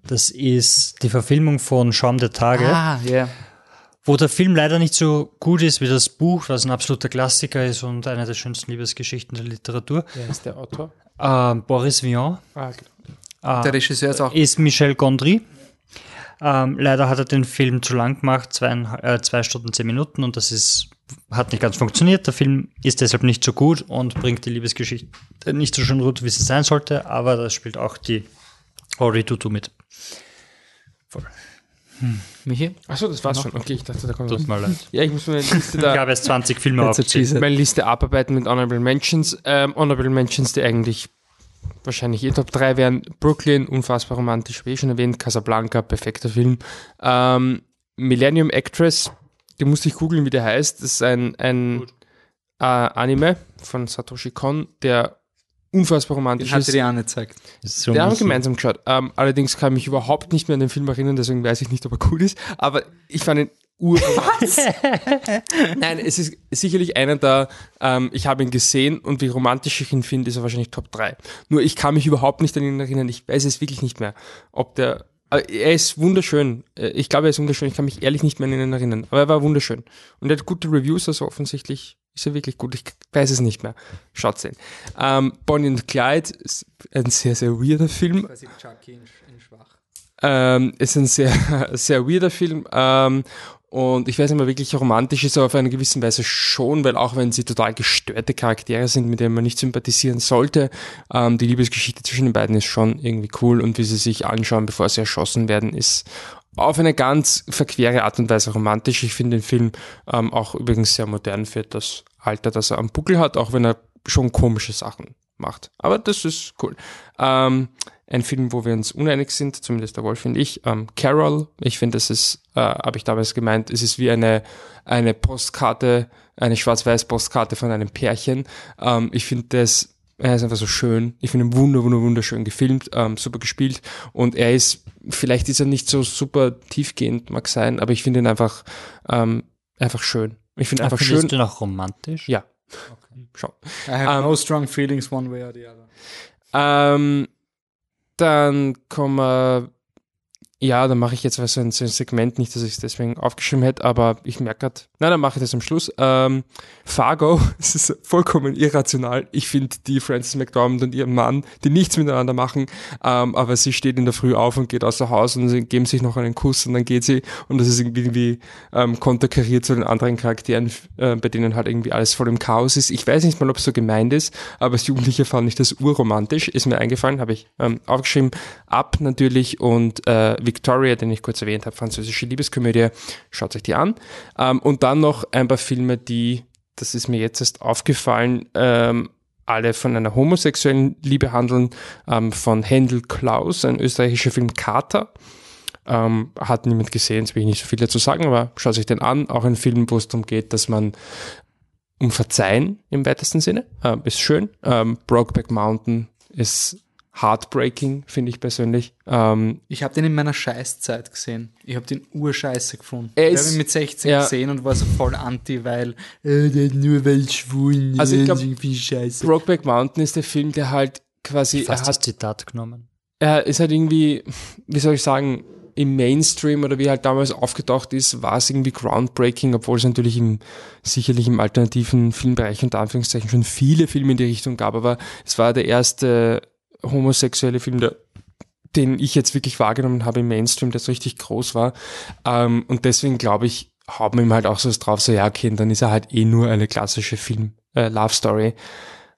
Das ist die Verfilmung von Schaum der Tage, Ah, ja. Wo der Film leider nicht so gut ist wie das Buch, was ein absoluter Klassiker ist und eine der schönsten Liebesgeschichten der Literatur. Wer ist der Autor? Ähm, Boris Vian Ah, genau. Der Regisseur ist auch ist Michel Gondry. Ähm, leider hat er den Film zu lang gemacht, zwei, äh, zwei Stunden, zehn Minuten und das ist, hat nicht ganz funktioniert. Der Film ist deshalb nicht so gut und bringt die Liebesgeschichte nicht so schön rüber, wie sie sein sollte, aber da spielt auch die Ori Tutu mit. Michi? Achso, das war's schon. Okay, ich dachte, da kommt was. Tut mir leid. Ja, ich muss meine Liste Ich da habe jetzt 20 Filme That's a aufgezählt. cheese. meine Liste abarbeiten mit Honorable Mentions. Ähm, Honorable Mentions, die eigentlich wahrscheinlich eh Top 3 wären. Brooklyn, unfassbar romantisch, wie eh schon erwähnt. Casablanca, perfekter Film. Ähm, Millennium Actress, die musste ich googeln, wie der heißt. Das ist ein, ein äh, Anime von Satoshi Kon, der unfassbar Den romantisch hat ist. dir die Anne gezeigt. So Wir haben gemeinsam geschaut. Ähm, allerdings kann ich mich überhaupt nicht mehr an den Film erinnern, deswegen weiß ich nicht, ob er gut ist. Aber ich fand ihn ur. (laughs) Nein, es ist sicherlich einer der, ähm, ich habe ihn gesehen und wie romantisch ich ihn finde, ist er wahrscheinlich Top 3. Nur ich kann mich überhaupt nicht an ihn erinnern. Ich weiß es wirklich nicht mehr. Ob der, er ist wunderschön. Äh, Ich glaube, er ist wunderschön. Ich kann mich ehrlich nicht mehr an ihn erinnern. Aber er war wunderschön. Und er hat gute Reviews, also offensichtlich ist er wirklich gut. Ich weiß es nicht mehr. Schaut sehen. Ähm, Bonnie und Clyde ist ein sehr, sehr weirder Film. Quasi Chucky in, in schwach. Ähm, ist ein sehr, (laughs) sehr weirder Film. Ähm, und ich weiß nicht mehr, wirklich romantisch ist er auf eine gewisse Weise schon, weil auch wenn sie total gestörte Charaktere sind, mit denen man nicht sympathisieren sollte, ähm, die Liebesgeschichte zwischen den beiden ist schon irgendwie cool und wie sie sich anschauen, bevor sie erschossen werden, ist auf eine ganz verquere Art und Weise romantisch. Ich finde den Film ähm, auch übrigens sehr modern für das Alter, das er am Buckel hat, auch wenn er schon komische Sachen macht. Aber das ist cool. Ähm, ein Film, wo wir uns uneinig sind, zumindest der Wolf und ich. Ähm, Carol, ich finde, das ist, äh, habe ich damals gemeint, es ist wie eine, eine Postkarte, eine schwarz-weiß Postkarte von einem Pärchen. Ähm, ich finde das, er ist einfach so schön. Ich finde ihn wunder, wunder, wunderschön gefilmt, ähm, super gespielt. Und er ist, vielleicht ist er nicht so super tiefgehend, mag sein, aber ich finde ihn einfach, ähm, einfach schön. Ich finde einfach schön. du noch romantisch? Ja. Schon. I have Ähm, no strong feelings one way or the other. Ähm, dann kommen wir, ja, dann mache ich jetzt was so ein, so ein Segment, nicht, dass ich es deswegen aufgeschrieben hätte, aber ich merke gerade, nein, dann mache ich das am Schluss. Ähm, Fargo, (laughs) es ist vollkommen irrational. Ich finde die Frances McDormand und ihren Mann, die nichts miteinander machen, ähm, aber sie steht in der Früh auf und geht außer Haus und sie geben sich noch einen Kuss und dann geht sie und das ist irgendwie, irgendwie ähm, konterkariert zu den anderen Charakteren, äh, bei denen halt irgendwie alles voll im Chaos ist. Ich weiß nicht mal, ob es so gemeint ist, aber als Jugendlicher fand ich das urromantisch, ist mir eingefallen, habe ich ähm, aufgeschrieben. Ab natürlich und äh, Victoria, den ich kurz erwähnt habe, französische Liebeskomödie, schaut euch die an. Ähm, und dann noch ein paar Filme, die, das ist mir jetzt erst aufgefallen, ähm, alle von einer homosexuellen Liebe handeln, ähm, von Händel Klaus, ein österreichischer Film Kater. Ähm, hat niemand gesehen, jetzt will ich nicht so viel dazu sagen, aber schaut sich den an. Auch ein Film, wo es darum geht, dass man um Verzeihen im weitesten Sinne. Ähm, ist schön. Ähm, Brokeback Mountain ist heartbreaking, finde ich persönlich. Ähm, Ich habe den in meiner Scheißzeit gesehen. Ich habe den urscheiße gefunden. Er ich ist- habe ihn mit 16 ja. gesehen und war so voll anti, weil äh, der nur weil schwulen Also ich glaub, irgendwie scheiße. Brokeback Mountain ist der Film, der halt quasi, er Fast das hat, Zitat genommen. er ist halt irgendwie, wie soll ich sagen, im Mainstream oder wie er halt damals aufgetaucht ist, war es irgendwie groundbreaking, obwohl es natürlich im, sicherlich im alternativen Filmbereich unter Anführungszeichen schon viele Filme in die Richtung gab, aber es war der erste homosexuelle Film, der den ich jetzt wirklich wahrgenommen habe im Mainstream, der so richtig groß war. Ähm, und deswegen glaube ich, haben wir ihm halt auch so was drauf, so ja, okay, dann ist er halt eh nur eine klassische Film, äh, Love Story.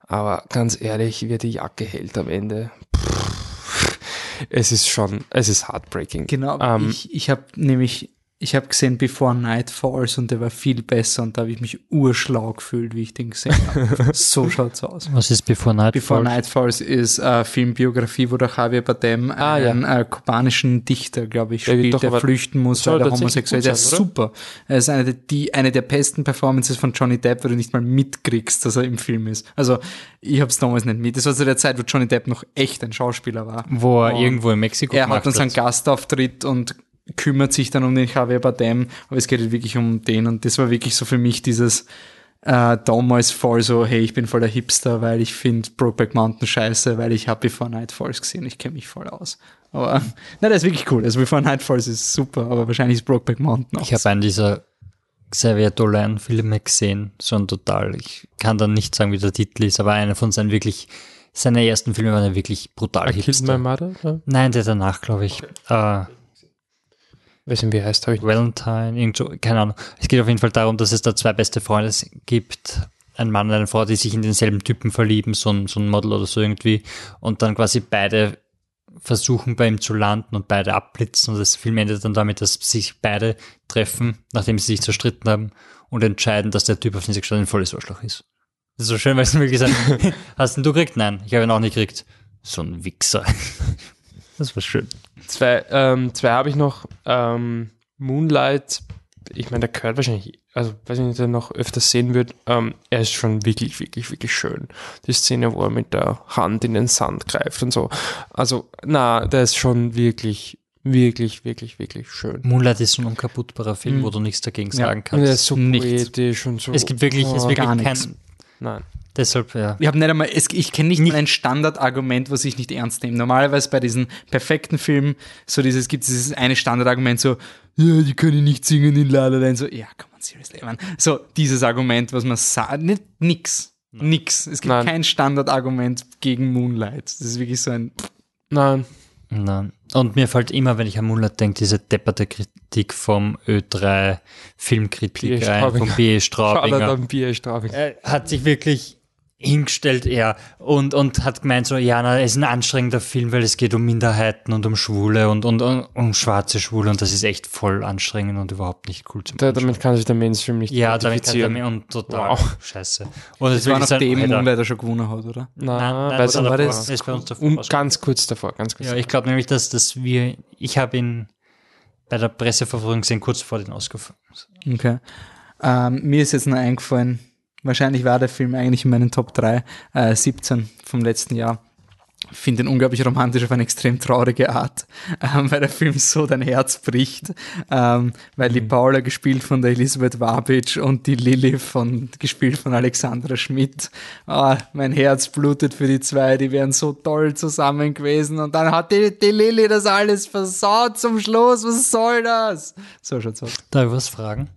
Aber ganz ehrlich, wie die Jacke hält am Ende. Pff, es ist schon, es ist heartbreaking. Genau, Ähm, ich, ich habe nämlich, ich habe gesehen Before Night Falls und der war viel besser und da habe ich mich urschlau gefühlt, wie ich den gesehen habe. (laughs) so schaut's aus. Was ist Before Night Before Falls? Night Falls ist eine Filmbiografie, wo der Javier Bardem Ah, ja. einen äh, kubanischen Dichter, glaube ich, spielt, doch der flüchten muss, weil er homosexuell ist. Der ist super. Er ist eine der, die, eine der besten Performances von Johnny Depp, wo du nicht mal mitkriegst, dass er im Film ist. Also, ich habe es damals nicht mit. Das war zu der Zeit, wo Johnny Depp noch echt ein Schauspieler war. Wo er Und irgendwo in Mexiko Er hat dann seinen Gastauftritt und kümmert sich dann um den Javier Bardem, aber es geht halt wirklich um den und das war wirklich so für mich dieses äh, damals voll so, hey, ich bin voll der Hipster, weil ich finde Brokeback Mountain scheiße, weil ich habe Before Night Falls gesehen, ich kenne mich voll aus. Aber (laughs) nein, das ist wirklich cool. Also Before Night Falls ist super, aber wahrscheinlich ist Brokeback Mountain auch. Ich habe einen dieser Xavier Dolan Filme gesehen, so ein total. Ich kann dann nicht sagen, wie der Titel ist, aber einer von seinen wirklich, seine ersten Filme waren ja wirklich brutal I Killed My hipster. Mother? Ja. Nein, der danach, glaube ich. Äh, Weiß nicht, wie heißt, habe ich Valentine, irgend so, keine Ahnung. Es geht auf jeden Fall darum, dass es da zwei beste Freunde gibt. Ein Mann und eine Frau, die sich in denselben Typen verlieben, so ein, so ein Model oder so irgendwie. Und dann quasi beide versuchen bei ihm zu landen und beide abblitzen und das Film endet dann damit, dass sich beide treffen, nachdem sie sich zerstritten haben und entscheiden, dass der Typ auf den sie gestanden ein volles Arschloch ist. Das ist so schön, weil sie wirklich sagen, (laughs) hast du gekriegt? Nein, ich habe ihn auch nicht gekriegt. So ein Wichser. Das war schön. Zwei, ähm, zwei habe ich noch. Ähm, Moonlight, ich meine, der gehört wahrscheinlich, also weiß ich nicht, ob er noch öfters sehen wird. Ähm, er ist schon wirklich, wirklich, wirklich schön. Die Szene, wo er mit der Hand in den Sand greift und so. Also, na, der ist schon wirklich, wirklich, wirklich, wirklich schön. Moonlight ist so ein unkaputtbarer Film, wo du nichts dagegen sagen Und er kannst. ist so Nichts. poetisch und so. Es gibt wirklich, es ist Oh, wirklich gar kein, nichts. Nein. deshalb, ja. Ich habe nicht einmal, es, ich kenne nicht, mal ein Standardargument, was ich nicht ernst nehme. Normalerweise bei diesen perfekten Filmen, so dieses, gibt es dieses eine Standardargument, so, ja, die können nicht singen in La La Land, so, ja, come on, seriously, man. So, dieses Argument, was man sagt, nicht, nix. Nix. Es gibt Nein. kein Standardargument gegen Moonlight. Das ist wirklich so ein, Nein. Nein. Und mir fällt immer, wenn ich an Moonlight denke, diese depperte Kritik vom Ö3 Filmkritik B.E. ein, vom Straubinger. B. Schade Straubinger. dann Bier Straubing. Er hat sich wirklich hingestellt, er, und, und hat gemeint so, ja, na, es ist ein anstrengender Film, weil es geht um Minderheiten und um Schwule und, und, und um schwarze Schwule und das ist echt voll anstrengend und überhaupt nicht cool zum Da, damit kann sich der Mainstream nicht Ja, damit kann damit und total Wow. scheiße. Und es das war ein- nachdem Alter. Moonlight er schon gewonnen hat, oder? Nein, Nein, nein, weil das war das- ist bei uns davor um, ganz kurz davor, ganz kurz. Ja, ich glaube nämlich, dass, dass wir, ich habe ihn bei der Presseverfolgung gesehen, kurz vor den Oscar. Okay. Ähm, mir ist jetzt noch eingefallen, wahrscheinlich war der Film eigentlich in meinen Top 3, äh, 17 vom letzten Jahr. Finde ihn unglaublich romantisch auf eine extrem traurige Art, (laughs) ähm, weil der Film so dein Herz bricht, ähm, weil die Paula gespielt von der Elisabeth Wabitsch und die Lilly von, gespielt von Alexandra Schmidt. Ah, mein Herz blutet für die zwei, die wären so toll zusammen gewesen und dann hat die, die Lilly das alles versaut zum Schluss, was soll das? So schaut's aus. Darf ich was fragen?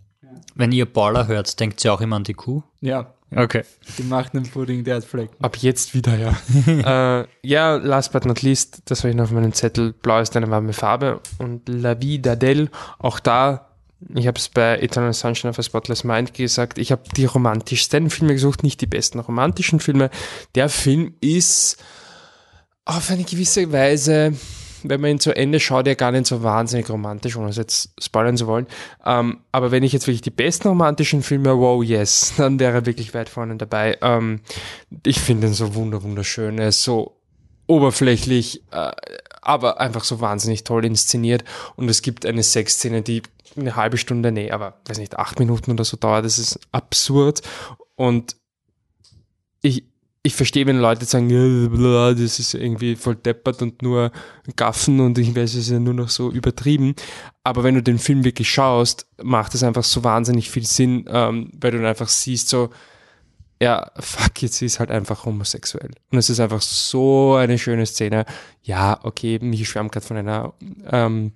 Wenn ihr Baller hört, denkt ihr auch immer an die Kuh? Ja, Okay. Die macht einen Pudding, der hat Flecken. Ab jetzt wieder, ja. (laughs) äh, ja, last but not least, das habe ich noch auf meinem Zettel. Blau ist eine warme Farbe. Und La Vida del, auch da, ich habe es bei Eternal Sunshine of a Spotless Mind gesagt, ich habe die romantischsten Filme gesucht, nicht die besten romantischen Filme. Der Film ist auf eine gewisse Weise, wenn man ihn zu Ende schaut, ja gar nicht so wahnsinnig romantisch, ohne es jetzt spoilern zu wollen. Ähm, aber wenn ich jetzt wirklich die besten romantischen Filme, wow, yes, (laughs) dann wäre er wirklich weit vorne dabei. Ähm, ich finde ihn so wunder wunderschön. Er ist so oberflächlich, äh, aber einfach so wahnsinnig toll inszeniert. Und es gibt eine Sexszene, die eine halbe Stunde, nee, aber weiß nicht, acht Minuten oder so dauert. Das ist absurd. Und ich, ich verstehe, wenn Leute sagen, das ist irgendwie voll deppert und nur Gaffen und ich weiß, es ist ja nur noch so übertrieben. Aber wenn du den Film wirklich schaust, macht es einfach so wahnsinnig viel Sinn, ähm, weil du dann einfach siehst, so, ja, fuck, jetzt ist halt einfach homosexuell. Und es ist einfach so eine schöne Szene. Ja, okay, mich schwärmt gerade von einer ähm,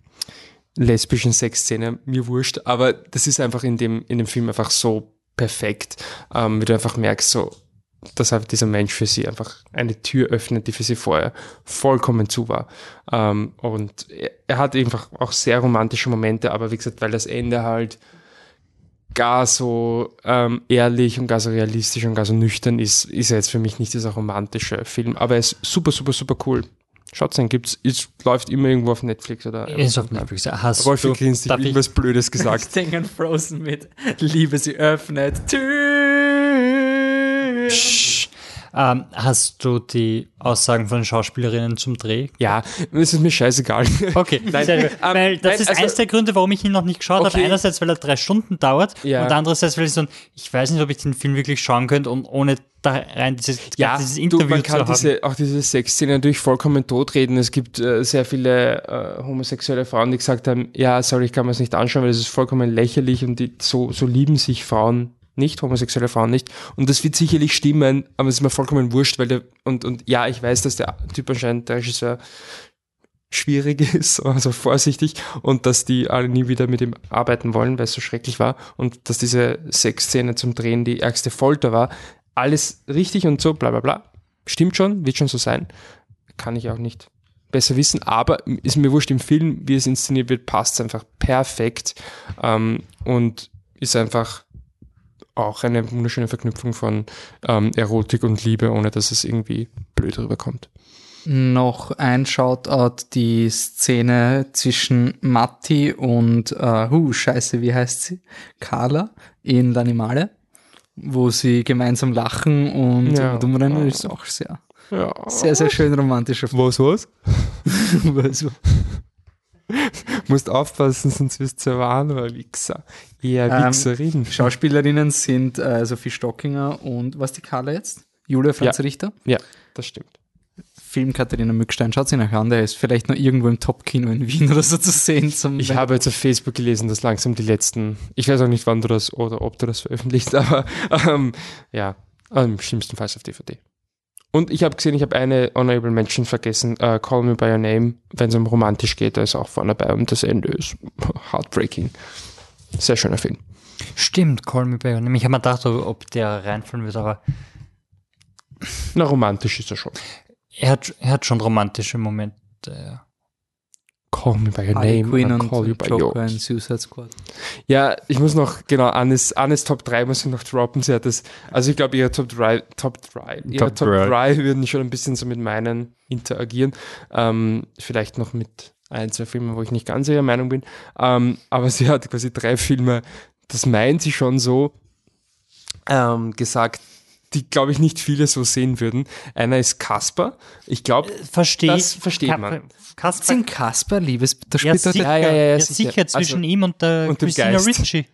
lesbischen Sexszene, mir wurscht, aber das ist einfach in dem, in dem Film einfach so perfekt, ähm, wie du einfach merkst, so, dass halt dieser Mensch für sie einfach eine Tür öffnet, die für sie vorher vollkommen zu war. Ähm, und er, er hat einfach auch sehr romantische Momente, aber wie gesagt, weil das Ende halt gar so ähm, ehrlich und gar so realistisch und gar so nüchtern ist, ist er jetzt für mich nicht dieser romantische Film. Aber er ist super, super, super cool. Schaut sein, gibt's, es läuft immer irgendwo auf Netflix oder. Ist auf Netflix. Hast Rolfi du, grinst, ich irgendwas Blödes gesagt. Ich denke an Frozen mit Liebe, sie öffnet Tür. ähm, hast du die Aussagen von den Schauspielerinnen zum Dreh? ja, es ist mir scheißegal. Okay, (laughs) Nein, sehr gut. ähm, weil das nein, ist also- eins der Gründe, warum ich ihn noch nicht geschaut habe. Okay. Einerseits, weil er drei Stunden dauert Ja. und andererseits, weil ich so, ich weiß nicht, ob ich den Film wirklich schauen könnte und ohne da rein dieses, Ja, dieses du, Interview man zu kann diese, auch diese Sexszene natürlich vollkommen totreden. Es gibt äh, sehr viele äh, homosexuelle Frauen, die gesagt haben, ja, sorry, ich kann mir das nicht anschauen, weil das ist vollkommen lächerlich und die, so, so lieben sich Frauen nicht, homosexuelle Frauen nicht. Und das wird sicherlich stimmen, aber es ist mir vollkommen wurscht, weil der, und, und ja, ich weiß, dass der Typ anscheinend, der Regisseur, schwierig (laughs) ist, also vorsichtig, und dass die alle nie wieder mit ihm arbeiten wollen, weil es so schrecklich war, und dass diese Sexszene zum Drehen die ärgste Folter war. Alles richtig und so, bla bla bla. Stimmt schon, wird schon so sein. Kann ich auch nicht besser wissen, aber ist mir wurscht, im Film, wie es inszeniert wird, passt es einfach perfekt ähm, und ist einfach auch eine wunderschöne Verknüpfung von ähm, Erotik und Liebe, ohne dass es irgendwie blöd rüberkommt. noch ein Shoutout, die Szene zwischen Matti und, äh, hu, scheiße, wie heißt sie? Carla in L'Animale, wo sie gemeinsam lachen und, Ja. und umrennen, ist auch sehr, Ja. sehr, sehr schön romantischer Film. Was, was? (laughs) Also, (laughs) Musst aufpassen, sonst wirst du ein wahrer Wichser. Eher Ähm, Wichserin. Schauspielerinnen sind äh, Sophie Stockinger und, was die Carla jetzt? Julia Franz Ja. Richter. Ja, das stimmt. Film Katharina Mückstein, schaut sie nachher an, der ist vielleicht noch irgendwo im Top-Kino in Wien (laughs) oder so zu sehen. Zum Ich habe jetzt auf Facebook gelesen, dass langsam die letzten, ich weiß auch nicht, wann du das oder ob du das veröffentlicht, (laughs) aber ähm, ja, im schlimmsten Fall auf DVD. Und ich habe gesehen, ich habe eine Honorable Mention vergessen, äh, Call Me By Your Name, wenn es um romantisch geht, da ist auch vorne dabei und das Ende ist (laughs) heartbreaking. Sehr schöner Film. Stimmt, Call Me By Your Name. Ich habe mir gedacht, ob der reinfallen wird, aber Na, romantisch ist er schon. er hat, er hat schon romantische Momente. Ja. Call Me By Your Harley Name, oder und Call You By Joker Your in Suicide Squad. Ja, ich muss noch, genau, Annes, Annes Top 3 muss ich noch droppen. Sie hat das, also ich glaube, ihre Top 3, Top 3, ihre Top Top drei. 3 würden schon ein bisschen so mit meinen interagieren. Ähm, vielleicht noch mit ein, zwei Filmen, wo ich nicht ganz ihrer Meinung bin. Ähm, aber sie hat quasi drei Filme, das meint sie schon so, ähm, gesagt, die, glaube ich, nicht viele so sehen würden. Einer ist Casper. Ich glaube, Verstehe Das versteht man. Kasper, Sind Kasper, Liebes, da ja, Ja, ja, ja, ja, sicher. sicher, zwischen Also- ihm und der und Christina Geist. Ricci.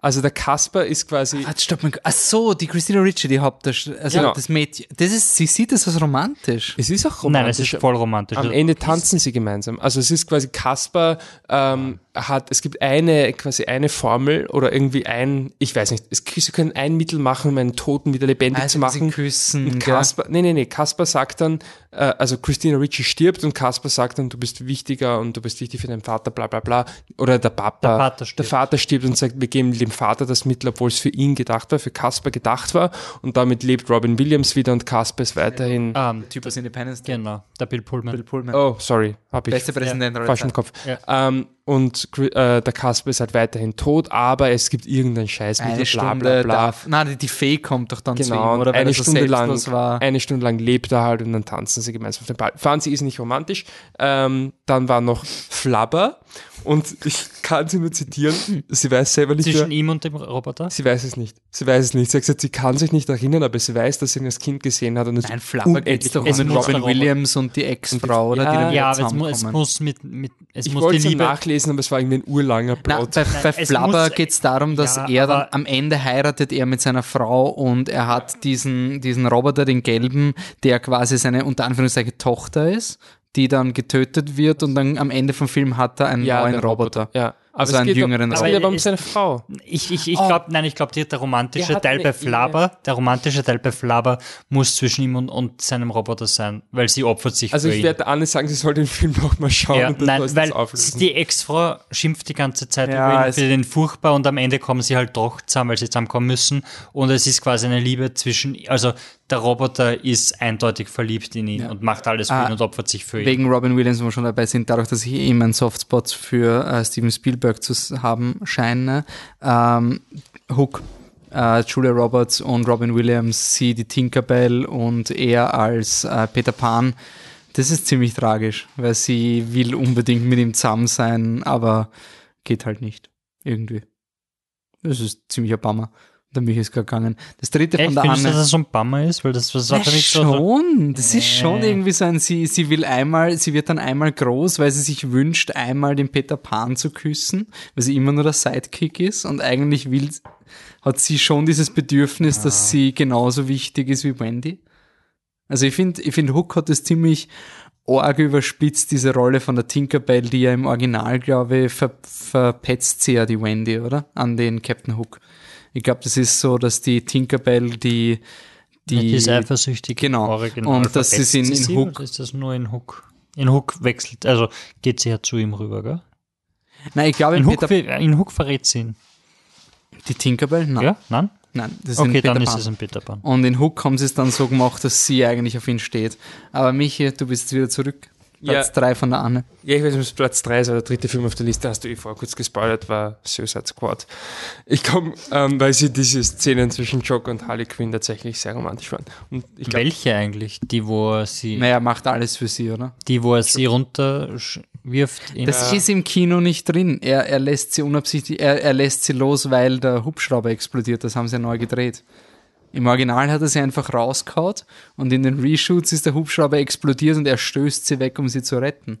also der Casper ist quasi, Warte, stopp mal. Ach so, die Christina Ricci, die Hauptdarstellerin, also Genau. das Mädchen. Das ist, sie sieht das als romantisch. es ist auch Nein, es romantisch. ist voll romantisch. Am Ende tanzen sie gemeinsam. Also es ist quasi Kasper ähm, hat, es gibt eine, quasi eine Formel oder irgendwie ein, ich weiß nicht, es, sie können ein Mittel machen, um einen Toten wieder lebendig Also zu machen. sie küssen. Und? Kasper, nee, nee, nee, Kasper sagt dann, äh, also Christina Ricci stirbt und Kasper sagt dann, du bist wichtiger und du bist wichtig für deinen Vater, bla bla bla. Oder der Papa, Der Vater stirbt. der Vater stirbt und sagt, wir geben dem Vater das Mittel, obwohl es für ihn gedacht war, für Kasper gedacht war. Und damit lebt Robin Williams wieder und Kasper ist weiterhin. ähm, Typ aus Independence Day. genau, der Bill Pullman. Bill Pullman. Oh, sorry, hab ich Beste Präsident aller falsch im. Kopf. Ja. Ähm, und äh, der Kasper ist halt weiterhin tot, aber es gibt irgendein Scheißmittel, Eine bla Stunde bla bla. darf. Nein, die- Fee kommt doch dann zu ihm, Genau, oder? eine Stunde lang, eine Stunde lang lebt er halt und dann tanzen sie gemeinsam auf dem Ball. Sie ist nicht romantisch. Ähm, dann war noch Flabber und ich kann sie nur zitieren. Sie weiß selber nicht, Zwischen wer, ihm und dem Roboter? sie weiß es nicht. Sie weiß es nicht. Sie hat gesagt, sie kann sich nicht erinnern, aber sie weiß, dass sie ihn als Kind gesehen hat und es Nein, geht's unendlich doch um Es den muss Robin Williams und die Ex-Frau, oder? Ja, die Ja, aber es, mu es muss mit, mit es Ich muss wollte die es nachlesen, aber es war irgendwie ein urlanger Na, Plot. bei, bei es Flabber muss- geht es darum, dass Ja, er dann am Ende heiratet er mit seiner Frau und er hat diesen, diesen Roboter, den gelben, der quasi seine unter Anführungszeichen Tochter ist, die dann getötet wird und dann am Ende vom Film hat er einen neuen der Roboter. Ja, aber Also es einen geht jüngeren um, es Roboter. geht aber um ist- seine Frau. Ich, ich, ich Oh. glaube, nein, ich glaube, der Der romantische Teil bei Flabber, der romantische Teil bei Flabber muss zwischen ihm und, und seinem Roboter sein, weil sie opfert sich Also für ich ihn. werde Anne sagen, sie soll den Film noch mal schauen Ja, nein, weil die Ex-Frau schimpft die ganze Zeit Ja, über ihn, für den furchtbar und am Ende kommen sie halt doch zusammen, weil sie zusammenkommen müssen und es ist quasi eine Liebe zwischen, also der Roboter ist eindeutig verliebt in ihn und macht alles für Ah, ihn und opfert sich für ihn. Wegen Robin Williams, wo wir schon dabei sind, dadurch, dass ich eben einen Softspot für äh, Steven Spielberg zu haben scheine. Ähm, Hook, äh, Julia Roberts und Robin Williams, sie die Tinkerbell und er als äh, Peter Pan. Das ist ziemlich tragisch, weil sie will unbedingt mit ihm zusammen sein, aber geht halt nicht. Irgendwie. Das ist ziemlich ein Bummer. Da bin ich jetzt gegangen. Das dritte Echt, von der findest Anne. dass das so ein Bummer ist? Weil das was Ja, nicht so. schon. Das ist schon irgendwie so ein, sie, sie will einmal, sie wird dann einmal groß, weil sie sich wünscht, einmal den Peter Pan zu küssen, weil sie immer nur der Sidekick ist und eigentlich will, hat sie schon dieses Bedürfnis, dass sie genauso wichtig ist wie Wendy. Also ich finde, ich finde Hook hat es ziemlich arg überspitzt, diese Rolle von der Tinkerbell, die ja im Original, glaube ich, ver, verpetzt sie ja die Wendy, oder? An den Captain Hook. Ich glaube, das ist so, dass die Tinkerbell die, die, Die ist eifersüchtig. Genau. Original Und das verletzt ist in- sie in sie Hook- Ist das nur in Hook? In Hook wechselt, also geht sie ja zu ihm rüber, gell? Nein, ich glaube, In in Hook, in Hook verrät sie ihn. die Tinkerbell? Nein. Ja? Nein? Nein, das ist in Okay, Peter dann ist es ein Peter Pan. Und in Hook haben sie es dann so gemacht, dass sie eigentlich auf ihn steht. Aber Michi, du bist wieder zurück. Platz Ja. 3 von der Anne. Ja, ich weiß nicht, ob es Platz 3 ist oder der dritte Film auf der Liste, hast du eh vorher kurz gespoilert, war Suicide Squad. Ich komme, ähm, weil sie diese Szenen zwischen Joker und Harley Quinn tatsächlich sehr romantisch waren. Und ich glaube, Welche eigentlich? Die, wo er sie, Naja, macht alles für sie, oder? die, wo er sie runterwirft? Das ist im Kino nicht drin. Er, er lässt sie unabsichtlich, er, er lässt sie los, weil der Hubschrauber explodiert. Das haben sie ja neu gedreht. Im Original hat er sie einfach rausgehauen und in den Reshoots ist der Hubschrauber explodiert und er stößt sie weg, um sie zu retten.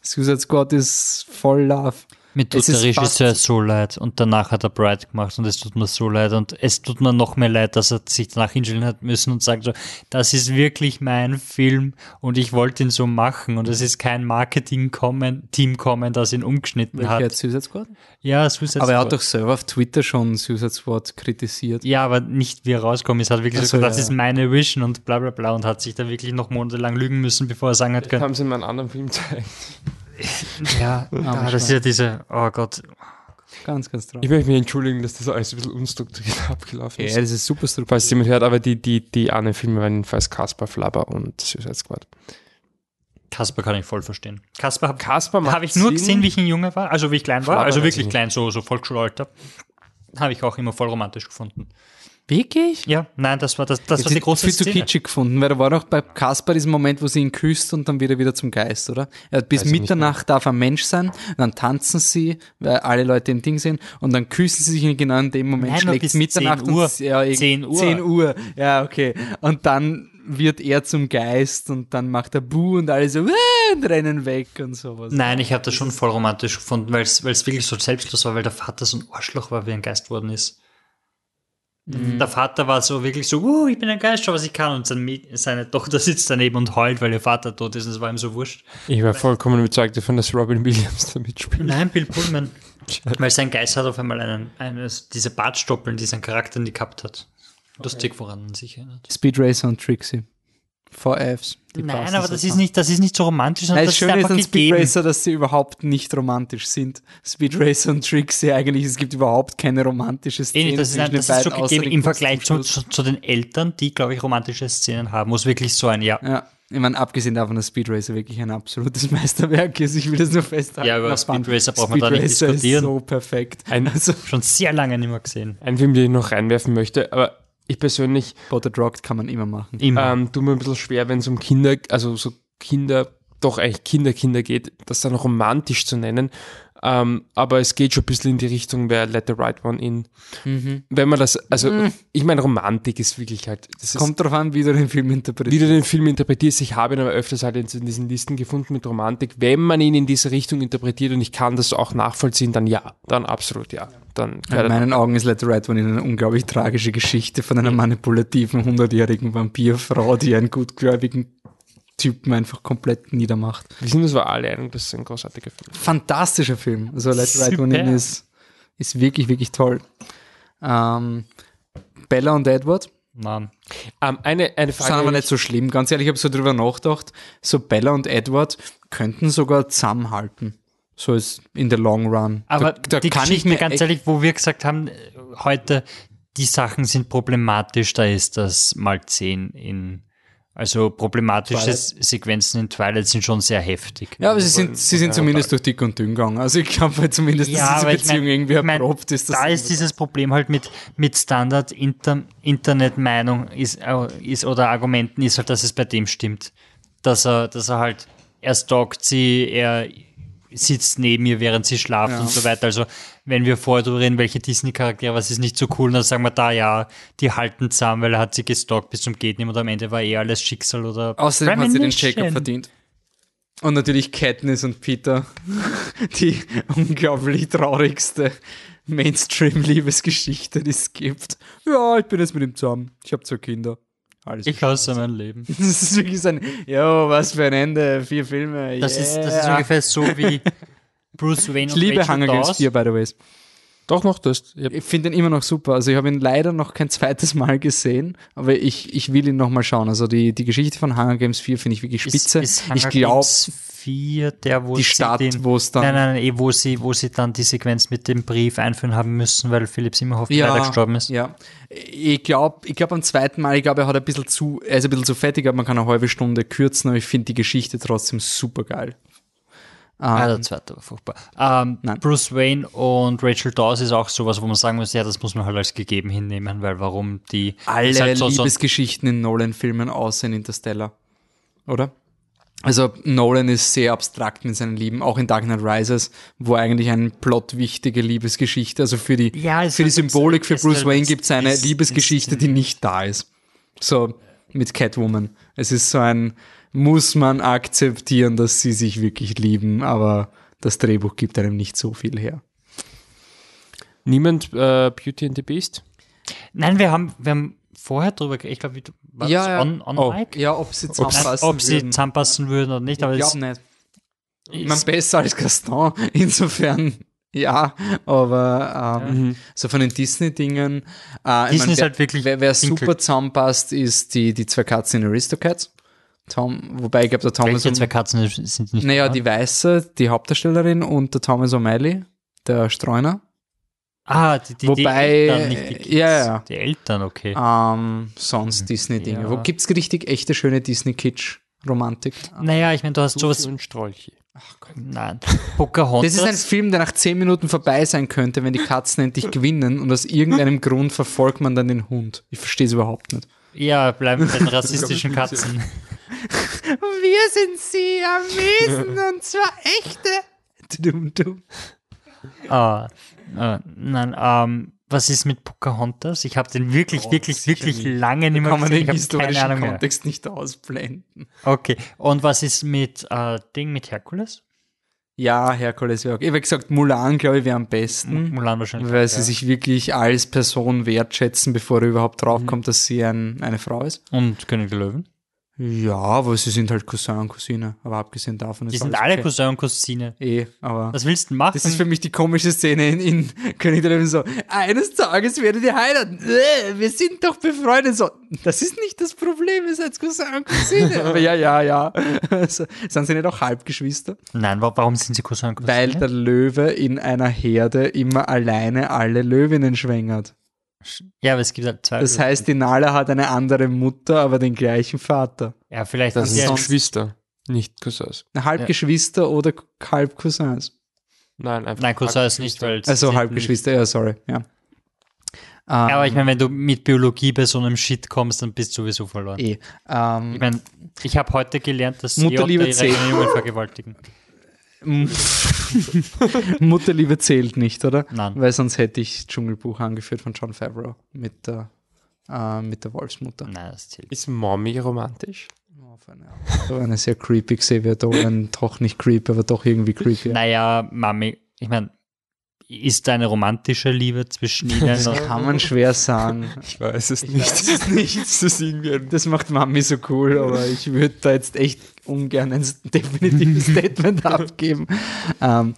Suicide Squad ist voll Love. Mir tut Es der ist Regisseur so leid und danach hat er Bright gemacht und es tut mir so leid und es tut mir noch mehr leid, dass er sich danach hinstellen hat müssen und sagt so, das ist wirklich mein Film und ich wollte ihn so machen und es ist kein Marketing-Team kommen, das ihn umgeschnitten Welcher hat hat. Suicide Squad? Ja, Suicide Aber er hat doch selber auf Twitter schon Suicide Squad kritisiert. Ja, aber nicht wie er rauskommt. Es hat wirklich Ach so, so, das ja. ist meine Vision und bla bla bla und hat sich da wirklich noch monatelang lügen müssen, bevor er sagen hat können. haben sie in einem anderen Film gezeigt. Ja, (laughs) ah, das ist ja diese, oh Gott. Ganz, ganz traurig. Ich möchte mich entschuldigen, dass das alles ein bisschen unstrukturiert (laughs) abgelaufen ist. Ja, das ist super Falls strukturiert. jemand hört, aber die, die, die anderen Filme waren jedenfalls Caspar, Flabber und Suicide Squad. Kasper kann ich voll verstehen. Kasper habe Caspar macht hab ich nur Sinn. gesehen, wie ich ein Junge war, also wie ich klein war, Flabber also wirklich klein, so, so Volksschulalter. Habe ich auch immer voll romantisch gefunden. Wirklich? Ja, nein, das war das, das war Das die große viel zu Szene. kitschig gefunden, weil da war doch bei Kaspar diesen Moment, wo sie ihn küsst und dann wieder wieder zum Geist, oder? Er hat bis Weiß Mitternacht darf er Mensch sein, dann tanzen sie, weil alle Leute im Ding sind und dann küssen sie sich und genau in dem Moment Nein, schlägt bis Mitternacht 10 Uhr. und ja, irgend- 10 Uhr. 10 Uhr, ja, okay. Und dann wird er zum Geist und dann macht er Buh und alle so "Äh", und rennen weg und sowas. Nein, ich habe das schon voll romantisch gefunden, weil es wirklich so selbstlos war, weil der Vater so ein Arschloch war, wie ein Geist worden ist. Mhm. Der Vater war so wirklich so, uh, ich bin ein Geist, schau, was ich kann. Und sein, seine Tochter sitzt daneben und heult, weil ihr Vater tot ist. Und es war ihm so wurscht. Ich war vollkommen überzeugt davon, dass Robin Williams da mitspielt. Nein, Bill Pullman. weil sein Geist hat auf einmal einen, eines, diese Bartstoppeln, die sein Charakter nie gehabt hat. Lustig, woran man sich erinnert. Speed Racer und Trixie. Four Fs. die Nein, aber das ist nicht, das ist nicht so romantisch, sondern Nein, das das ist Schöne ist einfach an Speed gegeben. Racer, dass sie überhaupt nicht romantisch sind. Speed Racer und Trixie eigentlich, es gibt überhaupt keine romantische Eh Szene das ist, ein, das ist so gegeben im Vergleich zum zu, zu, zu den Eltern, die, glaube ich, romantische Szenen haben. Muss wirklich so ein, ja. Ja, ich meine, abgesehen davon, dass Speed Racer wirklich ein absolutes (laughs) Meisterwerk ist, ich will das nur festhalten. Ja, über Auf Band. Speed Racer braucht man da nicht Racer diskutieren. ist so perfekt. Ein- also, Schon sehr lange nicht mehr gesehen. Ein Film, den ich noch reinwerfen möchte, aber ich persönlich Botted Rocked kann man immer machen. Immer. ähm, tue mir ein bisschen schwer, wenn es um Kinder, also so Kinder, doch eigentlich Kinder, Kinder geht, das dann romantisch zu nennen. Ähm, aber es geht schon ein bisschen in die Richtung, wer Let the Right One In. Mhm. Wenn man das, also ich meine, Romantik ist wirklich halt, das ist, Kommt drauf an, wie du den Film wie interpretierst. du den Film interpretierst. Ich habe ihn aber öfters halt in diesen Listen gefunden mit Romantik. Wenn man ihn in diese Richtung interpretiert und ich kann das auch nachvollziehen, dann ja, dann absolut ja. Dann In meinen Augen ist Let the Right One eine unglaublich tragische Geschichte von einer manipulativen, hundertjährigen Vampirfrau, die einen gutgläubigen Typen einfach komplett niedermacht. wir sind uns aber alle einig, das ist ein großartiger Film. fantastischer Film. Also Let the Right One In ist, ist wirklich, wirklich toll. Ähm, Bella und Edward Nein. Ähm, eine, eine Frage. sind aber nicht so schlimm. Ganz ehrlich, ich habe so drüber nachgedacht. So Bella und Edward könnten sogar zusammenhalten. So ist in the long run. Aber da, da die kann Geschichte, ich mir ganz ehrlich, wo wir gesagt haben, äh, heute, die Sachen sind problematisch, da ist das mal 10 in, also problematische Twilight. Sequenzen in Twilight sind schon sehr heftig. Ja, aber sie sind, sie sind zumindest durch dick und dünn gegangen. Also ich glaube halt zumindest, dass diese aber ich Beziehung mein- irgendwie erprobt ist. Da ist dieses Problem halt mit, mit Standard -Inter Internetmeinung ist, äh, ist oder Argumenten ist halt, dass es bei dem stimmt. Dass er, dass er halt, er stalkt sie, er sitzt neben ihr, während sie schlaft Ja. und so weiter. Also, wenn wir vorher darüber reden, welche Disney-Charaktere, was ist nicht so cool, dann sagen wir da, ja, die halten zusammen, weil er hat sie gestalkt bis zum geht nicht und am Ende war eh alles Schicksal oder Außerdem hat sie den. Jacob verdient. Und natürlich Katniss und Peter, (laughs) die unglaublich traurigste Mainstream-Liebesgeschichte, die es gibt. Ja, ich bin jetzt mit ihm zusammen. Ich habe zwei Kinder. Alles. Ich hasse mein Leben. (laughs) das ist wirklich so ein, jo, was für ein Ende, vier Filme. Das, ist, das ist yeah. ungefähr so wie (laughs) Bruce Wayne Ich und liebe Rachel Hunger Games Dawes. 4, by the way. Doch noch das. Ich Ich finde ihn immer noch super. Also ich habe ihn leider noch kein zweites Mal gesehen, aber ich, ich will ihn noch mal schauen. Also die, die Geschichte von Hunger Games 4 finde ich wirklich spitze. Ist, ist Hunger ich glaube, Games 4, der wo Die Stadt, wo es dann- Nein, nein, nein, eh, wo sie, wo sie dann die Sequenz mit dem Brief einführen haben müssen, weil Philipp Simmerhoff leider gestorben ist. Ja. Ich glaube, ich glaube am zweiten Mal, ich glaube, er hat ein bisschen zu, er ist ein bisschen zu fettig, aber man kann eine halbe Stunde kürzen, aber ich finde die Geschichte trotzdem super geil. Ah, der zweite war furchtbar. Ähm. Bruce Wayne und Rachel Dawes ist auch sowas, wo man sagen muss, ja, das muss man halt als gegeben hinnehmen, weil warum die Alle halt so, so, Liebesgeschichten in Nolan-Filmen außer in Interstellar. Oder? Also Nolan ist sehr abstrakt mit seinen Lieben, auch in Dark Knight Rises, wo eigentlich eine plotwichtige Liebesgeschichte, also für die, Ja, für die jetzt- Symbolik für Bruce Wayne jetzt- gibt es eine Liebesgeschichte, die nicht da ist. So mit Catwoman. Es ist so ein, muss man akzeptieren, dass sie sich wirklich lieben, aber das Drehbuch gibt einem nicht so viel her. Niemand äh, Beauty and the Beast? Nein, wir haben, wir haben vorher drüber, ich glaube, war Ja, das ja. on, on Oh. mic? Ja, ob sie zusammenpassen ob sie würden. zusammenpassen würden oder nicht, aber Ich es, glaube nicht. Ich meine, besser als Gaston, (laughs) insofern ja, aber ähm, so von den Disney-Dingen. Äh, ich Disney mein, ist wer, halt wirklich Wer, wer super zusammenpasst, ist die, die zwei Katzen in Aristocats. Tom, wobei ich glaube, der Thomas. welche zwei Katzen sind nicht naja, da? die Weiße, die Hauptdarstellerin und der Thomas O'Malley, der Streuner. Ah, die, die, Wobei, die Eltern, nicht die Kids. ja, ja. Die Eltern, okay. Ähm, sonst Disney-Dinge. Ja. Wo gibt's richtig echte schöne Disney-Kitsch-Romantik? Naja, ich meine, du hast sowas. und Strolche. Nein. (laughs) Pocahontas. Das ist ein Film, der nach 10 Minuten vorbei sein könnte, wenn die Katzen endlich gewinnen und aus irgendeinem Grund verfolgt man dann den Hund. Ich verstehe es überhaupt nicht. Ja, bleiben bei den (laughs) rassistischen Katzen. Wir sind sie am Wesen (laughs) und zwar echte. Dum, dum. Ah, äh, nein, ähm, was ist mit Pocahontas? Ich habe den wirklich, Oh, wirklich, wirklich nicht. lange nicht mehr Kann man gesehen. den historischen mehr. Kontext nicht ausblenden. Okay, und was ist mit äh, Ding mit Herkules? Ja, Herkules wäre okay. Ich habe gesagt, Mulan, glaube ich, wäre am besten. Mulan wahrscheinlich. Weil sie ja. sich wirklich als Person wertschätzen, bevor er überhaupt draufkommt, dass sie ein, eine Frau ist. Und König der Löwen? Ja, aber sie sind halt Cousin und Cousine. Aber abgesehen davon ist Die sind alle okay. Cousin und Cousine. Eh, aber. Was willst du denn machen? Das ist für mich die komische Szene in, in König der Löwen so, eines Tages werdet ihr heiraten. Äh, Wir sind doch befreundet. So, das ist nicht das Problem, ihr seid Cousin und Cousine. (laughs) Aber ja, ja, ja. (laughs) Also, sind sie nicht auch Halbgeschwister? Nein, wa- warum sind sie Cousin und Cousine? Weil der Löwe in einer Herde immer alleine alle Löwinnen schwängert. Ja, aber es gibt halt zwei. Das heißt, die Nala hat eine andere Mutter, aber den gleichen Vater. ja, vielleicht Das sind Geschwister, nicht Cousins. Halb Geschwister oder halb Cousins. Nein, einfach. Nein, Cousin ist nicht, weil. Also sind halb nicht- ja, sorry. Ja. Ja, aber ich meine, wenn du mit Biologie bei so einem Shit kommst, dann bist du sowieso verloren. eh. Ähm, Ich meine, ich habe heute gelernt, dass Mutterliebe ihre Jungen vergewaltigen. (laughs) Mutterliebe zählt nicht, oder? Nein. Weil sonst hätte ich Dschungelbuch angeführt von John Favreau mit der, äh, mit der Wolfsmutter. Nein, das zählt. Ist Mommy romantisch? Auf eine, Art. so eine sehr creepy Xavier Dolan, doch nicht creepy, aber doch irgendwie creepy. Naja, Mami, ich meine, ist da eine romantische Liebe zwischen ihnen? Das kann man schwer sagen. Ich weiß es nicht. weiß es nicht. Das ist irgendwie ein Das macht Mami so cool, aber ich würde da jetzt echt ungern ein (laughs) definitives (laughs) Statement abgeben. Ähm,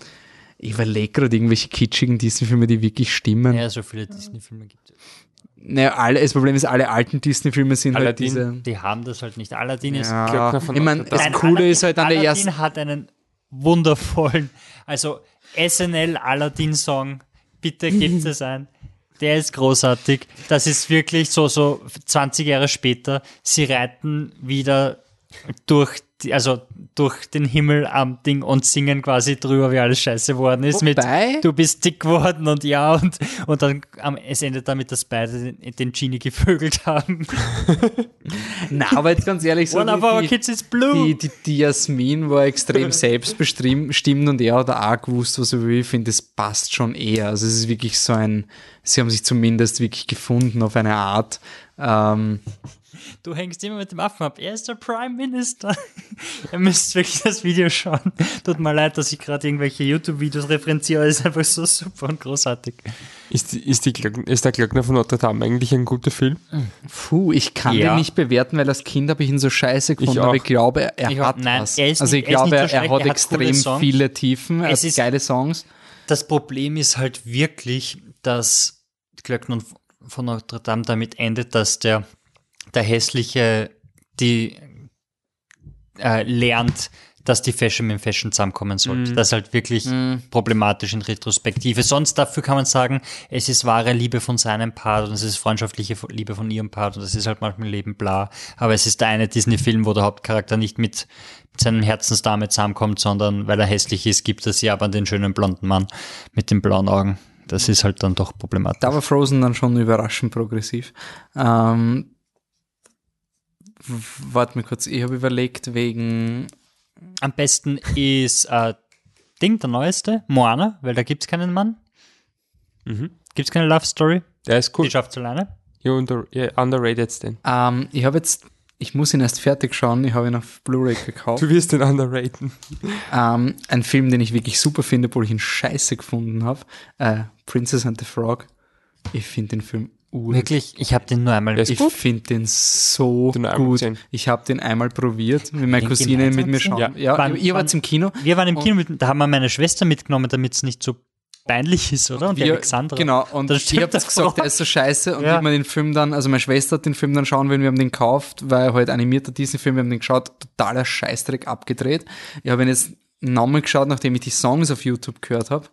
ich überlege gerade irgendwelche kitschigen Disney-Filme, die wirklich stimmen. ja, so viele Disney-Filme gibt es. Naja, alle, das Problem ist, alle alten Disney-Filme sind Aladdin. halt diese. Die haben das halt nicht. Aladdin ist. Ja, Glöckner von ich meine, das Dame. Coole Aladdin- ist halt an der Aladdin ersten. hat einen wundervollen, also SNL Aladdin-Song, bitte gebt es ein. Der ist großartig. Das ist wirklich so, so 20 Jahre später. Sie reiten wieder durch, die, also durch den Himmel am Ding und singen quasi drüber, wie alles scheiße geworden ist. Wobei- Mit, du bist dick geworden und ja, und, und dann am, es endet damit, dass beide den, den Genie gevögelt haben. (laughs) Na, aber jetzt ganz ehrlich, so One of our die, kids is blue. die, die, die Jasmin war extrem (laughs) selbstbestimmt und er hat auch gewusst, was er will. Ich finde, das passt schon eher. Also es ist wirklich so ein, sie haben sich zumindest wirklich gefunden auf eine Art. Ähm, Du hängst immer mit dem Affen ab. Er ist der Prime Minister. (laughs) Ihr müsst wirklich das Video schauen. Tut mir leid, dass ich gerade irgendwelche YouTube-Videos referenziere, aber es ist einfach so super und großartig. Ist, ist, die Glöckner, ist der Glöckner von Notre Dame eigentlich ein guter Film? puh, ich kann Ja. den nicht bewerten, weil als Kind habe ich ihn so scheiße gefunden, auch. aber ich glaube, er, er Ich hat Nein, was. er ist also nicht- ich er ist glaube, nicht so er, hat er hat extrem viele Tiefen, er Es hat ist- geile Songs. Das Problem ist halt wirklich, dass Glöckner von Notre Dame damit endet, dass der, der Hässliche die äh, lernt, dass die Fashion mit dem Fashion zusammenkommen sollte. Das ist halt wirklich problematisch in Retrospektive. Sonst dafür kann man sagen, es ist wahre Liebe von seinem Part und es ist freundschaftliche Liebe von ihrem Part und es ist halt manchmal Leben bla. Aber es ist der eine Disney-Film, wo der Hauptcharakter nicht mit, mit seinem Herzensdame zusammenkommt, sondern weil er hässlich ist, gibt es ja aber den schönen blonden Mann mit den blauen Augen. Das ist halt dann doch problematisch. Da war Frozen dann schon überraschend progressiv. Ähm, warte mal kurz, ich habe überlegt wegen Am besten ist äh, Ding, der neueste, Moana, weil da gibt's keinen Mann. Gibt's keine Love Story. Der ist cool. Die schafft's alleine. Ja, under, ja, underrated den. Ähm, ich habe jetzt, ich muss ihn erst fertig schauen, ich habe ihn auf Blu-ray gekauft. Du wirst den underraten. Ähm, ein Film, den ich wirklich super finde, obwohl ich ihn scheiße gefunden habe. Äh, Princess and the Frog. Ich finde den Film ur. Wirklich, ich habe den nur einmal. Ist Ich finde den so Den gut. Ich habe den einmal probiert, mit meiner Cousine mit mir schauen. gesehen? Ja, Wann- ihr wart im Kino. Wir waren im Kino, mit, da haben wir meine Schwester mitgenommen, damit es nicht so peinlich ist, oder? Und die Wir- Alexandra. Genau, und ich habe das gesagt, der ist so scheiße und Ja. wie man den Film dann, also meine Schwester hat den Film dann schauen wollen, wir haben den gekauft, weil halt animierter Disney-Film, wir haben den geschaut, totaler Scheißdreck abgedreht. Ich habe ihn jetzt nochmal geschaut, nachdem ich die Songs auf YouTube gehört habe.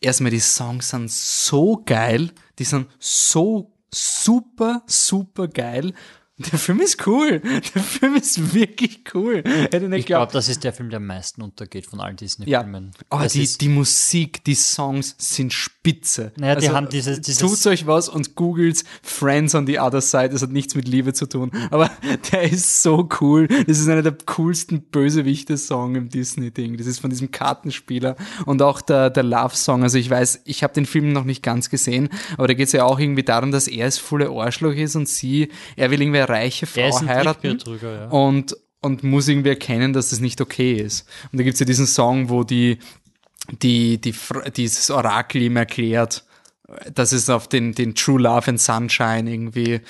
Erstmal, die Songs sind so geil, die sind so super, super geil. Der Film ist cool. Der Film ist wirklich cool. Hätte ich nicht ich glaube, das ist der Film, der am meisten untergeht von allen Ja, Disney-Filmen. aber Das die, die Musik, die Songs sind spitze. Naja, die haben dieses- dieses- Tut euch was und googelt Friends on the Other Side. Das hat nichts mit Liebe zu tun. Aber der ist so cool. Das ist einer der coolsten Bösewichte-Song im Disney-Ding. Das ist von diesem Kartenspieler. Und auch der, der Love-Song. Also ich weiß, ich habe den Film noch nicht ganz gesehen, aber da geht es ja auch irgendwie darum, dass er es volle Arschloch ist und sie, er will irgendwie eine reiche Frau ein heiraten ja. und, und muss irgendwie erkennen, dass das nicht okay ist. Und da gibt's ja diesen Song, wo die, die, die, dieses Orakel ihm erklärt, dass es auf den, den True Love and Sunshine irgendwie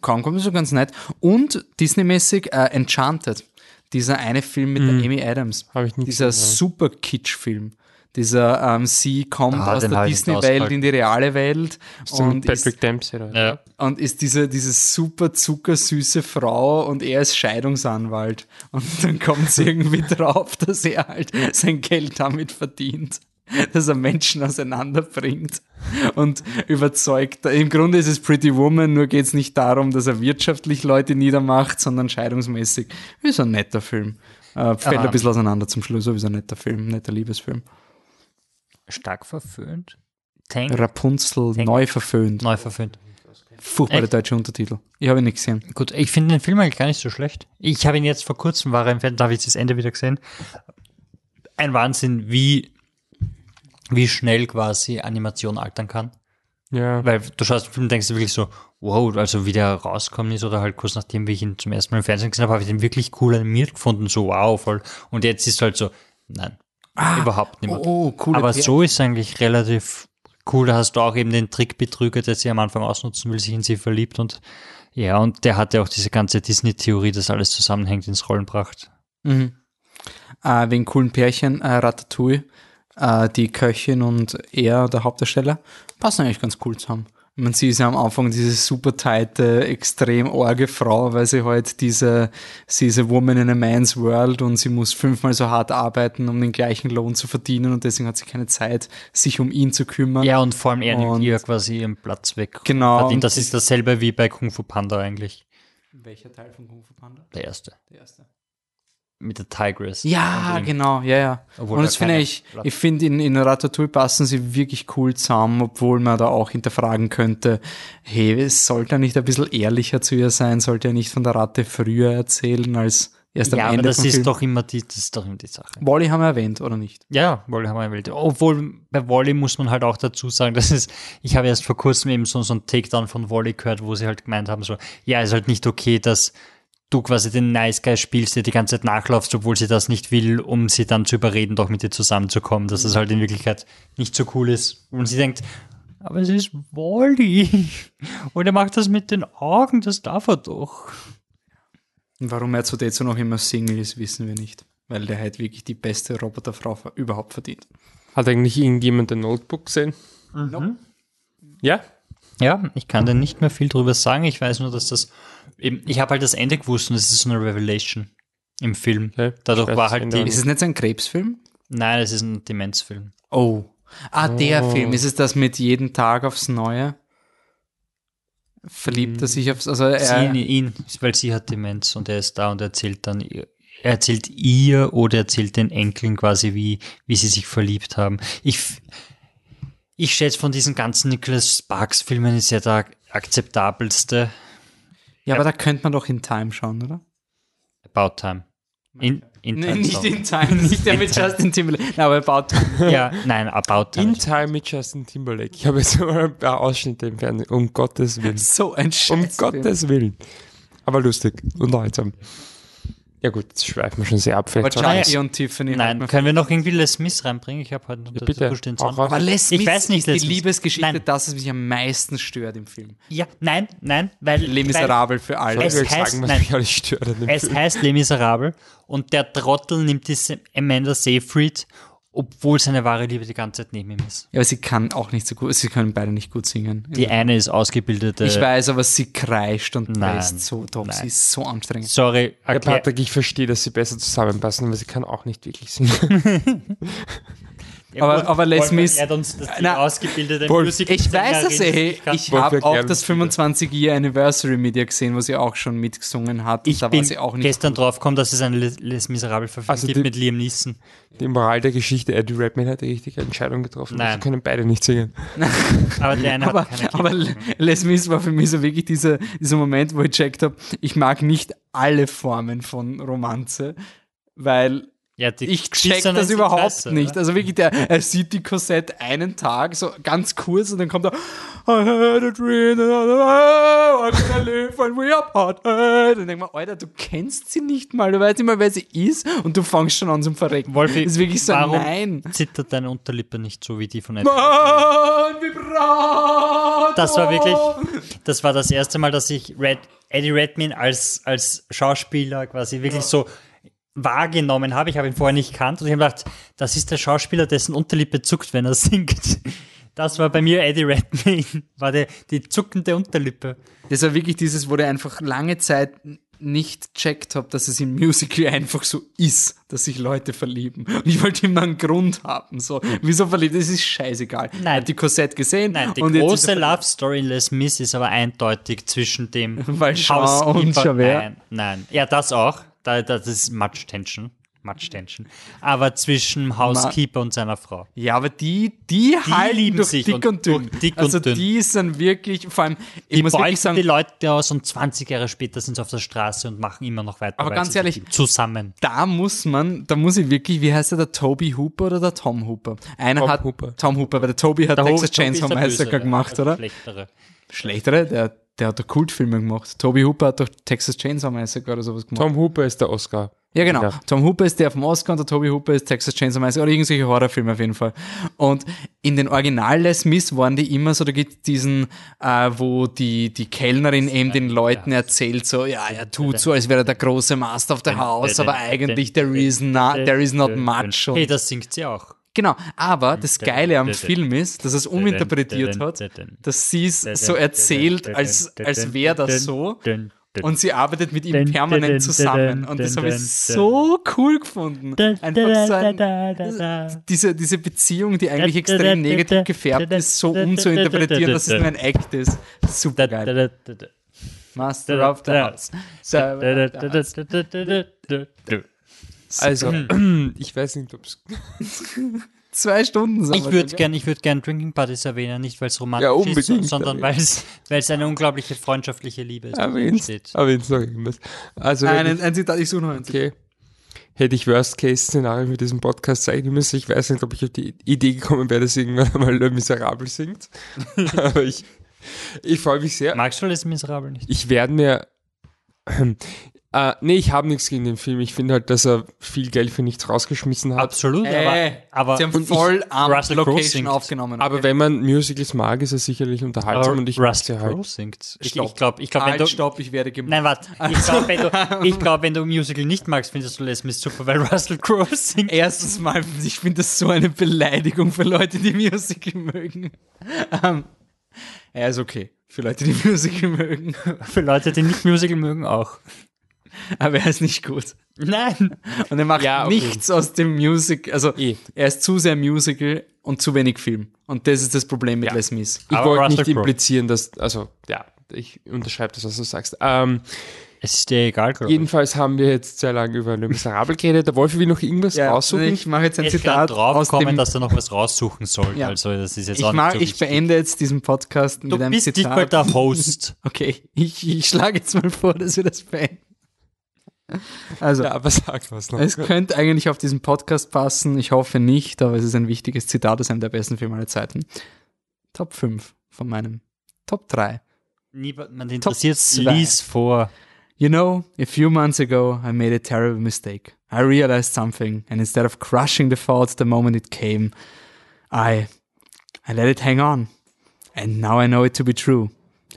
kaum kommt, so ganz nett. Und Disney-mäßig äh, Enchanted, dieser eine Film mit der Amy Adams. Dieser super Kitsch-Film. Dieser, ähm, sie kommt Ah, aus der Disney-Welt in die reale Welt So und mit ist Patrick Dempsey. Oder? Ja. und ist diese, diese super zuckersüße Frau und er ist Scheidungsanwalt. Und dann kommt sie irgendwie (laughs) drauf, dass er halt sein Geld damit verdient, dass er Menschen auseinanderbringt und überzeugt. Im Grunde ist es Pretty Woman, nur geht es nicht darum, dass er wirtschaftlich Leute niedermacht, sondern scheidungsmäßig. Ist ein netter Film. Äh, fällt Aha. ein bisschen auseinander zum Schluss, aber ist ein netter Film, netter Liebesfilm. Stark verföhnt. Tank, Rapunzel neu verföhnt. neu verföhnt. Furchtbare deutsche Untertitel. Ich habe ihn nicht gesehen. Gut, ich finde den Film eigentlich gar nicht so schlecht. Ich habe ihn jetzt vor kurzem, war er im Fernsehen, da habe ich das Ende wieder gesehen. Ein Wahnsinn, wie, wie schnell quasi Animation altern kann. Ja. Weil du schaust den Film und denkst dir wirklich so, wow, also wie der rausgekommen ist oder halt kurz nachdem wie ich ihn zum ersten Mal im Fernsehen gesehen habe, habe ich den wirklich cool animiert gefunden, so wow, voll. Und jetzt ist halt so, nein, überhaupt nicht mehr. oh, coole Aber Pär- so ist eigentlich relativ cool. Da hast du auch eben den Trickbetrüger, der sie am Anfang ausnutzen will, sich in sie verliebt und ja, und der hat ja auch diese ganze Disney-Theorie, dass alles zusammenhängt, ins Rollen gebracht. Mhm. Äh, wegen coolen Pärchen, äh, Ratatouille, äh, die Köchin und er, der Hauptdarsteller, passen eigentlich ganz cool zusammen. Man sieht ja am Anfang diese super tighte, extrem orge Frau, weil sie halt diese, sie ist a woman in a man's world und sie muss fünfmal so hart arbeiten, um den gleichen Lohn zu verdienen und deswegen hat sie keine Zeit, sich um ihn zu kümmern. Ja, und vor allem er nimmt ihr quasi ihren Platz weg. Genau, Das ist dasselbe wie bei Kung Fu Panda eigentlich. Welcher Teil von Kung Fu Panda? Der erste. Der erste. Mit der Tigress. Ja, genau, ja, ja. Obwohl und das finde ich, Platte- ich finde in, in Ratatouille passen sie wirklich cool zusammen, obwohl man da auch hinterfragen könnte, hey, es sollte er nicht ein bisschen ehrlicher zu ihr sein, sollte er nicht von der Ratte früher erzählen als erst am Ja, aber Ende das vom ist Film. doch immer die, das ist doch immer die Sache. Wally haben wir erwähnt, oder nicht? Ja, Wally haben wir erwähnt. Obwohl bei Wally muss man halt auch dazu sagen, das ist, ich habe erst vor kurzem eben so, so ein Takedown von Wally gehört, wo sie halt gemeint haben, so, ja, ist halt nicht okay, dass du quasi den Nice Guy spielst, der die ganze Zeit nachlaufst, obwohl sie das nicht will, um sie dann zu überreden, doch mit dir zusammenzukommen, dass es halt in Wirklichkeit nicht so cool ist. Und sie denkt, aber es ist Wally. (laughs) Und er macht das mit den Augen, das darf er doch. Und warum er zu dazu noch immer Single ist, wissen wir nicht. Weil der halt wirklich die beste Roboterfrau überhaupt verdient. Hat eigentlich irgendjemand ein Notebook gesehen? Ja? Ja, ich kann da nicht mehr viel drüber sagen. Ich weiß nur, dass das eben, ich habe halt das Ende gewusst und es ist so eine Revelation. im Film. Okay. Dadurch war halt die. Ist es nicht so ein Krebsfilm? Nein, es ist ein Demenzfilm. Oh. Ah, der Oh. Film. Ist es das mit jeden Tag aufs Neue? Verliebt er sich aufs, also Sie, er, ihn, weil sie hat Demenz und er ist da und erzählt dann, ihr- er erzählt ihr oder erzählt den Enkeln quasi, wie, wie sie sich verliebt haben. Ich, ich schätze von diesen ganzen Nicholas Sparks Filmen ist ja der akzeptabelste ja, aber da könnte man doch in Time schauen, oder? About Time. In, in Nee, Time nicht Song. in Time, nicht der mit Justin Timberlake. Nein, aber About Time. (laughs) Ja, nein, About Time. In Time mit Justin Timberlake. Ich habe jetzt mal ein paar Ausschnitte im Fernsehen. Um Gottes Willen. So ein Um Scheiß. Gottes Willen. Aber lustig, unterhaltsam. Ja gut, jetzt schweifen wir schon sehr ab. Aber Vielleicht soll- Chucky und Tiffany. Nein, können wir noch irgendwie Les Smith reinbringen? Ich habe heute noch Ja, bitte. stehen Auch raus. Aber Les Ich Smith weiß nicht, ist die Les Mis- Liebesgeschichte Nein. das, was mich am meisten stört im Film. Ja, nein, nein, weil. Les Miserables für alle. Ich Es heißt- sagen, nein. es Film. heißt Les Miserables und der Trottel nimmt diese Amanda Seyfried, obwohl seine wahre Liebe die ganze Zeit neben ihm ist. Ja, aber sie kann auch nicht so gut, sie können beide nicht gut singen. Die eine ist ausgebildete. ich weiß, aber sie kreischt und Nein, presst so, doch, nein. sie ist so anstrengend. Sorry, Ja, erklär, Patrick, ich verstehe, dass sie besser zusammenpassen, aber sie kann auch nicht wirklich singen. (laughs) (laughs) Ja, aber- gut, aber Les Wolfgang Smith- erklärt uns, die Na, ausgebildete Wolf, Musical- Ich weiß das Sängerin eh. Ich habe auch das wieder. 25-Year Anniversary mit ihr gesehen, wo sie auch schon mitgesungen hat. Ich da bin war sie auch nicht. gestern drauf gekommen, dass es eine Les, Les Miserables Verfilmung Also gibt die- mit Liam Neeson. Die Moral der Geschichte, Eddie Redmayne hat die richtige Entscheidung getroffen. Nein. Sie können beide nicht singen. (laughs) Aber der eine aber, hat keine aber. Les Smith war für mich so wirklich dieser, dieser Moment, wo ich checkt habe, ich mag nicht alle Formen von Romanze, weil ja, die ich check das überhaupt scheiße, nicht. oder? Also wirklich, der, er sieht die Korsett einen Tag, so ganz kurz, und dann kommt er, I had a dream, that I was gonna live when we are parted. Und denk mal, Alter, du kennst sie nicht mal, du weißt nicht mal, wer sie ist, und du fängst schon an zum Verrecken. Wolfi, das ist wirklich so, warum nein. zittert deine Unterlippe nicht so wie die von Vibrato. Das war wirklich, das war das erste Mal, dass ich Red, Eddie Redmayne als, als Schauspieler quasi wirklich so wahrgenommen habe. Ich habe ihn vorher nicht kannt und ich habe gedacht, das ist der Schauspieler, dessen Unterlippe zuckt, wenn er (laughs) singt. Das war bei mir Eddie Redmayne, war der, die zuckende Unterlippe. Das war wirklich dieses, wo der einfach lange Zeit nicht checkt habe, dass es im Musical einfach so ist, dass sich Leute verlieben. Und ich wollte immer einen Grund haben. So, wieso verliebt? Das ist scheißegal. Nein. Er hat die Korsett gesehen. Nein, die große Love Story in Les Mis ist aber eindeutig zwischen dem (laughs) Weil Jean und. Nein, nein. Ja, das auch. Da, das ist much tension. Much tension. Aber zwischen Housekeeper und seiner Frau. Ja, aber die, die, halten lieben durch sich dick und dünn. dick also und dünn. die sind wirklich, vor allem, ich Die muss wirklich sagen, die Leute aus und 20 Jahre später sind sie auf der Straße und machen immer noch weiter. Aber ganz ehrlich, zusammen. da muss man, da muss ich wirklich, wie heißt der, der Toby Hooper oder der Tom Hooper? Einer Tom hat, Hooper. Tom Hooper, weil der Toby hat Der Texas Chainsaw Massacre gemacht, oder? Schlechtere. Schlechtere? Der, der hat doch Kultfilme gemacht. Toby Hooper hat doch Texas Chainsaw Massacre oder sowas gemacht. Tom Hooper ist der Oscar. ja, genau. Ja. Tom Hooper ist der vom Oscar und der Toby Hooper ist Texas Chainsaw Massacre oder irgendwelche Horrorfilme auf jeden Fall. Und in den Original Les Mis waren die immer so, da gibt diesen, äh, wo die, die Kellnerin eben den Leuten erzählt, so, ja, er tut so, als wäre er der große Master of the House, aber eigentlich there is, not, there is not much. Und Hey, das singt sie auch. Genau, aber das Geile am Film ist, dass er es uminterpretiert hat, dass sie es so erzählt, als, als wäre das so. Und sie arbeitet mit ihm permanent zusammen. Und das habe ich so cool gefunden. Einfach so ein, diese, diese Beziehung, die eigentlich extrem negativ gefärbt ist, so umzuinterpretieren, dass es nur ein Act ist. Super geil. Master of the House. Also, (clears throat) ich weiß nicht, ob es. (laughs) Zwei Stunden sind Ich würde schon, gern, ich würde gern Drinking Buddies erwähnen, nicht weil es romantisch Ja, ist, sondern weil es, eine unglaubliche freundschaftliche Liebe ist. Erwähnt. Erwähnt noch irgendwas. Also, wenn Ein, ein Zitat, ich suche noch ein Zitat. okay. Hätte ich Worst-Case-Szenario mit diesem Podcast zeigen müssen. Ich weiß nicht, ob ich auf die Idee gekommen wäre, dass irgendwann (laughs) mal Le Miserable singt. (laughs) Aber ich, ich freue mich sehr. Magst du Les Miserables nicht? Ich werde mir. Äh, nee, ich habe nichts gegen den Film. Ich finde halt, dass er viel Geld für nichts rausgeschmissen hat. Absolut, Äh, aber, sie aber haben voll am Russell Location aufgenommen. Aber wenn man Musicals mag, ist er sicherlich unterhaltsam und ich Russell sie halt. Crowe singt. Ich, Stopp. ich glaube, ich glaub, wenn halt, du, stopp, ich werde gemacht. Nein, warte. Ich glaube, wenn, du, ich glaub, wenn du Musical nicht magst, findest du Les Mis super, weil (laughs) Russell Crowe singt. Erstens mal, ich finde das so eine Beleidigung für Leute, die Musical mögen. Ähm, er ist okay. Für Leute, die Musical mögen. Für Leute, die nicht Musical mögen, auch. (laughs) aber er ist nicht gut. Nein. Und er macht Ja, okay. nichts aus dem Music, also Eh. er ist zu sehr Musical und zu wenig Film. Und das ist das Problem mit Ja. Les Mis. Ich Aber wollte nicht implizieren, dass, also, ja, ich unterschreibe das, was du sagst. Ähm, Es ist dir egal, glaube ich. jedenfalls haben wir jetzt sehr lange über Le Miserable geredet. Der Wolfi will noch irgendwas raussuchen. ich mache jetzt ein Er ist Zitat gerade drauf aus gekommen, dem, dass er noch was raussuchen soll. Ja. Also das ist jetzt ich, auch mag, nicht so ich wichtig. beende jetzt diesen Podcast Du mit einem bist nicht Zitat. mal der Host. (laughs) Okay, ich, ich schlage jetzt mal vor, dass wir das beenden. Also, ja, aber sag was noch. es könnte eigentlich auf diesen Podcast passen. Ich hoffe nicht, aber es ist ein wichtiges Zitat aus einem der besten Filme aller Zeiten. Top 5 von meinem Top 3. Niemand interessiert zwei. Lies vor. You know, a few months ago, I made a terrible mistake. I realized something, and instead of crushing the thought the moment it came, I, I let it hang on. And now I know it to be true.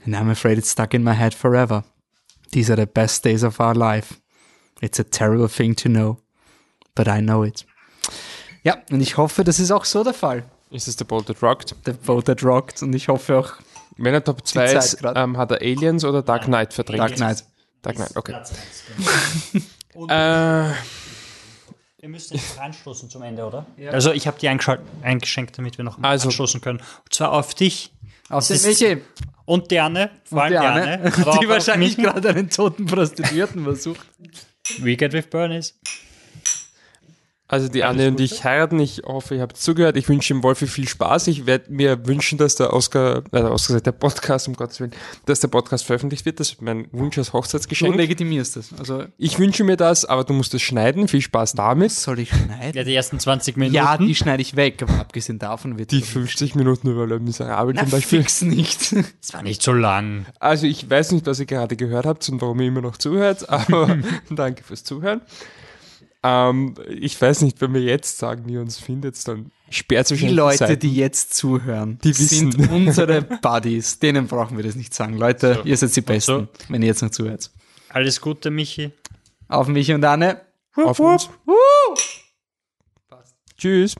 And I'm afraid it's stuck in my head forever. These are the best days of our life. It's a terrible thing to know, but I know it. Ja, und ich hoffe, das ist auch so der Fall. Ist es der Bolt That Rocked? The Boat That Rocked. Und ich hoffe auch Wenn er Top 2 Zeit ist, ähm, hat er Aliens oder Dark Knight verdrängt? Dark Knight. Dark Knight, okay. (laughs) Äh, wir müssen jetzt anstoßen zum Ende, oder? Also ich habe die eingeschenkt, damit wir noch Also- anstoßen können. Und zwar auf dich dem ist- Michi. und (laughs) die Anne. Vor allem Die die Anne, Anne. aber auch die auf wahrscheinlich gerade einen toten Prostituierten versucht. (laughs) We get with Bernice. Also die Anne und ich heiraten. Ich hoffe, ihr habt zugehört. Ich wünsche dem Wolfi viel Spaß. Ich werde mir wünschen, dass der Oscar, äh, der Oscar, der Podcast, um Gottes Willen, dass der Podcast veröffentlicht wird. Das ist mein Wunsch als Du Hochzeitsgeschenk. legitimierst das. Also, Ich wünsche mir das, aber du musst es schneiden. Viel Spaß damit. soll ich schneiden? Ja, die ersten 20 Minuten. Ja, die schneide ich weg, aber abgesehen davon wird Die 50 Minuten über Le Miserable Na, zum Beispiel. fix nicht. (laughs) Das war nicht so lang. Also ich weiß nicht, was ihr gerade gehört habt und warum ihr immer noch zuhört, aber (laughs) danke fürs Zuhören. Ähm, ich weiß nicht, wenn wir jetzt sagen, wie ihr uns findet, dann sperrt sich Die Leute, die jetzt zuhören, Die wissen. sind unsere Buddies. Denen brauchen wir das nicht sagen. Leute, ihr seid die Besten, wenn ihr jetzt noch zuhört. Alles Gute, Michi. Auf mich und Anne. auf uns. Tschüss.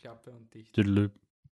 Klappe und dicht. Tüdelü.